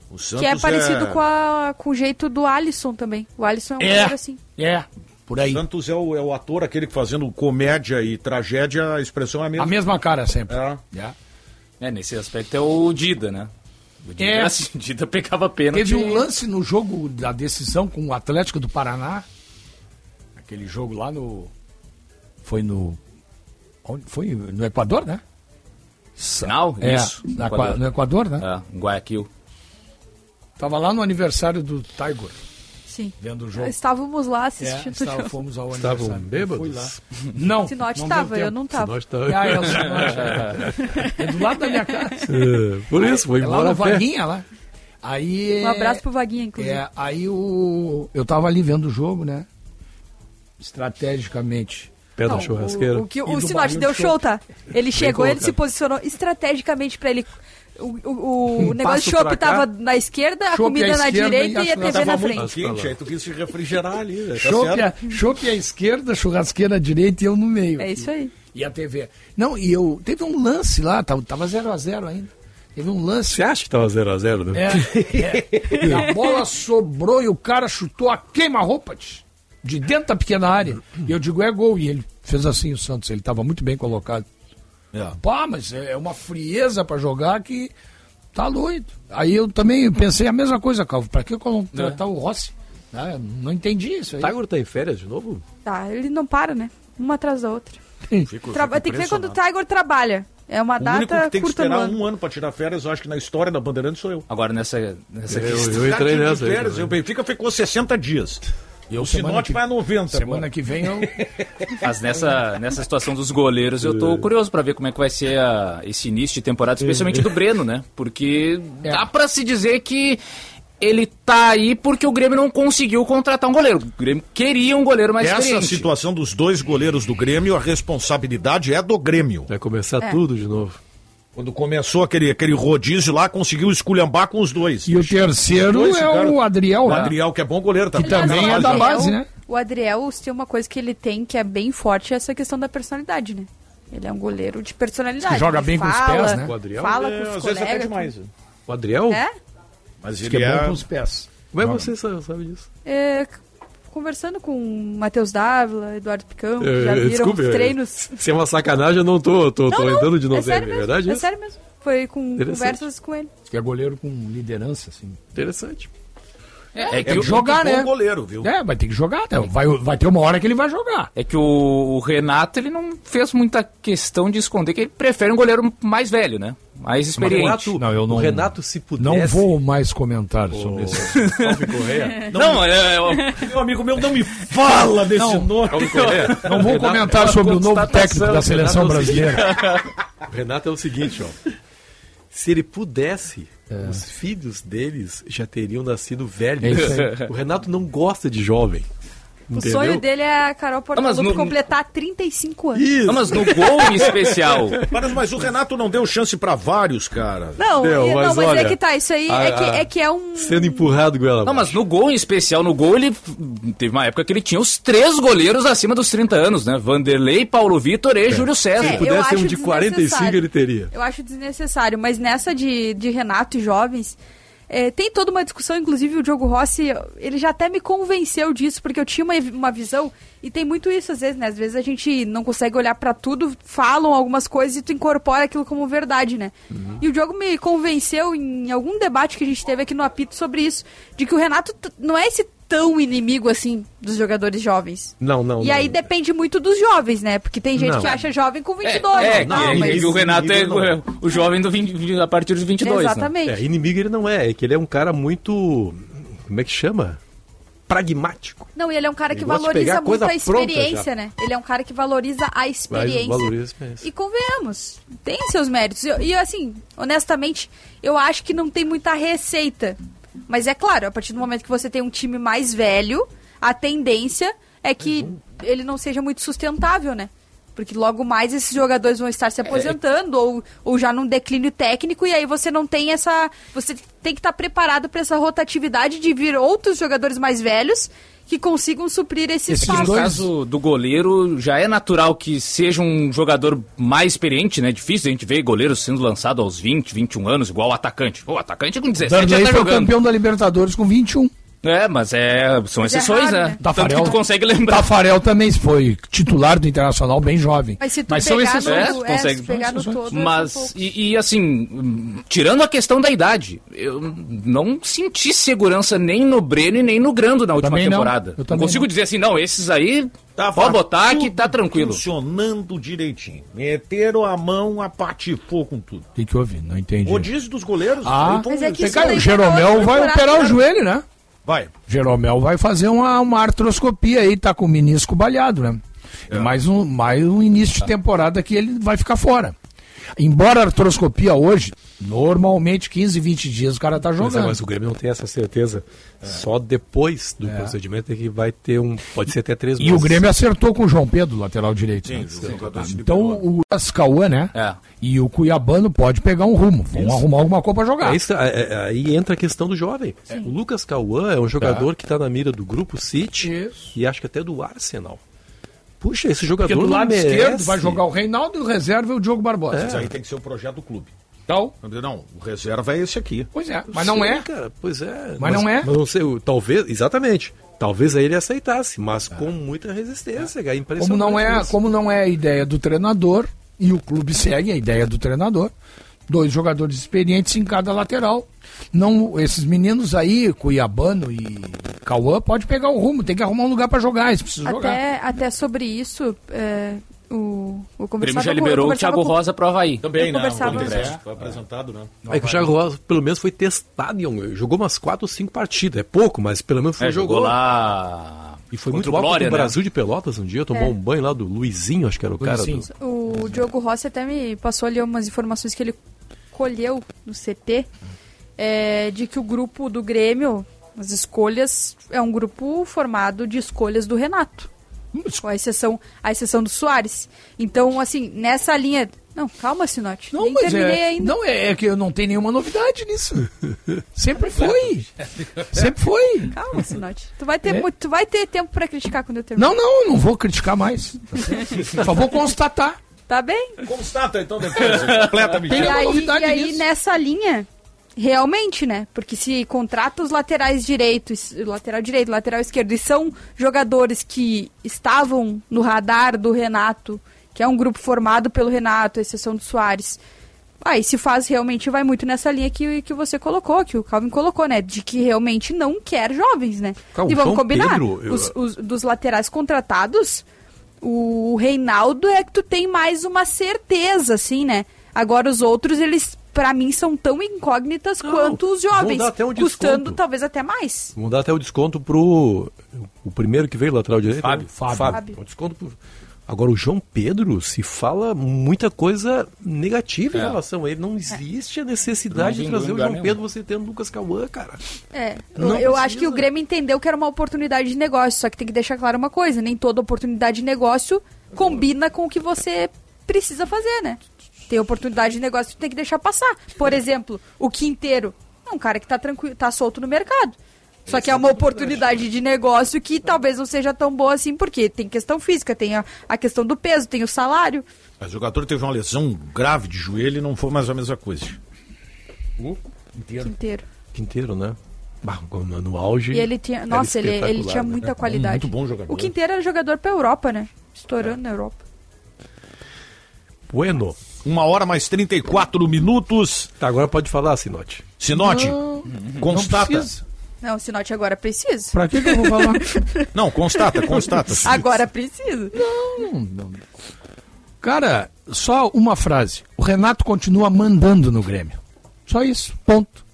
B: O Santos
E: Que é parecido
B: é...
E: com, a- com o jeito do Alisson também. O Alisson é um
C: É.
E: goleiro assim.
C: É, por aí.
B: Santos é o, é o ator, aquele que fazendo comédia e tragédia, a expressão é a mesma.
C: A mesma cara sempre.
B: É.
C: É.
F: É, nesse aspecto é o Dida, né? O Dida,
C: É. (laughs)
F: assim, Dida pegava pênalti.
C: Teve um lance no jogo da decisão com o Atlético do Paraná. Aquele jogo lá no. Foi no. Onde foi? No Equador, né?
F: Sinal?
C: É,
F: Isso.
C: na.
F: Equador.
C: no Equador, né?
F: É, em Guayaquil.
C: Tava lá no aniversário do Tiger.
E: Sim.
C: Vendo o jogo.
E: Estávamos lá assistindo
C: É,
E: o
C: estava-
E: jogo.
C: fomos ao
D: Estavam bêbados?
C: Fui lá. Não.
E: Sinote
C: não
E: tava,
C: deu
E: eu não tava.
D: Sinote tava.
C: Ah, é o Sinote. é do lado da minha casa. (laughs)
D: É, por isso, foi
C: é lá
D: embora
C: no
D: a pé.
C: Vaguinha lá. Aí,
E: Um abraço pro Vaguinha, inclusive.
C: É, aí o, eu tava ali vendo o jogo, né? Estrategicamente.
D: Pé da
E: Não,
D: churrasqueira.
E: O, o que o Sinote deu
C: de
E: show, tá? Ele chegou, ele se posicionou estrategicamente pra ele. O, o, o
C: Um
E: negócio de chopp tava na esquerda, a comida na direita
C: e
E: e a TV na frente.
B: Quente, aí tu quis se refrigerar ali, né? Tá
C: Chopp à- esquerda, churrasqueira à direita e eu no meio.
E: É isso aí.
C: E a TV. Não, e eu. Teve um lance lá, tava 0x0 ainda. Teve um lance.
D: Você acha que tava 0x0, né?
C: É, é. E a bola sobrou e o cara chutou a queima-roupa de dentro da pequena área. E eu digo, é gol. E ele fez assim o Santos, ele estava muito bem colocado.
B: É.
C: Pá, mas é uma frieza para jogar que tá doido. Aí eu também pensei a mesma coisa, Calvo. Pra que contratar o Rossi? Ah, não entendi isso aí.
D: Tiger tá em férias de novo?
E: Tá, ele não para, né? Uma atrás da outra.
B: Fico-
E: Traba-
B: fico
E: Tem que ver quando o. Tiger trabalha. É uma
B: O único
E: data
B: que tem que
E: curta no
B: esperar
E: ano.
B: um ano pra tirar férias, eu acho que na história da Bandeirante sou eu.
F: Agora nessa, nessa
D: Eu-
F: questão.
D: eu entrei nessa aí
B: férias,
D: também.
B: o Benfica ficou 60 dias. E o Sinote vai a 90
C: Semana
B: agora.
C: que vem eu. (laughs)
F: Mas nessa, nessa situação dos goleiros, eu tô curioso pra ver como é que vai ser a- esse início de temporada, especialmente do Breno, né? Porque
C: É.
F: dá pra se dizer que ele tá aí porque o Grêmio não conseguiu contratar um goleiro. O Grêmio queria um goleiro mais
B: Essa
F: experiente.
B: situação dos dois goleiros do Grêmio, a responsabilidade é do Grêmio.
D: Vai começar
E: É.
D: tudo de novo.
B: Quando começou aquele, aquele rodízio lá, conseguiu esculhambar com os dois.
C: E o terceiro
B: Dois
C: é
B: ficaram-
C: o Adriel,
B: O
C: né?
B: Adriel, que é bom goleiro, tá
C: Que também é da base, né?
E: O Adriel, tem uma coisa que ele tem que é bem forte, é essa questão da personalidade, né? Ele é um goleiro de personalidade.
C: Que joga
E: Ele
C: bem com os
E: fala,
C: pés, né?
D: O Adriel?
E: Fala
B: É,
E: com os
B: às vezes até
E: colegas.
B: demais.
D: O Adriel?
E: É?
B: Mas
C: Diz
B: ele
C: que é bom
B: é...
C: com os pés.
D: Como é que você sabe, disso?
E: É, conversando com o Matheus Dávila, Eduardo Picão,
D: É,
E: já viram
D: desculpe,
E: os
D: é-
E: treinos.
D: Se é uma sacanagem, eu não tô, tô, tô entrando de novo.
E: é sério
D: é
E: mesmo,
D: verdade
E: é
D: isso?
E: sério mesmo. Foi com conversas com ele.
C: Que é goleiro com liderança, assim.
D: Interessante.
F: É, é que
B: É
F: o-
C: jogar, né?
B: goleiro, viu?
C: É, vai ter que jogar. né? Vai, vai ter uma hora que ele vai jogar.
F: É que o, o Renato ele não fez muita questão de esconder que ele prefere um goleiro mais velho, né? Mais experiente.
D: Renato,
C: Não, eu não-
D: o Renato, se pudesse...
C: Não vou mais comentar sobre isso.
D: Correia. (laughs)
F: Não, é, é, o-
B: Meu amigo meu, não me fala desse
C: Não.
B: nome.
C: Não vou
D: Renato-
C: comentar sobre o novo técnico da seleção
D: Renato é
C: brasileira.
D: O (laughs) Renato é o seguinte, ó. Se ele pudesse, os filhos deles já teriam nascido velhos.
C: É.
D: O Renato não gosta de jovem.
E: O
D: Entendeu?
E: sonho dele é a Carol Portalupe
F: no-
E: completar 35 anos.
D: Isso.
F: Não, mas no gol em especial. (laughs)
B: Mas, mas o Renato não deu chance pra vários, cara.
E: Não,
D: Deu,
E: e-
D: mas
E: não, mas
D: olha,
E: é que tá, isso aí
D: a-
E: é, que,
D: a-
E: é que é um...
D: Sendo empurrado com ela.
F: Não, mas no gol em especial, no gol ele teve uma época que ele tinha os três goleiros acima dos 30 anos, né? Vanderlei, Paulo Vitor e Júlio César.
E: É,
D: Se
E: eu
D: pudesse ter um
E: acho
D: de 45,
E: desnecessário.
D: ele teria.
E: Eu acho desnecessário, mas nessa de, de Renato e jovens, é, tem toda uma discussão, inclusive o Diogo Rossi, ele já até me convenceu disso, porque eu tinha uma, uma visão, e tem muito isso às vezes, né? Às vezes a gente não consegue olhar pra tudo, falam algumas coisas e tu incorpora aquilo como verdade, né? E o Diogo me convenceu em algum debate que a gente teve aqui no Apito sobre isso, de que o Renato não é esse tão inimigo assim dos jogadores jovens.
D: Não, não.
E: E
D: não.
E: aí depende muito dos jovens, né? Porque tem gente
D: Não.
E: que acha jovem com 22.
F: É,
E: não,
F: que-
E: mas...
F: o Renato é
B: não.
F: o, o jovem do 20 a partir dos 22, né?
E: Exatamente.
D: É, inimigo ele não é, é que ele é um cara muito. Como é que chama? Pragmático.
E: Não, e ele é um cara que
D: Ele
E: valoriza muito a experiência, né? Ele é um cara que valoriza a experiência.
D: valoriza a experiência.
E: E convenhamos, tem seus méritos. E, e, assim, honestamente, eu acho que não tem muita receita. Mas é claro, a partir do momento que você tem um time mais velho, a tendência é que ele não seja muito sustentável, né? Porque logo mais esses jogadores vão estar se aposentando ou, ou já num declínio técnico e aí você não tem essa. Você tem que estar preparado para essa rotatividade de vir outros jogadores mais velhos que consigam suprir esse
C: Esses
F: É que no
E: espaço.
F: caso do goleiro, já é natural que seja um jogador mais experiente, né? Difícil a gente ver goleiros sendo lançado aos 20, 21 anos, igual o atacante. O atacante com 17 já
C: Darley
F: tá
C: foi
F: jogando.
C: campeão da Libertadores com 21.
F: É, mas é, são
E: Mas é
F: exceções,
E: raro,
F: né?
E: né?
F: Tanto
C: Tafarel,
F: que tu consegue lembrar.
C: Tafarel também foi titular do Internacional bem jovem.
E: Mas se tu
C: Mas são exceções.
E: no,
F: É,
E: é,
F: consegue-
E: se pegar no todo,
F: Mas,
E: são poucos.
F: e, e, assim, tirando a questão da idade, eu não senti segurança nem no Breno e nem no Grando na última
C: também não.
F: temporada.
C: Eu
F: Não
C: também
F: consigo
C: não.
F: dizer assim, não, esses aí,
B: Tava
F: pode botar que tá tranquilo.
B: Funcionando direitinho. Meteram a mão, apatifou com tudo.
C: O que, houve? Não entendi.
B: Rodízio dos goleiros.
C: Ah,
E: Mas é que isso
C: Cara, o Jeromel vai operar o joelho, né?
B: Vai.
C: Jeromel vai fazer uma, uma artroscopia aí, tá com o menisco balhado, né? É mais um, mais um início de temporada que ele vai ficar fora. Embora a artroscopia hoje, normalmente 15, 20 dias o cara tá
D: Pois é,
C: jogando.
D: mas o Grêmio não tem essa certeza. Só depois do procedimento é que vai ter um. Pode ser até três
C: E o
D: meses.
C: Grêmio acertou com o João Pedro, lateral direito.
B: Sim,
C: né?
B: o jogador se
C: Então o Ascauã, né?
F: É.
C: E o Cuiabano pode pegar um rumo. Vão arrumar alguma coisa pra jogar.
D: É isso, é- é- aí entra a questão do jovem. O Lucas Cauã é um jogador que está na mira do grupo City e acho que até do Arsenal. Puxa, esse jogador
C: Porque do
D: não
C: lado
D: merece.
C: esquerdo vai jogar o Reinaldo e o reserva e o Diogo Barbosa.
B: Isso aí tem que ser o projeto do clube.
C: Então,
B: Não, o reserva é esse aqui.
C: pois é. Mas não
D: Sim,
C: é.
D: cara, pois é.
C: Mas não é?
D: Mas não sei, talvez, exatamente. Talvez aí ele aceitasse, mas com muita resistência. É
C: Como não, é,
D: isso.
C: como não é a ideia do treinador, e o clube segue a ideia do treinador, dois jogadores experientes em cada lateral. Não, esses meninos aí, Cuiabano e Cauã, pode pegar o rumo, tem que arrumar um lugar pra jogar, eles precisam jogar.
E: Até, até sobre isso, é, o, o
F: O Grêmio já
E: com-
F: liberou o
E: conversava
F: Thiago
E: com-
F: Rosa pro Havaí.
B: Também, né?
E: conversava-
B: O empréstimo Foi apresentado, né?
D: É que o Thiago Rosa, pelo menos, foi testado. em Jogou umas 4 ou 5 partidas. É pouco, mas pelo menos foi
F: É, jogou
D: jogou.
F: lá.
D: E foi
F: contra
D: muito
F: o Glória,
D: contra o
F: né?
D: Brasil de Pelotas um dia. Tomou
E: É.
D: um banho lá do Luizinho, acho que era o cara do...
E: O Diogo Rossi até me passou ali umas informações que ele colheu no CT é, de que o grupo do Grêmio, as escolhas, é um grupo formado de escolhas do Renato. Com a exceção, a exceção do Soares. Então, assim, nessa linha. Não, calma, Sinote.
C: Não,
E: Nem
C: mas
E: terminei
C: é,
E: ainda.
C: não é, é que eu não tem nenhuma novidade nisso. (laughs) Sempre foi. Sempre foi.
E: Calma, Sinote. Tu vai ter,
C: É.
E: muito- tu vai ter tempo pra criticar quando eu terminar.
C: Não, não, eu não vou criticar mais. (laughs) Só vou constatar.
E: Tá bem?
B: Constata então depois. Completa a
E: E aí, e aí
C: nisso.
E: nessa linha, realmente, né? Porque se contrata os laterais direitos, lateral direito, lateral esquerdo, e são jogadores que estavam no radar do Renato, que é um grupo formado pelo Renato, exceção do Soares. Aí se faz realmente, vai muito nessa linha que, que você colocou, que o Calvin colocou, né? De que realmente não quer jovens, né?
D: Cara,
E: e vamos combinar,
D: Pedro, eu-
E: os, os- dos laterais contratados, o Reinaldo é que tu tem mais uma certeza, assim, né? Agora os outros, eles, pra mim, são tão incógnitas
D: Não,
E: quanto os
D: vão
E: jovens.
D: dar até um
E: custando
D: desconto.
E: talvez até mais.
D: Vamos dar até o desconto pro. O primeiro que veio, lateral direito.
B: Fábio.
D: né?
C: Fábio.
E: Fábio.
D: Um desconto pro- Agora, o João Pedro se fala muita coisa negativa em
F: É.
D: relação a ele. Não existe a necessidade de trazer
F: em
D: o João
F: nenhum.
D: Pedro você tendo o Lucas Cauã, cara.
E: É,
D: Não
E: eu,
D: precisa.
E: acho que o Grêmio entendeu que era uma oportunidade de negócio, só que tem que deixar claro uma coisa, nem toda oportunidade de negócio combina com o que você precisa fazer, né? Tem oportunidade de negócio que tem que deixar passar. Por exemplo, o Quinteiro é um cara que tá tranquilo, tá solto no mercado. Só que é uma oportunidade de negócio que talvez não seja tão boa assim, porque tem questão física, tem a, a questão do peso, tem o salário.
B: O jogador teve uma lesão grave de joelho e não foi mais a mesma coisa.
E: Quinteiro.
D: Quinteiro, né? Bah, no, auge.
E: E ele tinha. Nossa, ele, ele tinha
D: né?
E: muita
B: É,
E: qualidade.
B: muito bom jogador.
E: O Quinteiro era jogador pra Europa, né? Estourando na Europa.
D: Bueno.
B: Uma hora mais 34 minutos.
D: Tá, agora pode falar, Sinote.
B: Sinote,
C: Não,
B: constata.
C: Não.
E: Não, o Sinote agora precisa.
C: Pra que, que eu vou falar? (laughs)
B: Não, constata, constata.
E: Agora precisa.
C: Não, não. Cara, só uma frase. O Renato continua mandando no Grêmio. Só isso. Ponto.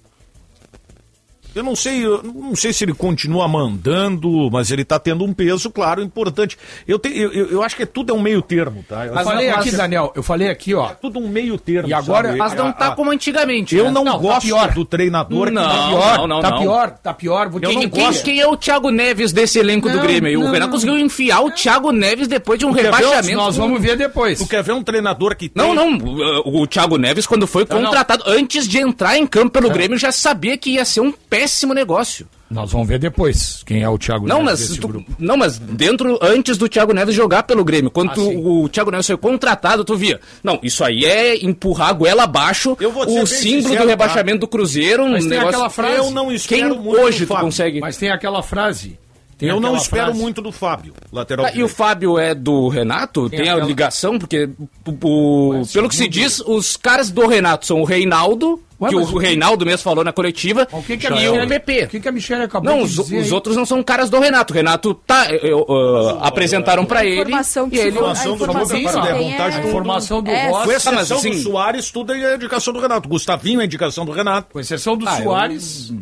B: Eu não sei, eu não sei se ele continua mandando, mas ele tá tendo um peso, claro, importante. Eu, te, eu, eu, acho que tudo é um meio termo, tá? Eu
F: Mas
C: falei
F: não-
C: aqui,
F: mas-
C: Daniel, eu falei aqui, ó.
B: tudo um meio termo.
C: E agora-
B: sabe?
F: Mas não tá como antigamente.
B: Eu
F: né?
B: não,
C: Não, tá
B: gosto
C: pior.
B: do treinador
F: Não,
B: que
C: Tá pior,
F: não, não,
C: tá
F: não.
C: pior, tá pior. Vou
F: não
C: dizer.
F: gosto. Quem é o Thiago Neves desse elenco do Grêmio? aí? O
C: não.
F: conseguiu enfiar o Thiago Neves depois de um rebaixamento.
C: Nós vamos ver depois.
B: Tu quer ver um treinador que tem...
F: Não, não. O, o Thiago Neves, quando foi
C: Não, não.
F: contratado, antes de entrar em campo pelo Grêmio, já sabia que ia ser um péssimo negócio.
C: Nós vamos ver depois quem é o Thiago
F: Não,
C: Neves
F: mas,
C: desse
F: tu-
C: grupo.
F: não, mas dentro, antes do Thiago Neves jogar pelo Grêmio, quando
C: Ah,
F: tu- o Thiago Neves foi contratado, tu via. Não, isso aí é empurrar a goela abaixo
B: Eu vou ser
F: o símbolo
B: sincero,
F: do
B: tá?
F: rebaixamento do Cruzeiro. Um
C: Mas tem
F: negócio...
C: aquela frase.
B: Eu não espero
F: Quem
B: muito
F: hoje tu
B: Fábio.
F: consegue.
C: Mas tem aquela frase. Tem
B: Eu não espero
C: frase.
B: muito do Fábio, lateral
F: Tá, e o. Fábio é do Renato?
C: Tem
F: Tem, a
C: aquela-
F: ligação? Porque, o, o- pelo que se diz, os caras do Renato são o Reinaldo,
C: Ué,
F: que o
C: o
F: Reinaldo mesmo falou na coletiva,
C: O que, que a
F: e o
C: Michele,
F: PP.
C: o que, que a Michelle acabou
F: Não,
C: de
F: os,
C: dizer
F: os outros não são caras do Renato. O Renato tá. eu, eu, apresentaram pra ele.
E: informação que
F: E ele.
E: for-
B: informação
E: a
B: do
E: que
B: é
E: tem
B: vontade
E: é-
B: do-
C: A informação do
E: É,
C: Rossi,
B: Com exceção
F: mas, assim-
B: do Soares, tudo é indicação do Renato. Gustavinho é indicação do Renato.
C: com exceção do
F: Ah, eu-
C: Soares.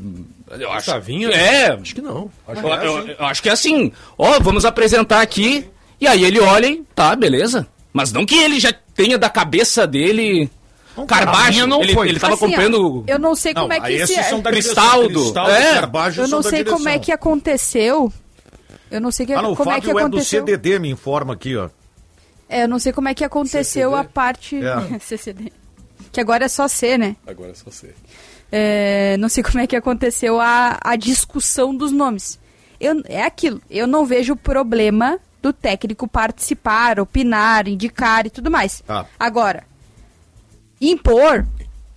F: Eu acho,
D: Gustavinho?
F: é,
D: Acho que não.
F: eu, eu- eu acho que é assim. Ó, vamos apresentar aqui. E aí ele olha e tá, beleza. Mas não que ele já tenha da cabeça dele. Carbaixo,
C: não
F: ele,
C: foi.
F: ele tava
E: Assim, ó,
F: acompanhando.
E: eu não sei
B: Não,
E: como é
B: aí
E: que
B: esses
E: se...
B: são da
F: Cristaldo.
B: Cristaldo
F: É.
B: Carbajo
E: Eu
B: são
E: não
B: da
E: sei como é que aconteceu. Eu não sei que,
B: Ah, não, o
E: como é que
B: Fábio é do
E: aconteceu.
B: CDD, me informa aqui, ó.
E: É, eu não sei como é que aconteceu a parte.
B: É. (laughs)
E: CCD. Que agora é só C, né?
D: Agora é só você.
E: É, não sei (laughs) como é que aconteceu a, a discussão dos nomes. Eu, é aquilo. Eu não vejo problema do técnico participar, opinar, indicar e tudo mais.
B: Tá.
E: Agora, impor,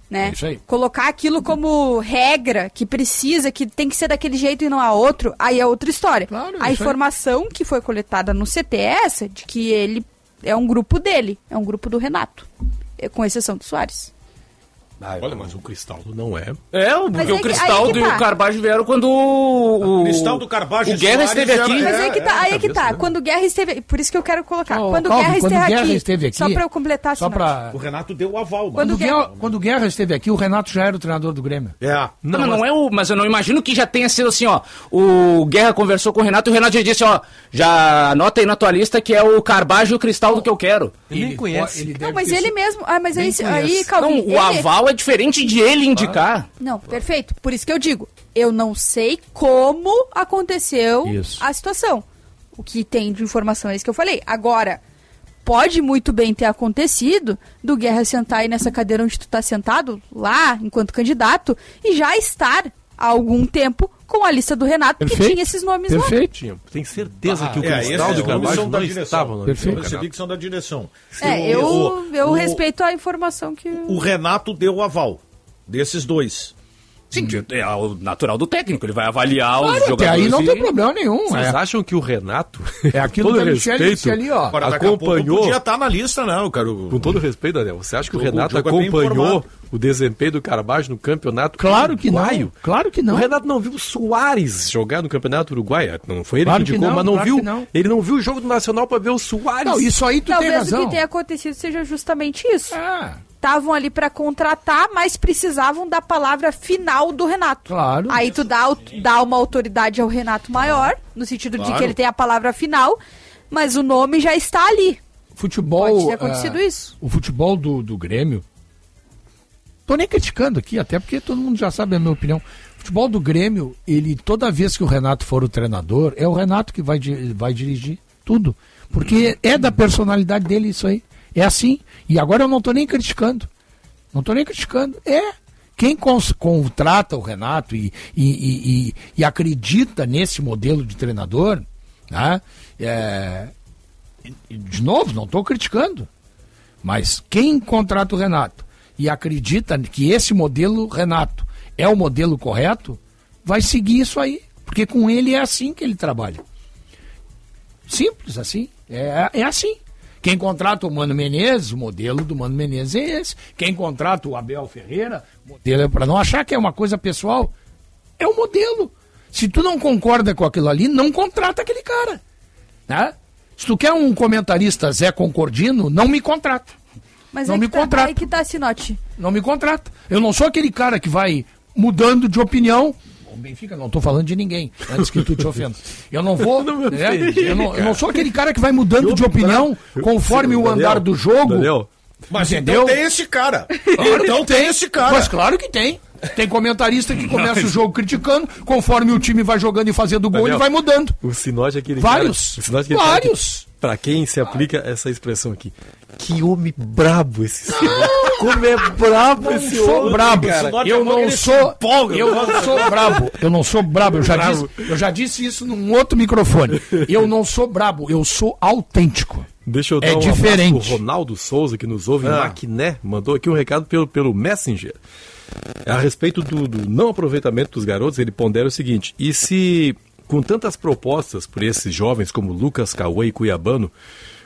E: né?
C: É isso aí.
E: Colocar aquilo como regra, que precisa, que tem que ser daquele jeito e não há outro, aí é outra história.
C: Claro,
E: a
C: isso aí.
E: informação que foi coletada no CT é de que ele é um grupo dele, é um grupo do Renato, é, com exceção do Soares.
D: Olha, mas o Cristaldo não é.
F: É, porque
E: aí
F: o
E: que-
F: Cristaldo
E: aí que
F: e
E: tá.
F: o Carbajo vieram quando o.
B: Cristaldo, Carbajo
F: o
B: e
F: Guerra esteve
B: era-
F: aqui.
E: Mas
B: É,
E: aí que tá, aí é que tá.
D: né?
E: Quando o Guerra esteve. Por isso que eu quero colocar. Quando o Guerra
C: quando
E: esteve
C: o Guerra
E: aqui.
C: esteve aqui,
E: Só pra eu completar,
C: Só pra...
B: O Renato deu o aval,
E: Quando
B: mano.
C: Quando, o
E: Guerra-
C: Guerra, quando o Guerra esteve aqui, o Renato já era o treinador do Grêmio.
B: É.
F: Não, mas não é o. Mas eu não imagino que já tenha sido assim, ó. O Guerra conversou com o Renato e o Renato já disse, ó. Já anota aí na tua lista que é o Carbajo e o Cristaldo que eu quero.
D: Ele nem conhece.
C: Ele
E: Não, mas ele mesmo. Ah, mas aí, aí. Calvin,
F: Não, o
E: ele-
F: aval é diferente de ele indicar.
E: Não, perfeito. Por isso que eu digo, eu não sei como aconteceu
C: Isso.
E: a situação. O que tem de informação é isso que eu falei. Agora, pode muito bem ter acontecido do Guerra sentar aí nessa cadeira onde tu tá sentado, lá, enquanto candidato, e já estar há algum tempo com a lista do Renato, que
C: Perfeito.
E: tinha esses nomes lá.
C: Perfeito.
D: Tinha. Tem certeza que o
B: É,
D: Cristaldo e o não
B: direção.
D: estavam
C: Perfeito.
B: Eu
D: campeonato.
B: percebi que são da direção.
E: É, eu,
B: O-
E: eu
B: o-
E: respeito a informação que.
B: O Renato deu o aval desses dois.
F: Sim, é o natural do técnico. Ele vai avaliar
C: Claro,
F: os
C: até
F: jogadores.
C: aí não
F: e-
C: tem problema nenhum.
D: Vocês
C: É,
D: acham que o Renato, (laughs)
C: é aquilo
D: todo
C: que a Michelle
D: respeito,
C: disse ali, ó.
B: Agora,
D: acompanhou...
B: podia estar na lista, não, cara.
D: Com todo respeito, Daniel, você acha que o,
B: O
D: Renato
B: o é
D: acompanhou o desempenho do Carbajo no campeonato
C: Claro que não.
D: uruguaio?
C: Claro que não.
D: O Renato não viu o Soares jogar no campeonato uruguaio. Não foi ele
C: Claro
D: que
C: que
D: indicou,
C: não,
D: mas não
C: claro
D: viu.
C: não.
D: Ele não viu o jogo do Nacional para ver o Soares.
C: Não, isso aí tu tem
E: Talvez o
C: razão.
E: que tenha acontecido seja justamente isso.
C: Ah,
E: estavam ali para contratar, mas precisavam da palavra final do Renato.
C: Claro.
E: Aí tu dá, dá uma autoridade ao Renato maior, no sentido de
B: Claro.
E: que ele tem a palavra final, mas o nome já está ali.
C: futebol.
E: Pode ter acontecido
C: ah,
E: isso.
C: O futebol do, do Grêmio. Tô nem criticando aqui, até porque todo mundo já sabe a minha opinião. O futebol do Grêmio, ele, toda vez que o Renato for o treinador, é o Renato que vai, vai dirigir tudo. Porque é da personalidade dele isso aí. É assim. E agora eu não tô nem criticando. Não tô nem criticando. É. Quem contrata o Renato e, e, e- e- acredita nesse modelo de treinador, né? É, de novo, não estou criticando. Mas quem contrata o Renato e acredita que esse modelo Renato é o modelo correto, vai seguir isso aí. Porque com ele é assim que ele trabalha. Simples assim. É, é assim. Quem contrata o Mano Menezes, o modelo do Mano Menezes é esse. Quem contrata o Abel Ferreira, modelo é para não achar que é uma coisa pessoal. É o modelo. Se tu não concorda com aquilo ali, não contrata aquele cara. Né? Se tu quer um comentarista Zé Concordino, não me contrata.
E: Mas
C: Não
E: aí
C: me
E: que tá,
C: contrata.
E: aí que tá, Sinote.
C: Não me contrata. Eu não sou aquele cara que vai mudando de opinião. Benfica, não estou falando de ninguém, antes que tu te ofenda. Eu não vou. (laughs)
D: Não
C: né? eu, não, eu não sou aquele cara que vai mudando de opinião conforme o
D: Daniel,
C: andar do jogo.
D: Daniel,
B: Mas
C: Entendeu?
B: então tem esse cara. (laughs)
C: Claro
B: então
C: que
B: tem esse cara.
C: Mas claro que tem. Tem comentarista que (laughs) começa o jogo criticando, conforme o time vai jogando e fazendo gol,
D: Daniel,
C: ele vai mudando.
D: o Sinote é aquele
C: Vários.
D: cara... O Sinote é aquele
C: Vários.
D: Pra quem se aplica essa expressão aqui. Que homem brabo esse Sinote. Como é brabo
C: Não
D: esse
C: sou
D: homem,
C: brabo,
D: cara.
C: Eu não sou.
B: empolga.
C: Eu não sou brabo. Eu não sou brabo. Eu já,
D: Bravo.
C: disse, eu já disse isso num outro microfone. Eu não sou brabo. Eu sou autêntico.
D: Deixa eu dar
C: É
D: um
C: diferente.
D: abraço pro Ronaldo Souza, que nos ouve em
B: Ah.
D: Maquiné, mandou aqui um recado pelo, pelo Messenger. A respeito do, do não aproveitamento dos garotos, ele pondera o seguinte: e se, com tantas propostas por esses jovens como Lucas Cauê e Cuiabano,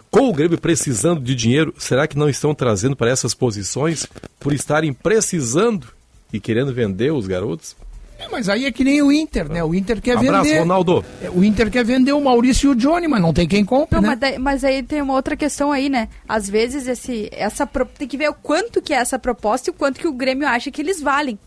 D: com o Grêmio precisando de dinheiro, será que não estão trazendo para essas posições por estarem precisando e querendo vender os garotos?
C: É, mas aí é que nem o Inter, né? O Inter quer
D: Abraço,
C: vender.
D: Ronaldo.
C: É, O Inter quer vender o Maurício e o Johnny, mas não tem quem compre,
E: Não,
C: né?
E: mas, daí- mas aí tem uma outra questão aí, né? Às vezes esse, essa tem que ver o quanto que é essa proposta e o quanto que o Grêmio acha que eles valem.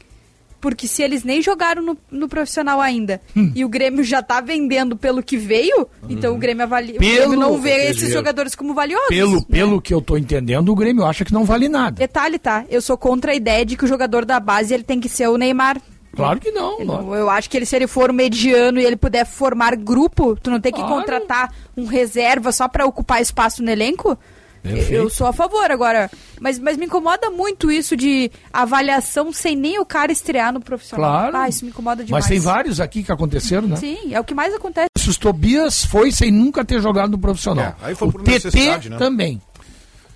E: Porque se eles nem jogaram no, no profissional ainda
C: Hum.
E: e o Grêmio já tá vendendo pelo que veio, então o Grêmio avalia. O
C: Pelo-
E: Grêmio não vê esses jogadores como valiosos.
C: Pelo,
E: né?
C: pelo que eu tô entendendo, o Grêmio acha que não vale nada.
E: Detalhe, tá? Eu sou contra a ideia de que o jogador da base ele tem que ser o Neymar.
C: Claro que não.
E: Eu, eu acho que ele, se ele for mediano e ele puder formar grupo, tu não tem que
C: Claro.
E: contratar um reserva só pra ocupar espaço no elenco.
C: Perfeito.
E: Eu sou a favor agora. Mas, mas me incomoda muito isso de avaliação sem nem o cara estrear no profissional.
C: Claro.
E: Ah, isso me incomoda demais.
C: Mas tem vários aqui que aconteceram, né?
E: Sim, é o que mais acontece.
C: O Tobias foi sem nunca ter jogado no profissional.
B: É, aí foi
C: o
B: por
C: TT
B: necessidade, né?
C: também.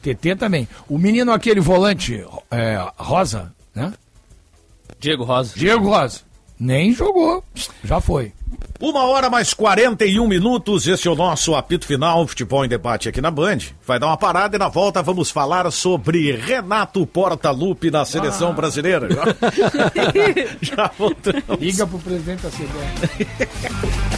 C: TT também. O menino aquele volante, é, Rosa, né?
F: Diego Rosa.
C: Diego Rosa. Nem jogou. Já foi.
B: Uma hora mais 41 minutos, esse é o nosso apito final, futebol em debate aqui na Band. Vai dar uma parada e na volta vamos falar sobre Renato Portaluppi na seleção brasileira. Já, (laughs) (laughs) já voltamos.
C: Liga pro presidente da CBF. (laughs)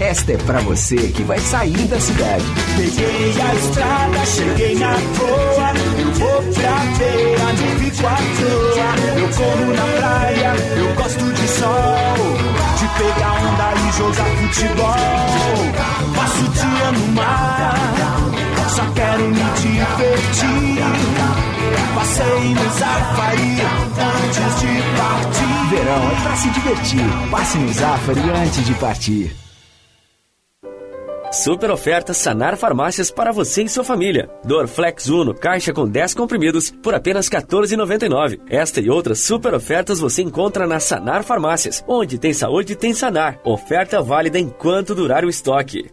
N: Esta é pra você que vai sair da cidade.
O: Peguei a estrada, cheguei na toa. Eu vou pra feira, não fico à toa. Eu corro na praia, eu gosto de sol. De pegar onda e jogar futebol. Passo o dia no mar, só quero me divertir. Passei no Zafari antes de partir.
N: Verão é pra se divertir. Passe no Zafari antes de partir.
P: Super oferta Sanar Farmácias para você e sua família. Dorflex Uno, caixa com 10 comprimidos por apenas R$ 14,99. Esta e outras super ofertas você encontra na Sanar Farmácias. Onde tem saúde, tem Sanar. Oferta válida enquanto durar o estoque.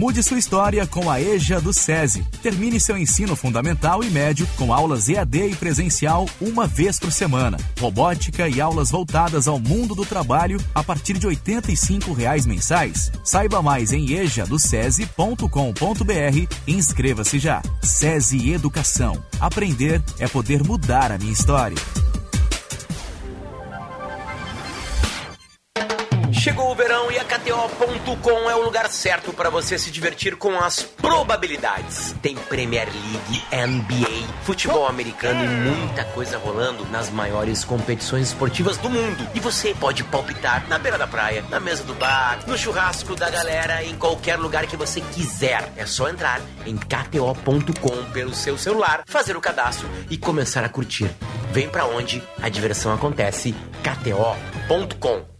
Q: Mude sua história com a EJA do SESI. Termine seu ensino fundamental e médio com aulas EAD e presencial uma vez por semana. Robótica e aulas voltadas ao mundo do trabalho a partir de 85 reais mensais. Saiba mais em ejadocese.com.br e inscreva-se já. SESI Educação. Aprender é poder mudar a minha história.
H: Chegou o verão e a KTO.com é o lugar certo para você se divertir com as probabilidades. Tem Premier League, NBA, futebol americano e muita coisa rolando nas maiores competições esportivas do mundo. E você pode palpitar na beira da praia, na mesa do bar, no churrasco da galera, em qualquer lugar que você quiser. É só entrar em KTO.com pelo seu celular, fazer o cadastro e começar a curtir. Vem pra onde a diversão acontece. KTO.com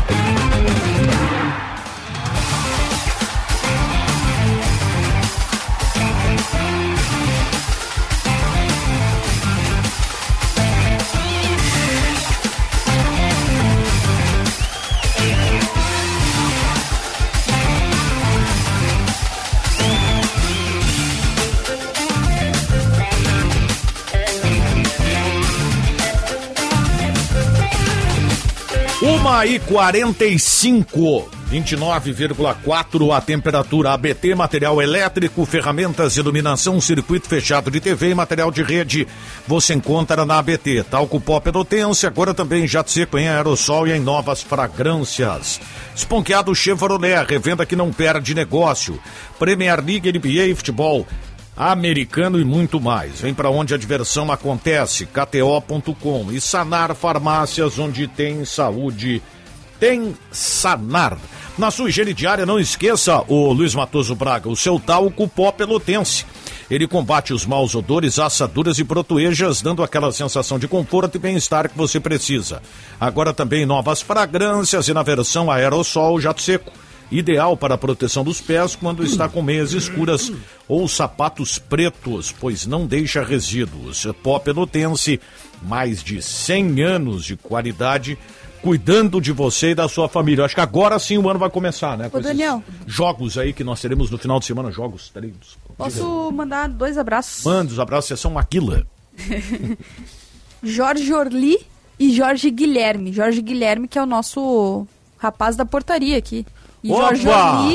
B: E 45. 29,4 a temperatura. ABT, material elétrico, ferramentas, iluminação, circuito fechado de TV e material de rede. Você encontra na ABT. Talco pó pelotense, agora também jato seco em aerossol e em novas fragrâncias. Esponqueado Chevrolet, revenda que não perde negócio. Premier League, NBA e futebol americano e muito mais. Vem para onde a diversão acontece, kto.com e Sanar Farmácias, onde tem saúde, tem Sanar. Na sua higiene diária, não esqueça o Luiz Matoso Braga, o seu talco pó pelotense. Ele combate os maus odores, assaduras e protuejas, dando aquela sensação de conforto e bem-estar que você precisa. Agora também novas fragrâncias e na versão aerossol jato seco ideal para a proteção dos pés quando está com meias escuras ou sapatos pretos, pois não deixa resíduos. Pó Pelotense, mais de 100 anos de qualidade, cuidando de você e da sua família. Acho que agora sim o ano vai começar, né?
E: Ô,
B: esses
E: Daniel.
B: Jogos aí que nós teremos no final de semana, jogos treinos.
E: Posso mandar dois abraços?
B: Manda os abraços, sessão Maquila. (laughs)
E: Jorge Orli e Jorge Guilherme. Jorge Guilherme, que é o nosso rapaz da portaria aqui. E
C: Opa!
E: Jorge que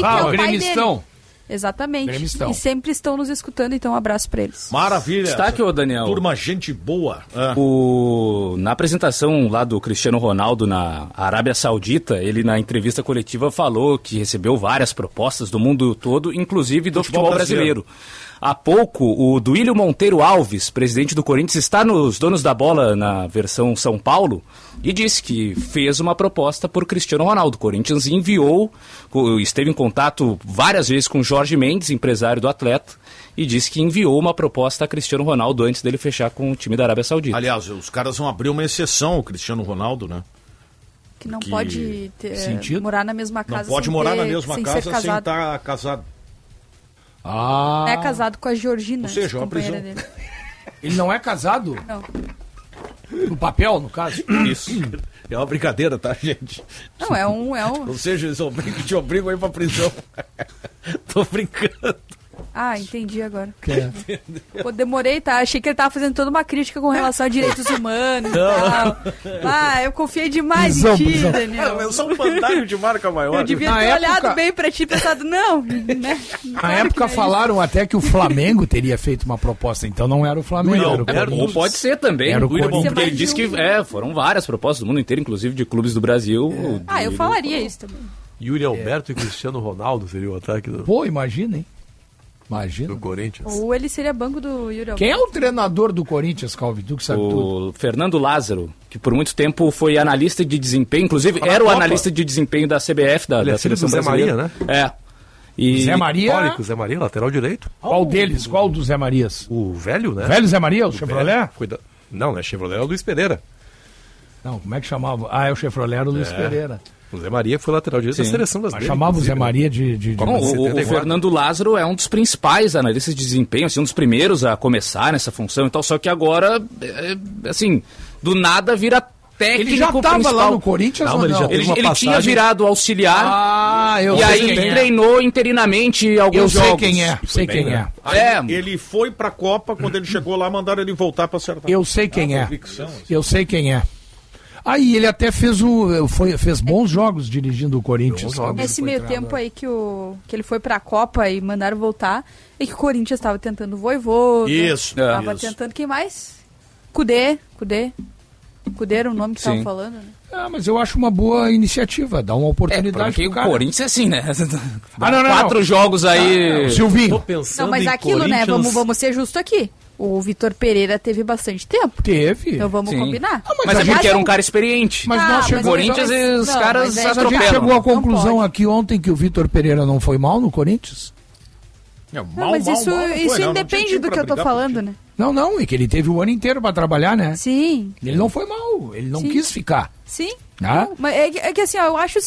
C: Ah,
E: é
C: o
E: o pai dele. Exatamente.
C: Gremistão.
E: E sempre estão nos escutando, então um abraço pra eles.
B: Maravilha.
F: Destaque, ô Daniel.
B: Turma, gente boa. Ah.
F: O, na apresentação lá do Cristiano Ronaldo na Arábia Saudita, ele na entrevista coletiva falou que recebeu várias propostas do mundo todo, inclusive do
B: Futebol
F: futebol,
B: brasileiro.
F: brasileiro. Há pouco, o Duílio Monteiro Alves, presidente do Corinthians, está nos donos da bola na versão São Paulo e disse que fez uma proposta por Cristiano Ronaldo. O Corinthians enviou, esteve em contato várias vezes com Jorge Mendes, empresário do atleta, e disse que enviou uma proposta a Cristiano Ronaldo antes dele fechar com o time da Arábia Saudita.
B: Aliás, os caras vão abrir uma exceção, o Cristiano Ronaldo, né?
E: Que não
B: Que
E: pode ter-
B: sentido?
E: morar na mesma casa.
B: Não pode
E: sem
B: morar
E: ter-
B: na mesma
E: sem
B: casa sem estar casado.
C: Ah.
E: É casado com a Georgina,
C: Ou seja, uma prisão.
E: dele. (laughs)
C: Ele não é casado?
E: Não.
C: No papel, no caso? (coughs)
B: Isso. É uma brincadeira, tá, gente?
E: Não, é um. É um...
B: Ou seja, eles obrigam, te obrigam a ir pra prisão. (laughs) Tô brincando.
E: Ah, entendi agora.
B: É. (laughs)
E: Pô, demorei, tá? Achei que ele tava fazendo toda uma crítica com relação a direitos humanos e
B: Não.
E: tal. Ah, eu confiei demais
B: Prisão,
E: em ti. Daniel.
B: Eu sou um bandalho de marca maior.
E: Eu devia
C: Na
E: ter
C: época-
E: olhado bem pra ti e pensado, não, né? (laughs)
C: Na época falaram até que o Flamengo teria feito uma proposta, então não era o Flamengo. era o
F: É, ou
C: Corinthians.
F: pode ser também.
C: Era o
F: Porque
C: Corinthians.
F: ele disse que é, foram várias propostas do mundo inteiro, inclusive de clubes do Brasil. O
E: Ah, eu falaria isso também.
D: Yuri Alberto e Cristiano Ronaldo seria o ataque do,
C: Pô, imagina, hein? Imagina.
D: do Corinthians.
E: Ou ele seria banco do Yuri
C: Quem é o treinador do Corinthians, Calvi? Tu que sabe tudo.
F: O Fernando Lázaro, que por muito tempo foi analista de desempenho, inclusive
C: na
F: era o
C: Copa.
F: analista de desempenho da CBF, da,
D: Ele é
F: da seleção
D: Zé
F: brasileira.
D: Maria,
F: É. E...
C: Zé Maria?
D: Histórico, Zé Maria, lateral direito.
C: Qual deles? Qual dos Zé Marias?
D: O velho, né?
C: Velho Zé Maria, o Chevrolet?
D: velho. Cuida- Não, não é Chevrolet, é o Luiz Pereira.
C: Não, como é que chamava? Ah, é o Chevrolet, era o Luiz
D: É.
C: Pereira.
D: O Zé Maria foi lateral direito da
F: Sim.
D: seleção
C: Mas
D: brasileira.
C: chamava o Zé Maria de... de, de...
F: Bom, o, o
D: 74.
F: Fernando Lázaro é um dos principais analistas de desempenho, assim, um dos primeiros a começar nessa função e tal, só que agora, é, assim, do nada vira técnico
C: Ele já tava
F: principal.
C: lá no Corinthians
D: Não,
C: ou
D: ele
C: não?
F: Ele,
D: uma
F: ele tinha
D: passagem-
F: virado auxiliar
C: Ah, eu
F: e
C: sei
F: aí
C: é.
F: treinou interinamente alguns
C: Eu sei
F: jogos.
C: quem é, sei quem é.
B: Aí
F: É.
B: Ele foi pra Copa, quando ele chegou lá, mandaram ele voltar pra acertar.
C: Eu sei quem
B: Ah,
C: é.
B: convicção.
C: Eu sei quem é. Aí ele até fez o foi, fez bons jogos dirigindo o Corinthians.
E: Nesse meio
C: treinador.
E: tempo aí que, o, que ele foi pra Copa e mandaram voltar, e que o Corinthians tava tentando o Voivoda.
B: Isso,
F: É.
E: Tava
B: isso.
E: tentando quem mais? Cudê, Cudê. Cudê era o nome que estavam falando, né?
C: Ah, mas eu acho uma boa iniciativa, dá uma
F: É,
C: oportunidade
F: porque
C: pro
F: o
C: cara.
F: Corinthians é assim, né?
C: Ah, não, não,
F: Quatro
C: não.
F: jogos aí.
C: Ah, Silvinho,
D: Tô pensando
E: Não, mas
D: em
E: aquilo, né?
D: Corinthians-
E: Vamos, vamos ser justo aqui. O Vitor Pereira teve bastante tempo.
C: teve.
E: Então vamos
F: Sim.
E: combinar.
F: Mas,
C: a
F: é
C: gente
F: era um
E: não-
F: cara experiente.
C: Mas
E: Ah,
C: nós
E: mas
C: chegamos
F: Corinthians e os
E: Não,
F: caras
E: mas é-
C: Mas a gente
F: atropelam.
C: chegou à
E: Não
C: conclusão aqui ontem que o Vitor Pereira não foi mal no Corinthians?
B: Não,
E: Não,
B: mal,
E: mas
B: mal,
E: isso,
B: mal não
E: isso
B: não, não
E: independe
B: time
E: do que eu tô falando, né?
C: Não, não, é que ele teve o ano inteiro pra trabalhar, né?
E: Sim,
C: Ele não foi mal, ele não
E: Sim.
C: quis ficar.
E: sim.
C: Ah?
E: Não, mas é, que- é que assim, ó, eu acho.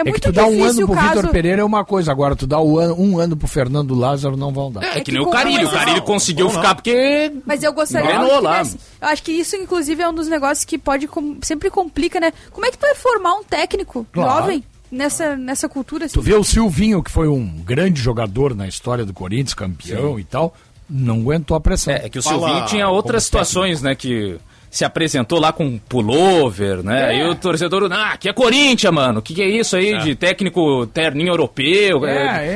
E: É,
C: É,
E: muito
C: que tu dá um ano pro
E: caso.
C: Vitor Pereira é uma coisa, agora tu dá um ano, um ano pro Fernando Lázaro não vão dar.
F: É,
E: É
F: que
E: que
F: nem o Carilho. O Carilho conseguiu ficar porque.
E: Mas eu gostaria que
F: lá.
E: Eu acho que isso, inclusive, é um dos negócios que pode com- sempre complica, né? Como é que tu vai formar um técnico
C: Claro.
E: jovem nessa, nessa cultura assim?
C: Tu vê o Silvinho, que foi um grande jogador na história do Corinthians, campeão e tal, não aguentou a pressão.
F: É, é que o
B: Fala
F: Silvinho tinha outras situações, né? Que se apresentou lá com pullover, né?
C: É.
F: E o torcedor, ah, aqui é Corinthians, mano. O que, que é isso aí de técnico terninho europeu?
C: É,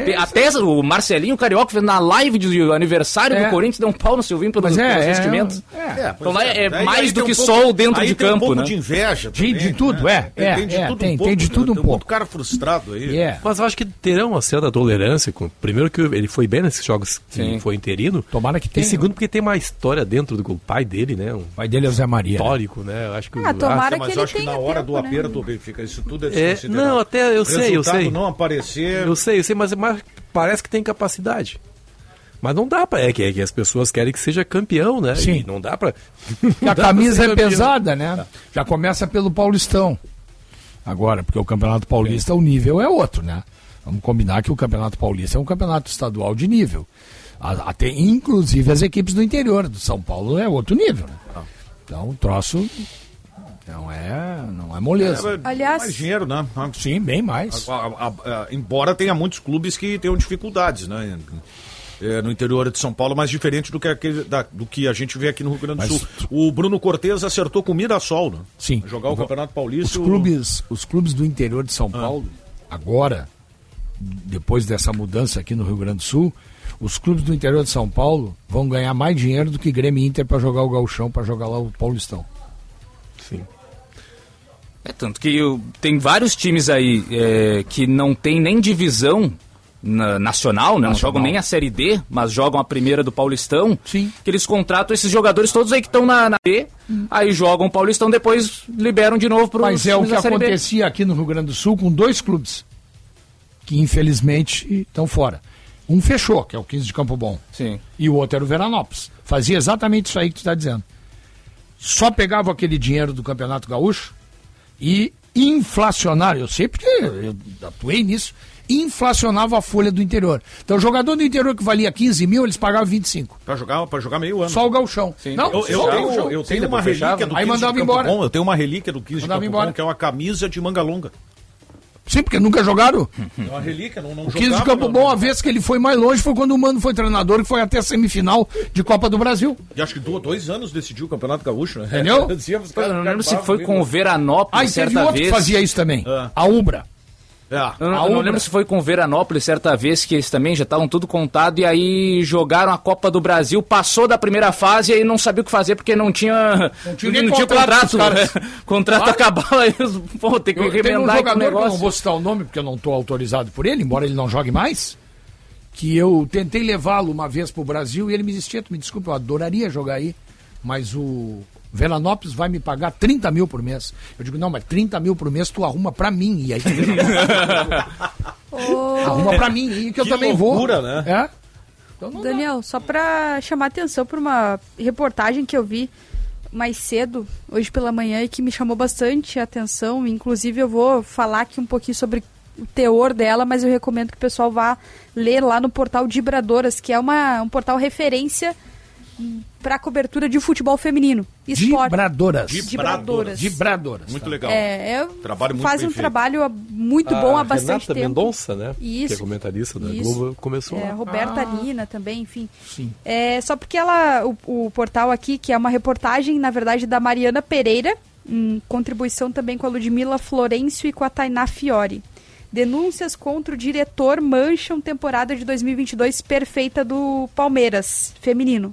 F: É,
C: é,
F: até o Marcelinho Carioca fez na live de aniversário
C: É.
F: do Corinthians deu um pau no Silvinho pelos,
C: é,
F: pelos
C: é,
F: vestimentos.
C: é.
F: Então lá é, mais
B: aí
F: do
B: tem
F: que
B: um
F: só o dentro
B: aí
F: de
B: tem um
F: campo,
B: pouco
F: né?
B: de inveja
C: De,
B: também,
C: de tudo, é. É,
B: Tem de
C: é,
B: tudo
C: tem,
B: um pouco,
C: tem de
B: né?
C: tudo um
B: Tem
C: pouco.
B: muito cara frustrado aí.
C: É.
D: Mas eu acho que terão uma certa tolerância. Com, primeiro que ele foi bem nesses jogos que
F: Sim.
D: foi interino.
C: Tomara que
D: E
C: tenha.
D: segundo porque tem uma história dentro do pai dele, né? Um
C: O pai dele é o Zé Maria. né?
D: histórico, né? Eu acho que
E: Ah, tomara
B: mas
E: que
B: acho que na hora
E: tempo,
B: do
E: né?
B: aperto, Benfica, isso tudo é
D: É, não, até eu sei, eu
B: Resultado
D: sei.
B: não aparecer...
D: Eu sei, eu sei, mas, mas parece que tem capacidade. Mas não dá pra. É que, é que as pessoas querem que seja campeão, né?
C: Sim.
D: E não dá pra. (laughs)
C: E a camisa é pesada, né? Já começa pelo Paulistão. Agora, porque o Campeonato Paulista, o nível é outro, né? Vamos combinar que o Campeonato Paulista é um campeonato estadual de nível. Até, inclusive as equipes do interior, do São Paulo é outro nível, né? Então o troço não é, não é moleza.
B: É,
E: Aliás-
B: mais dinheiro, né?
C: Sim, bem mais.
B: A- a- a- embora tenha muitos clubes que tenham dificuldades, né? É, no interior de São Paulo, mas diferente do que, aquele, da- do que a gente vê aqui no Rio Grande do
C: Mas-
B: Sul. O Bruno Cortes acertou com o Mirassol, né?
C: Sim.
B: Jogar o Campeonato
C: Os
B: Paulista. e o-
C: clubes, os clubes do interior de
B: Ah.
C: São Paulo, agora, depois dessa mudança aqui no Rio Grande do Sul, os clubes do interior de São Paulo vão ganhar mais dinheiro do que Grêmio e Inter para jogar o Gauchão, para jogar lá o Paulistão.
D: Sim.
F: É tanto que eu- tem vários times aí é, que não tem nem divisão na- nacional, né? Não
C: Nacional.
F: jogam nem a Série D, mas jogam a primeira do Paulistão.
C: Sim.
F: Que eles contratam esses jogadores todos aí que estão na, na B, aí jogam o Paulistão, depois liberam de novo para
C: Mas é o que acontecia aqui no Rio Grande do Sul com dois clubes que infelizmente estão fora. Um fechou, que é o 15 de Campo Bom.
F: Sim.
C: E o outro era o Veranópolis. Fazia exatamente isso aí que tu está dizendo. Só pegava aquele dinheiro do Campeonato Gaúcho e inflacionava. Eu sei porque eu atuei nisso. Inflacionava a folha do interior. Então, o jogador do interior que valia 15 mil, eles pagavam 25.
B: Pra jogar, pra jogar meio ano.
C: Só o Gauchão. Não,
B: eu, eu
C: só o
B: tenho, eu
C: Sim,
B: tenho uma relíquia
C: fechava.
B: do
C: Aí
B: 15 de
C: mandava
B: Campo
C: embora.
B: Bom, eu tenho uma relíquia do 15
C: Mandava
B: de Campo
C: embora.
B: Bom, que é uma camisa de manga longa.
C: Sim, porque nunca jogaram.
B: É uma relíquia, não, não
C: O 15 de Campo
B: não-
C: Bom, a vez que ele foi mais longe foi quando o Mano foi treinador, que foi até a semifinal de Copa do Brasil.
B: E acho que do- dois anos decidiu o Campeonato Gaúcho, né?
C: Entendeu? (laughs)
F: Eu não lembro se foi com o? Veranópolis
C: Ah, e teve
F: certa
C: outro
F: vez.
C: que fazia isso também.
B: Ah.
C: A Ubra.
B: É.
F: Eu não,
C: A
F: eu não lembro se foi com o Veranópolis certa vez que eles também já estavam tudo contado e aí jogaram a Copa do Brasil, passou da primeira fase e aí não sabia o que fazer porque não tinha
C: Não tinha nem contrato
F: contrato. né? (laughs) contrato
C: Claro.
F: acabava aí, pô, tem que
C: Eu, um
F: remendar o
C: jogador, que eu não vou citar o nome porque eu não estou autorizado por ele, embora ele não jogue mais, que eu tentei levá-lo uma vez para o Brasil e ele me disse, Tieto, me desculpe, eu adoraria jogar aí, mas o Veranópolis vai me pagar 30 mil por mês. Eu digo, não, mas 30 mil por mês tu arruma para mim. E aí tu (laughs) arruma para mim e que eu
B: Que
C: também
B: loucura,
C: vou.
B: né?
C: É? Então não dá.
E: Daniel, só pra chamar atenção por uma reportagem que eu vi mais cedo, hoje pela manhã, e que me chamou bastante atenção. Inclusive, eu vou falar aqui um pouquinho sobre o teor dela, mas eu recomendo que o pessoal vá ler lá no portal Dibradoras, que é uma, um portal referência para cobertura de futebol feminino. Esporte.
C: Dibradoras.
E: Dibradoras.
C: Dibradoras.
B: Muito legal.
E: É, é
B: Trabalho muito
E: faz um
B: feito.
E: trabalho muito bom há bastante
D: Renata
E: tempo.
D: Mendonça, né? Que
E: Isso.
D: é comentarista da
E: Isso.
D: Globo, começou
E: É,
D: lá.
E: Roberta
C: Ah.
E: Nina também, enfim.
C: Sim.
E: É, só porque ela, o, o portal aqui, que é uma reportagem, na verdade, da Mariana Pereira, em contribuição também com a Ludmila Florencio e com a Tainá Fiore. Denúncias contra o diretor mancham temporada de 2022 perfeita do Palmeiras, feminino.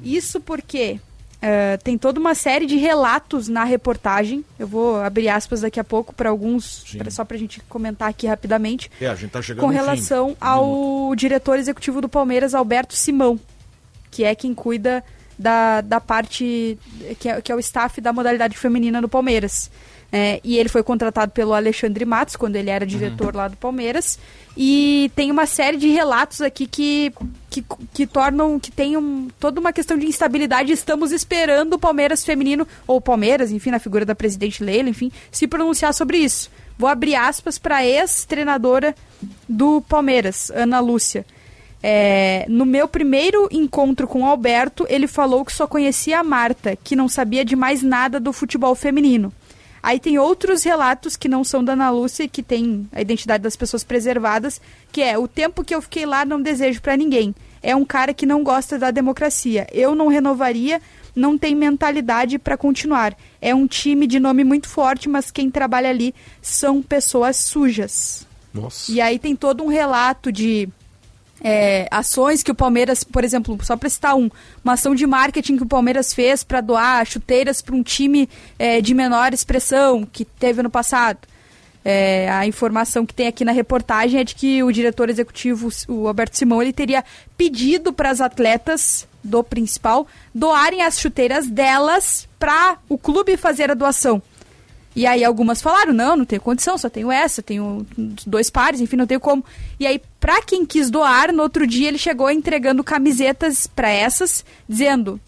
E: Isso porque eh, tem toda uma série de relatos na reportagem. Eu vou abrir aspas daqui a pouco para alguns, pra, só para a gente comentar aqui rapidamente
B: É, a gente tá chegando
E: com
B: no fim.
E: relação ao diretor executivo do Palmeiras, Alberto Simão, que é quem cuida da, da parte, que é, que é o staff da modalidade feminina do Palmeiras. É, e ele foi contratado pelo Alexandre Matos, quando ele era diretor lá do Palmeiras. E tem uma série de relatos aqui que, que, que tornam, que tem um, toda uma questão de instabilidade. Estamos esperando o Palmeiras feminino, ou Palmeiras, enfim, na figura da presidente Leila, enfim, se pronunciar sobre isso. Vou abrir aspas para ex-treinadora do Palmeiras, Ana Lúcia. É, no meu primeiro encontro com o Alberto, ele falou que só conhecia a Marta, que não sabia de mais nada do futebol feminino. Aí tem outros relatos que não são da Ana Lúcia, que tem a identidade das pessoas preservadas, que é o tempo que eu fiquei lá não desejo pra ninguém. é um cara que não gosta da democracia. Eu não renovaria, não tem mentalidade para continuar. É um time de nome muito forte, mas quem trabalha ali são pessoas sujas.
D: Nossa.
E: E aí tem todo um relato de é, ações que o Palmeiras, por exemplo, só para citar um, uma ação de marketing que o Palmeiras fez para doar chuteiras para um time é, de menor expressão que teve no passado. É, a informação que tem aqui na reportagem é de que o diretor executivo, o Alberto Simão, ele teria pedido para as atletas do principal doarem as chuteiras delas para o clube fazer a doação. E aí algumas falaram, não, não tenho condição, só tenho essa, tenho dois pares, enfim, não tenho como. E aí, pra quem quis doar, no outro dia ele chegou entregando camisetas para essas, dizendo,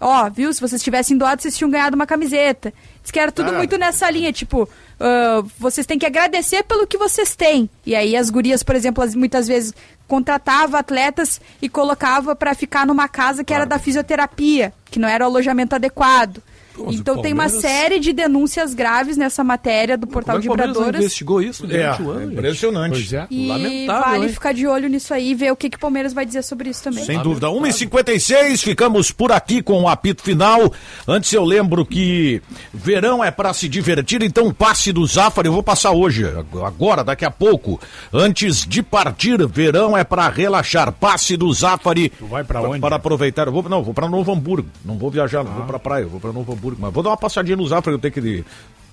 E: ó, oh, viu, se vocês tivessem doado, vocês tinham ganhado uma camiseta. Diz que era tudo ah. muito nessa linha, tipo, uh, vocês têm que agradecer pelo que vocês têm. E aí as gurias, por exemplo, muitas vezes contratava atletas e colocava para ficar numa casa que era da fisioterapia, que não era o alojamento adequado então tem uma série de denúncias graves nessa matéria do portal
D: Como
E: de Vibradoras.
D: investigou isso
B: durante é, o ano? É impressionante.
D: Pois é.
E: E
D: Lamentável,
E: vale
D: hein?
E: ficar de olho nisso aí e ver o que, que o Palmeiras vai dizer sobre isso também.
B: Sem dúvida. 1h56, ficamos por aqui com o apito final. Antes eu lembro que verão é para se divertir, então passe do Zafari. Eu vou passar hoje, agora, daqui a pouco. Antes de partir, verão é para relaxar. Passe do Zafari.
C: Tu vai para onde?
B: Para aproveitar. Eu vou, não, vou para Novo Hamburgo. Não vou viajar, não vou para praia, eu vou para Novo Hamburgo. Mas vou dar uma passadinha no Zafra, eu tenho que.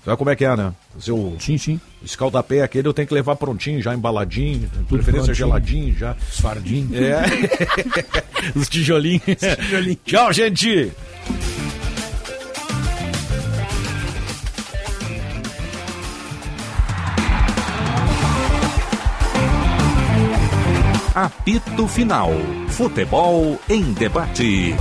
B: Sabe como é que é, né? Seu
C: sim, sim.
B: escaldapé aquele eu tenho que levar prontinho, já embaladinho, de preferência
C: prontinho.
B: geladinho já.
C: Os fardinhos.
B: É. (laughs) Os tijolinhos.
C: tijolinhos.
B: Tchau, gente.
A: Apito Final. Futebol em debate.